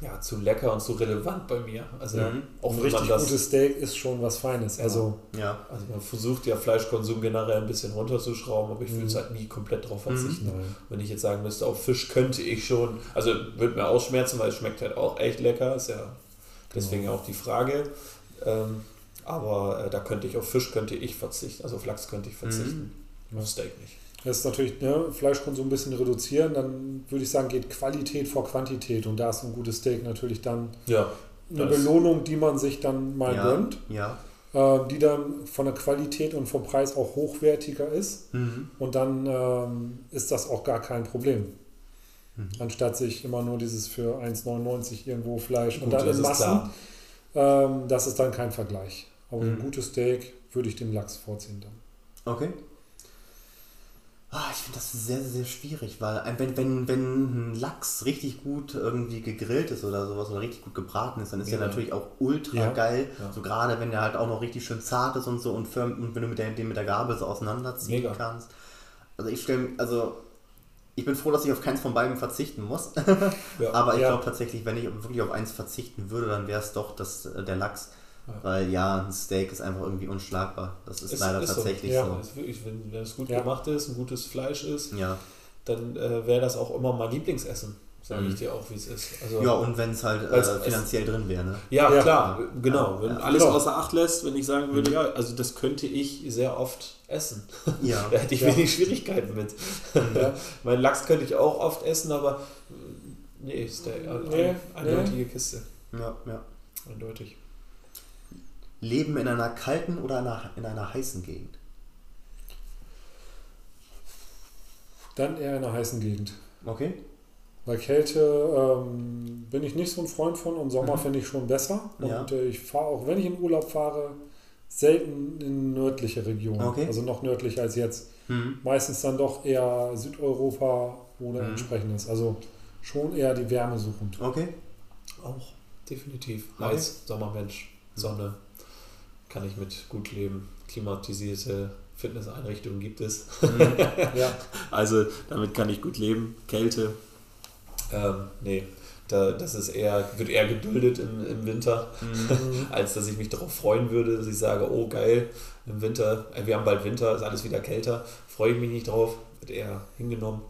ja, zu lecker und zu relevant bei mir. Also mhm. auch ein richtig das, gutes Steak ist schon was Feines. Also, ja. also man versucht ja Fleischkonsum generell ein bisschen runterzuschrauben, aber ich mhm. will es halt nie komplett darauf verzichten. Mhm. Wenn ich jetzt sagen müsste, auf Fisch könnte ich schon, also würde mir ausschmerzen, weil es schmeckt halt auch echt lecker, ist ja genau. deswegen auch die Frage. Ähm, aber äh, da könnte ich auf Fisch könnte ich verzichten, also auf Lachs könnte ich verzichten. Ja. Steak nicht. Das ist natürlich, ne, Fleischkonsum ein bisschen reduzieren, dann würde ich sagen, geht Qualität vor Quantität und da ist ein gutes Steak natürlich dann ja, eine Belohnung, die man sich dann mal ja, gönnt. Ja. Äh, die dann von der Qualität und vom Preis auch hochwertiger ist. Mhm. Und dann ähm, ist das auch gar kein Problem. Mhm. Anstatt sich immer nur dieses für 1,99 irgendwo Fleisch Gut, und dann in ist Massen. Ähm, das ist dann kein Vergleich. Aber Mhm. ein gutes Steak würde ich dem Lachs vorziehen dann. Okay. Ah, ich finde das sehr, sehr schwierig, weil ein- wenn, wenn, wenn ein Lachs richtig gut irgendwie gegrillt ist oder sowas oder richtig gut gebraten ist, dann ist Ja. er natürlich auch ultra Ja. geil. Ja. So gerade wenn der halt auch noch richtig schön zart ist und so und, firm, und wenn du mit der, den mit der Gabel so auseinanderziehen Mega. kannst. Also ich stelle, also ich bin froh, dass ich auf keins von beiden verzichten muss. Aber ich glaube tatsächlich, wenn ich wirklich auf eins verzichten würde, dann wäre es doch das, äh, der Lachs. Ja. Weil ja, ein Steak ist einfach irgendwie unschlagbar. Das ist Ist- leider ist so. tatsächlich Ja. so. Ist wirklich, wenn, wenn es gut Ja. gemacht ist, ein gutes Fleisch ist, Ja. dann äh, wäre das auch immer mein Lieblingsessen. Sage Mhm. ich dir auch, wie es ist. Also, Ja, und wenn es halt äh, finanziell drin wäre, ne? Ja, Ja. klar, genau. Wenn Ja, alles genau. außer Acht lässt, wenn ich sagen würde, Mhm. ja, also das könnte ich sehr oft essen. Ja. Da hätte ich Ja. wenig Schwierigkeiten mit. Ja. mein Lachs könnte ich auch oft essen, aber äh, nee, ist der eine Nee, eindeutige Kiste. Ja, ja. Eindeutig. Leben in einer kalten oder einer, in einer heißen Gegend? Dann eher in einer heißen Gegend. Okay. Bei Kälte ähm, bin ich nicht so ein Freund von und Sommer Mhm. finde ich schon besser. Und Ja. äh, ich fahre auch, wenn ich in Urlaub fahre, selten in nördliche Regionen. Okay. Also noch nördlicher als jetzt. Mhm. Meistens dann doch eher Südeuropa oder Mhm. entsprechendes. Also schon eher die Wärme suchend. Okay. Auch, definitiv. Okay. Heiß, Sommermensch, Sonne. Kann ich mit gut leben. Klimatisierte Fitnesseinrichtungen gibt es. Ja, Also damit kann ich gut leben. Kälte. Ähm, nee, da, das ist eher, wird eher geduldet im, im Winter, Mhm. als dass ich mich darauf freuen würde, dass ich sage, oh geil, im Winter, äh, wir haben bald Winter, ist alles wieder kälter, freue ich mich nicht drauf, wird eher hingenommen.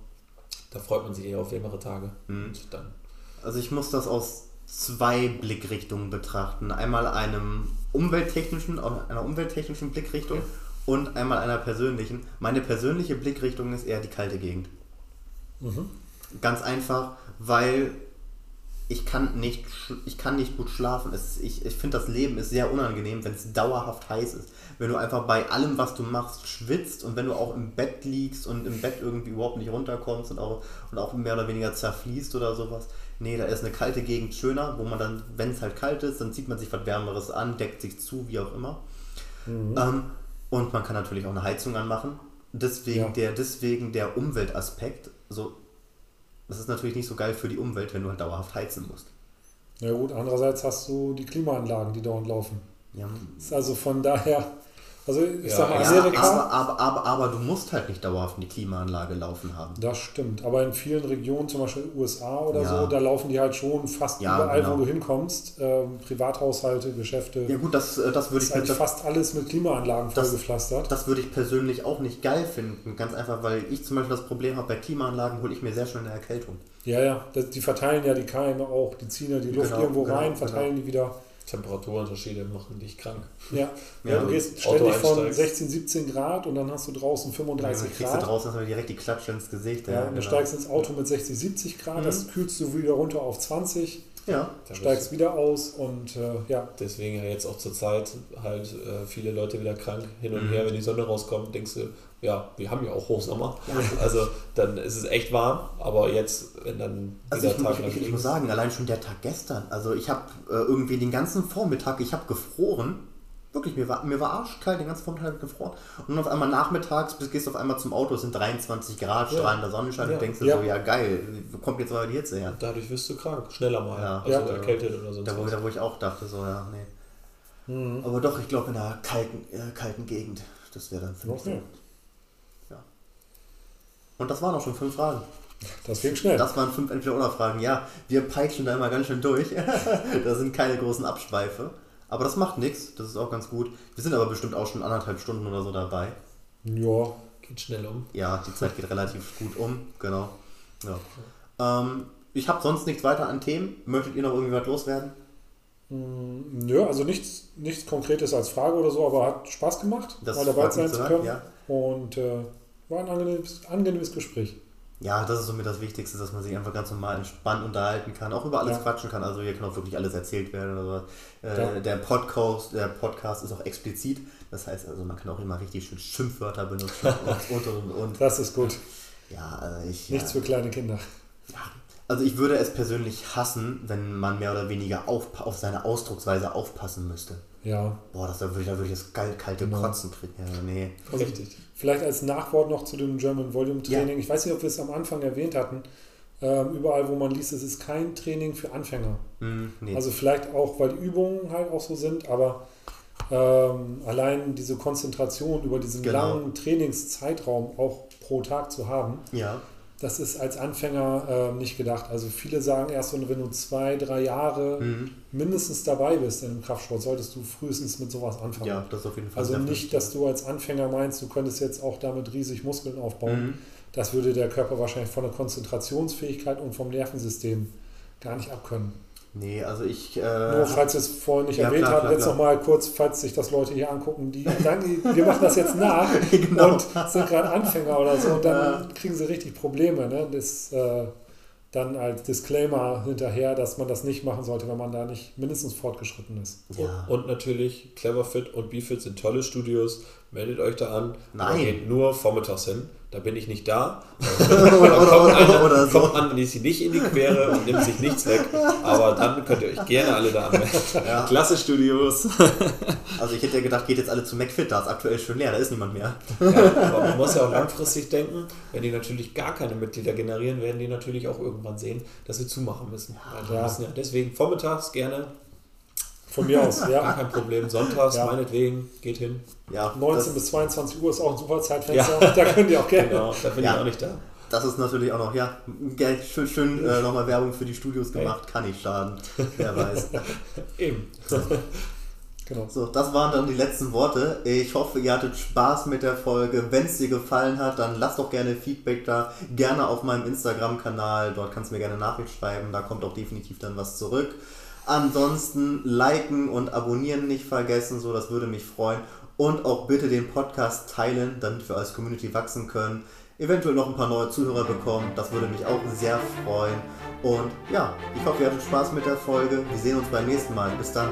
Da freut man sich eher auf wärmere Tage. Mhm. Und dann, Also ich muss das aus zwei Blickrichtungen betrachten. Einmal einem umwelttechnischen, einer umwelttechnischen Blickrichtung und einmal einer persönlichen. Meine persönliche Blickrichtung ist eher die kalte Gegend. Mhm. Ganz einfach, weil ich kann nicht, ich kann nicht gut schlafen. Es, ich ich finde, das Leben ist sehr unangenehm, wenn es dauerhaft heiß ist. Wenn du einfach bei allem, was du machst, schwitzt und wenn du auch im Bett liegst und im Bett irgendwie überhaupt nicht runterkommst und auch, und auch mehr oder weniger zerfließt oder sowas. Nee, da ist eine kalte Gegend schöner, wo man dann, wenn es halt kalt ist, dann zieht man sich was Wärmeres an, deckt sich zu, wie auch immer. Mhm. Ähm, und man kann natürlich auch eine Heizung anmachen. Deswegen, Ja. der, deswegen der Umweltaspekt, so, das ist natürlich nicht so geil für die Umwelt, wenn du halt dauerhaft heizen musst. Ja gut, andererseits hast du die Klimaanlagen, die dauernd laufen. Ja, Ist also von daher, also ich Ja, sag mal, ja, Amerika, aber, aber, aber, aber du musst halt nicht dauerhaft eine Klimaanlage laufen haben. das stimmt. Aber in vielen Regionen, zum Beispiel USA oder Ja. so, da laufen die halt schon fast Ja, überall, genau. wo du hinkommst. Ähm, Privathaushalte, Geschäfte. Ja gut, das, äh, das würde ist ich, eigentlich das, fast alles mit Klimaanlagen Das- vollgepflastert. das würde ich persönlich auch nicht geil finden. Ganz einfach, weil ich zum Beispiel das Problem habe, bei Klimaanlagen hole ich mir sehr schnell eine Erkältung. Ja, ja, das, die verteilen ja die Keime auch, die ziehen ja die Luft Genau, irgendwo genau, rein, verteilen die wieder. Temperaturunterschiede machen dich krank. Ja, ja, Ja, du gehst ständig von einsteigst. 16, 17 Grad und dann hast du draußen Dann 35 kriegst du Grad. draußen erstmal direkt die Klatsche ins Gesicht. Ja, und du genau. steigst ins Auto mit 60, 70 Grad, Mhm. das kühlst du wieder runter auf 20, Ja, steigst wieder aus und äh, ja, Deswegen ja jetzt auch zur Zeit halt äh, viele Leute wieder krank hin und Mhm. her, wenn die Sonne rauskommt, denkst du, ja, wir haben ja auch Hochsommer. Also dann ist es echt warm, aber jetzt, wenn dann Also ich, Tag ich, ich, ich muss sagen, allein schon der Tag gestern. Also ich habe äh, irgendwie den ganzen Vormittag, ich habe gefroren. Wirklich, mir war, mir war arschkalt, den ganzen Vormittag gefroren. Und dann auf einmal nachmittags bis- gehst du auf einmal zum Auto, es sind 23 Grad, Ja. strahlender Sonnenschein Ja. und denkst dir Ja. so, ja geil, wo kommt jetzt mal die Hitze her? dadurch wirst du krank, schneller mal. Ja. Also Ja. erkältet oder sonst Da wo, was. da, wo ich auch dachte, so, ja, nee. mhm. Aber doch, ich glaube in einer kalten, äh, kalten Gegend. Das wäre dann für mich Okay. so. Und das waren auch schon fünf Fragen. das ging schnell. Das waren fünf Entweder-Oder-Fragen. Ja, wir peitschen da immer ganz schön durch. da sind keine großen Abschweife. Aber das macht nichts. Das ist auch ganz gut. Wir sind aber bestimmt auch schon anderthalb Stunden oder so dabei. Ja, Geht schnell um. Ja, die Zeit geht relativ gut um. Genau. Ja. Ähm, ich habe sonst nichts weiter an Themen. Möchtet ihr noch irgendwie was loswerden? Mm, Nö, also nichts, nichts Konkretes als Frage oder so, aber hat Spaß gemacht, Das mal dabei sein zu können. ja. Und äh, war ein angenehmes, angenehmes Gespräch. Ja, das ist somit das Wichtigste, dass man sich einfach ganz normal entspannt unterhalten kann, auch über alles ja. quatschen kann. Also hier kann auch wirklich alles erzählt werden. Also, äh, ja. Der Podcast, der Podcast ist auch explizit. Das heißt also, man kann auch immer richtig schön Schimpfwörter benutzen und, und, und. Das ist gut. Ja, also ich. Nichts ja, für kleine Kinder. Ja, also ich würde es persönlich hassen, wenn man mehr oder weniger auf, auf seine Ausdrucksweise aufpassen müsste. Ja. Boah, das, da, würde ich, da würde ich das kalte genau. Kotzen kriegen. Ja, nee. Also, Richtig. Vielleicht als Nachwort noch zu dem German Volume Training. Ja. Ich weiß nicht, ob wir es am Anfang erwähnt hatten. Ähm, überall, wo man liest, es ist kein Training für Anfänger. Mm, nee. Also vielleicht auch, weil die Übungen halt auch so sind, aber ähm, allein diese Konzentration über diesen genau. langen Trainingszeitraum auch pro Tag zu haben. Ja das ist als Anfänger äh, nicht gedacht. Also viele sagen erst, wenn du zwei, drei Jahre mhm. mindestens dabei bist in einem Kraftsport, solltest du frühestens mit sowas anfangen. Ja, das auf jeden Fall. Also nicht, dass du als Anfänger meinst, du könntest jetzt auch damit riesig Muskeln aufbauen. Mhm. Das würde der Körper wahrscheinlich von der Konzentrationsfähigkeit und vom Nervensystem gar nicht abkönnen. Nee, also ich. Äh, Nur falls ihr es vorhin nicht ja, erwähnt habt, jetzt nochmal kurz, falls sich das Leute hier angucken, die sagen, wir machen das jetzt nach genau. und sind gerade Anfänger oder so, und dann ja. kriegen sie richtig Probleme. Ne? Das, äh, dann als Disclaimer hinterher, dass man das nicht machen sollte, wenn man da nicht mindestens fortgeschritten ist. Ja. Und, und natürlich Cleverfit und BeFit sind tolle Studios. Meldet euch da an. Nein. Geht nur vormittags hin da bin ich nicht da. dann kommt einer, oder so. kommt man nicht in die Quere und nimmt sich nichts weg. Aber dann könnt ihr euch gerne alle da anmelden. Ja. Klasse Studios. Also ich hätte ja gedacht, geht jetzt alle zu McFit, da ist aktuell schon leer, da ist niemand mehr. Ja, aber man muss ja auch langfristig denken, wenn die natürlich gar keine Mitglieder generieren, werden die natürlich auch irgendwann sehen, dass sie zumachen müssen. Ja. müssen ja deswegen vormittags gerne von mir aus, ja. Gar kein Problem. Sonntags, ja. meinetwegen, geht hin. Ja, 19 bis 22 Uhr ist auch ein super Zeitfenster. Ja. Da könnt ihr auch gerne. Genau, da bin ja. ich auch nicht da. Das ist natürlich auch noch, ja, schön, schön äh, nochmal Werbung für die Studios gemacht. Hey. Kann nicht schaden. Wer weiß. Eben. Genau. So, das waren dann die letzten Worte. Ich hoffe, ihr hattet Spaß mit der Folge. Wenn es dir gefallen hat, dann lasst doch gerne Feedback da. Gerne auf meinem Instagram-Kanal. Dort kannst du mir gerne Nachricht schreiben. Da kommt auch definitiv dann was zurück. Ansonsten liken und abonnieren nicht vergessen, so das würde mich freuen. Und auch bitte den Podcast teilen, damit wir als Community wachsen können. Eventuell noch ein paar neue Zuhörer bekommen, das würde mich auch sehr freuen. Und ja, ich hoffe, ihr hattet Spaß mit der Folge. Wir sehen uns beim nächsten Mal. Bis dann.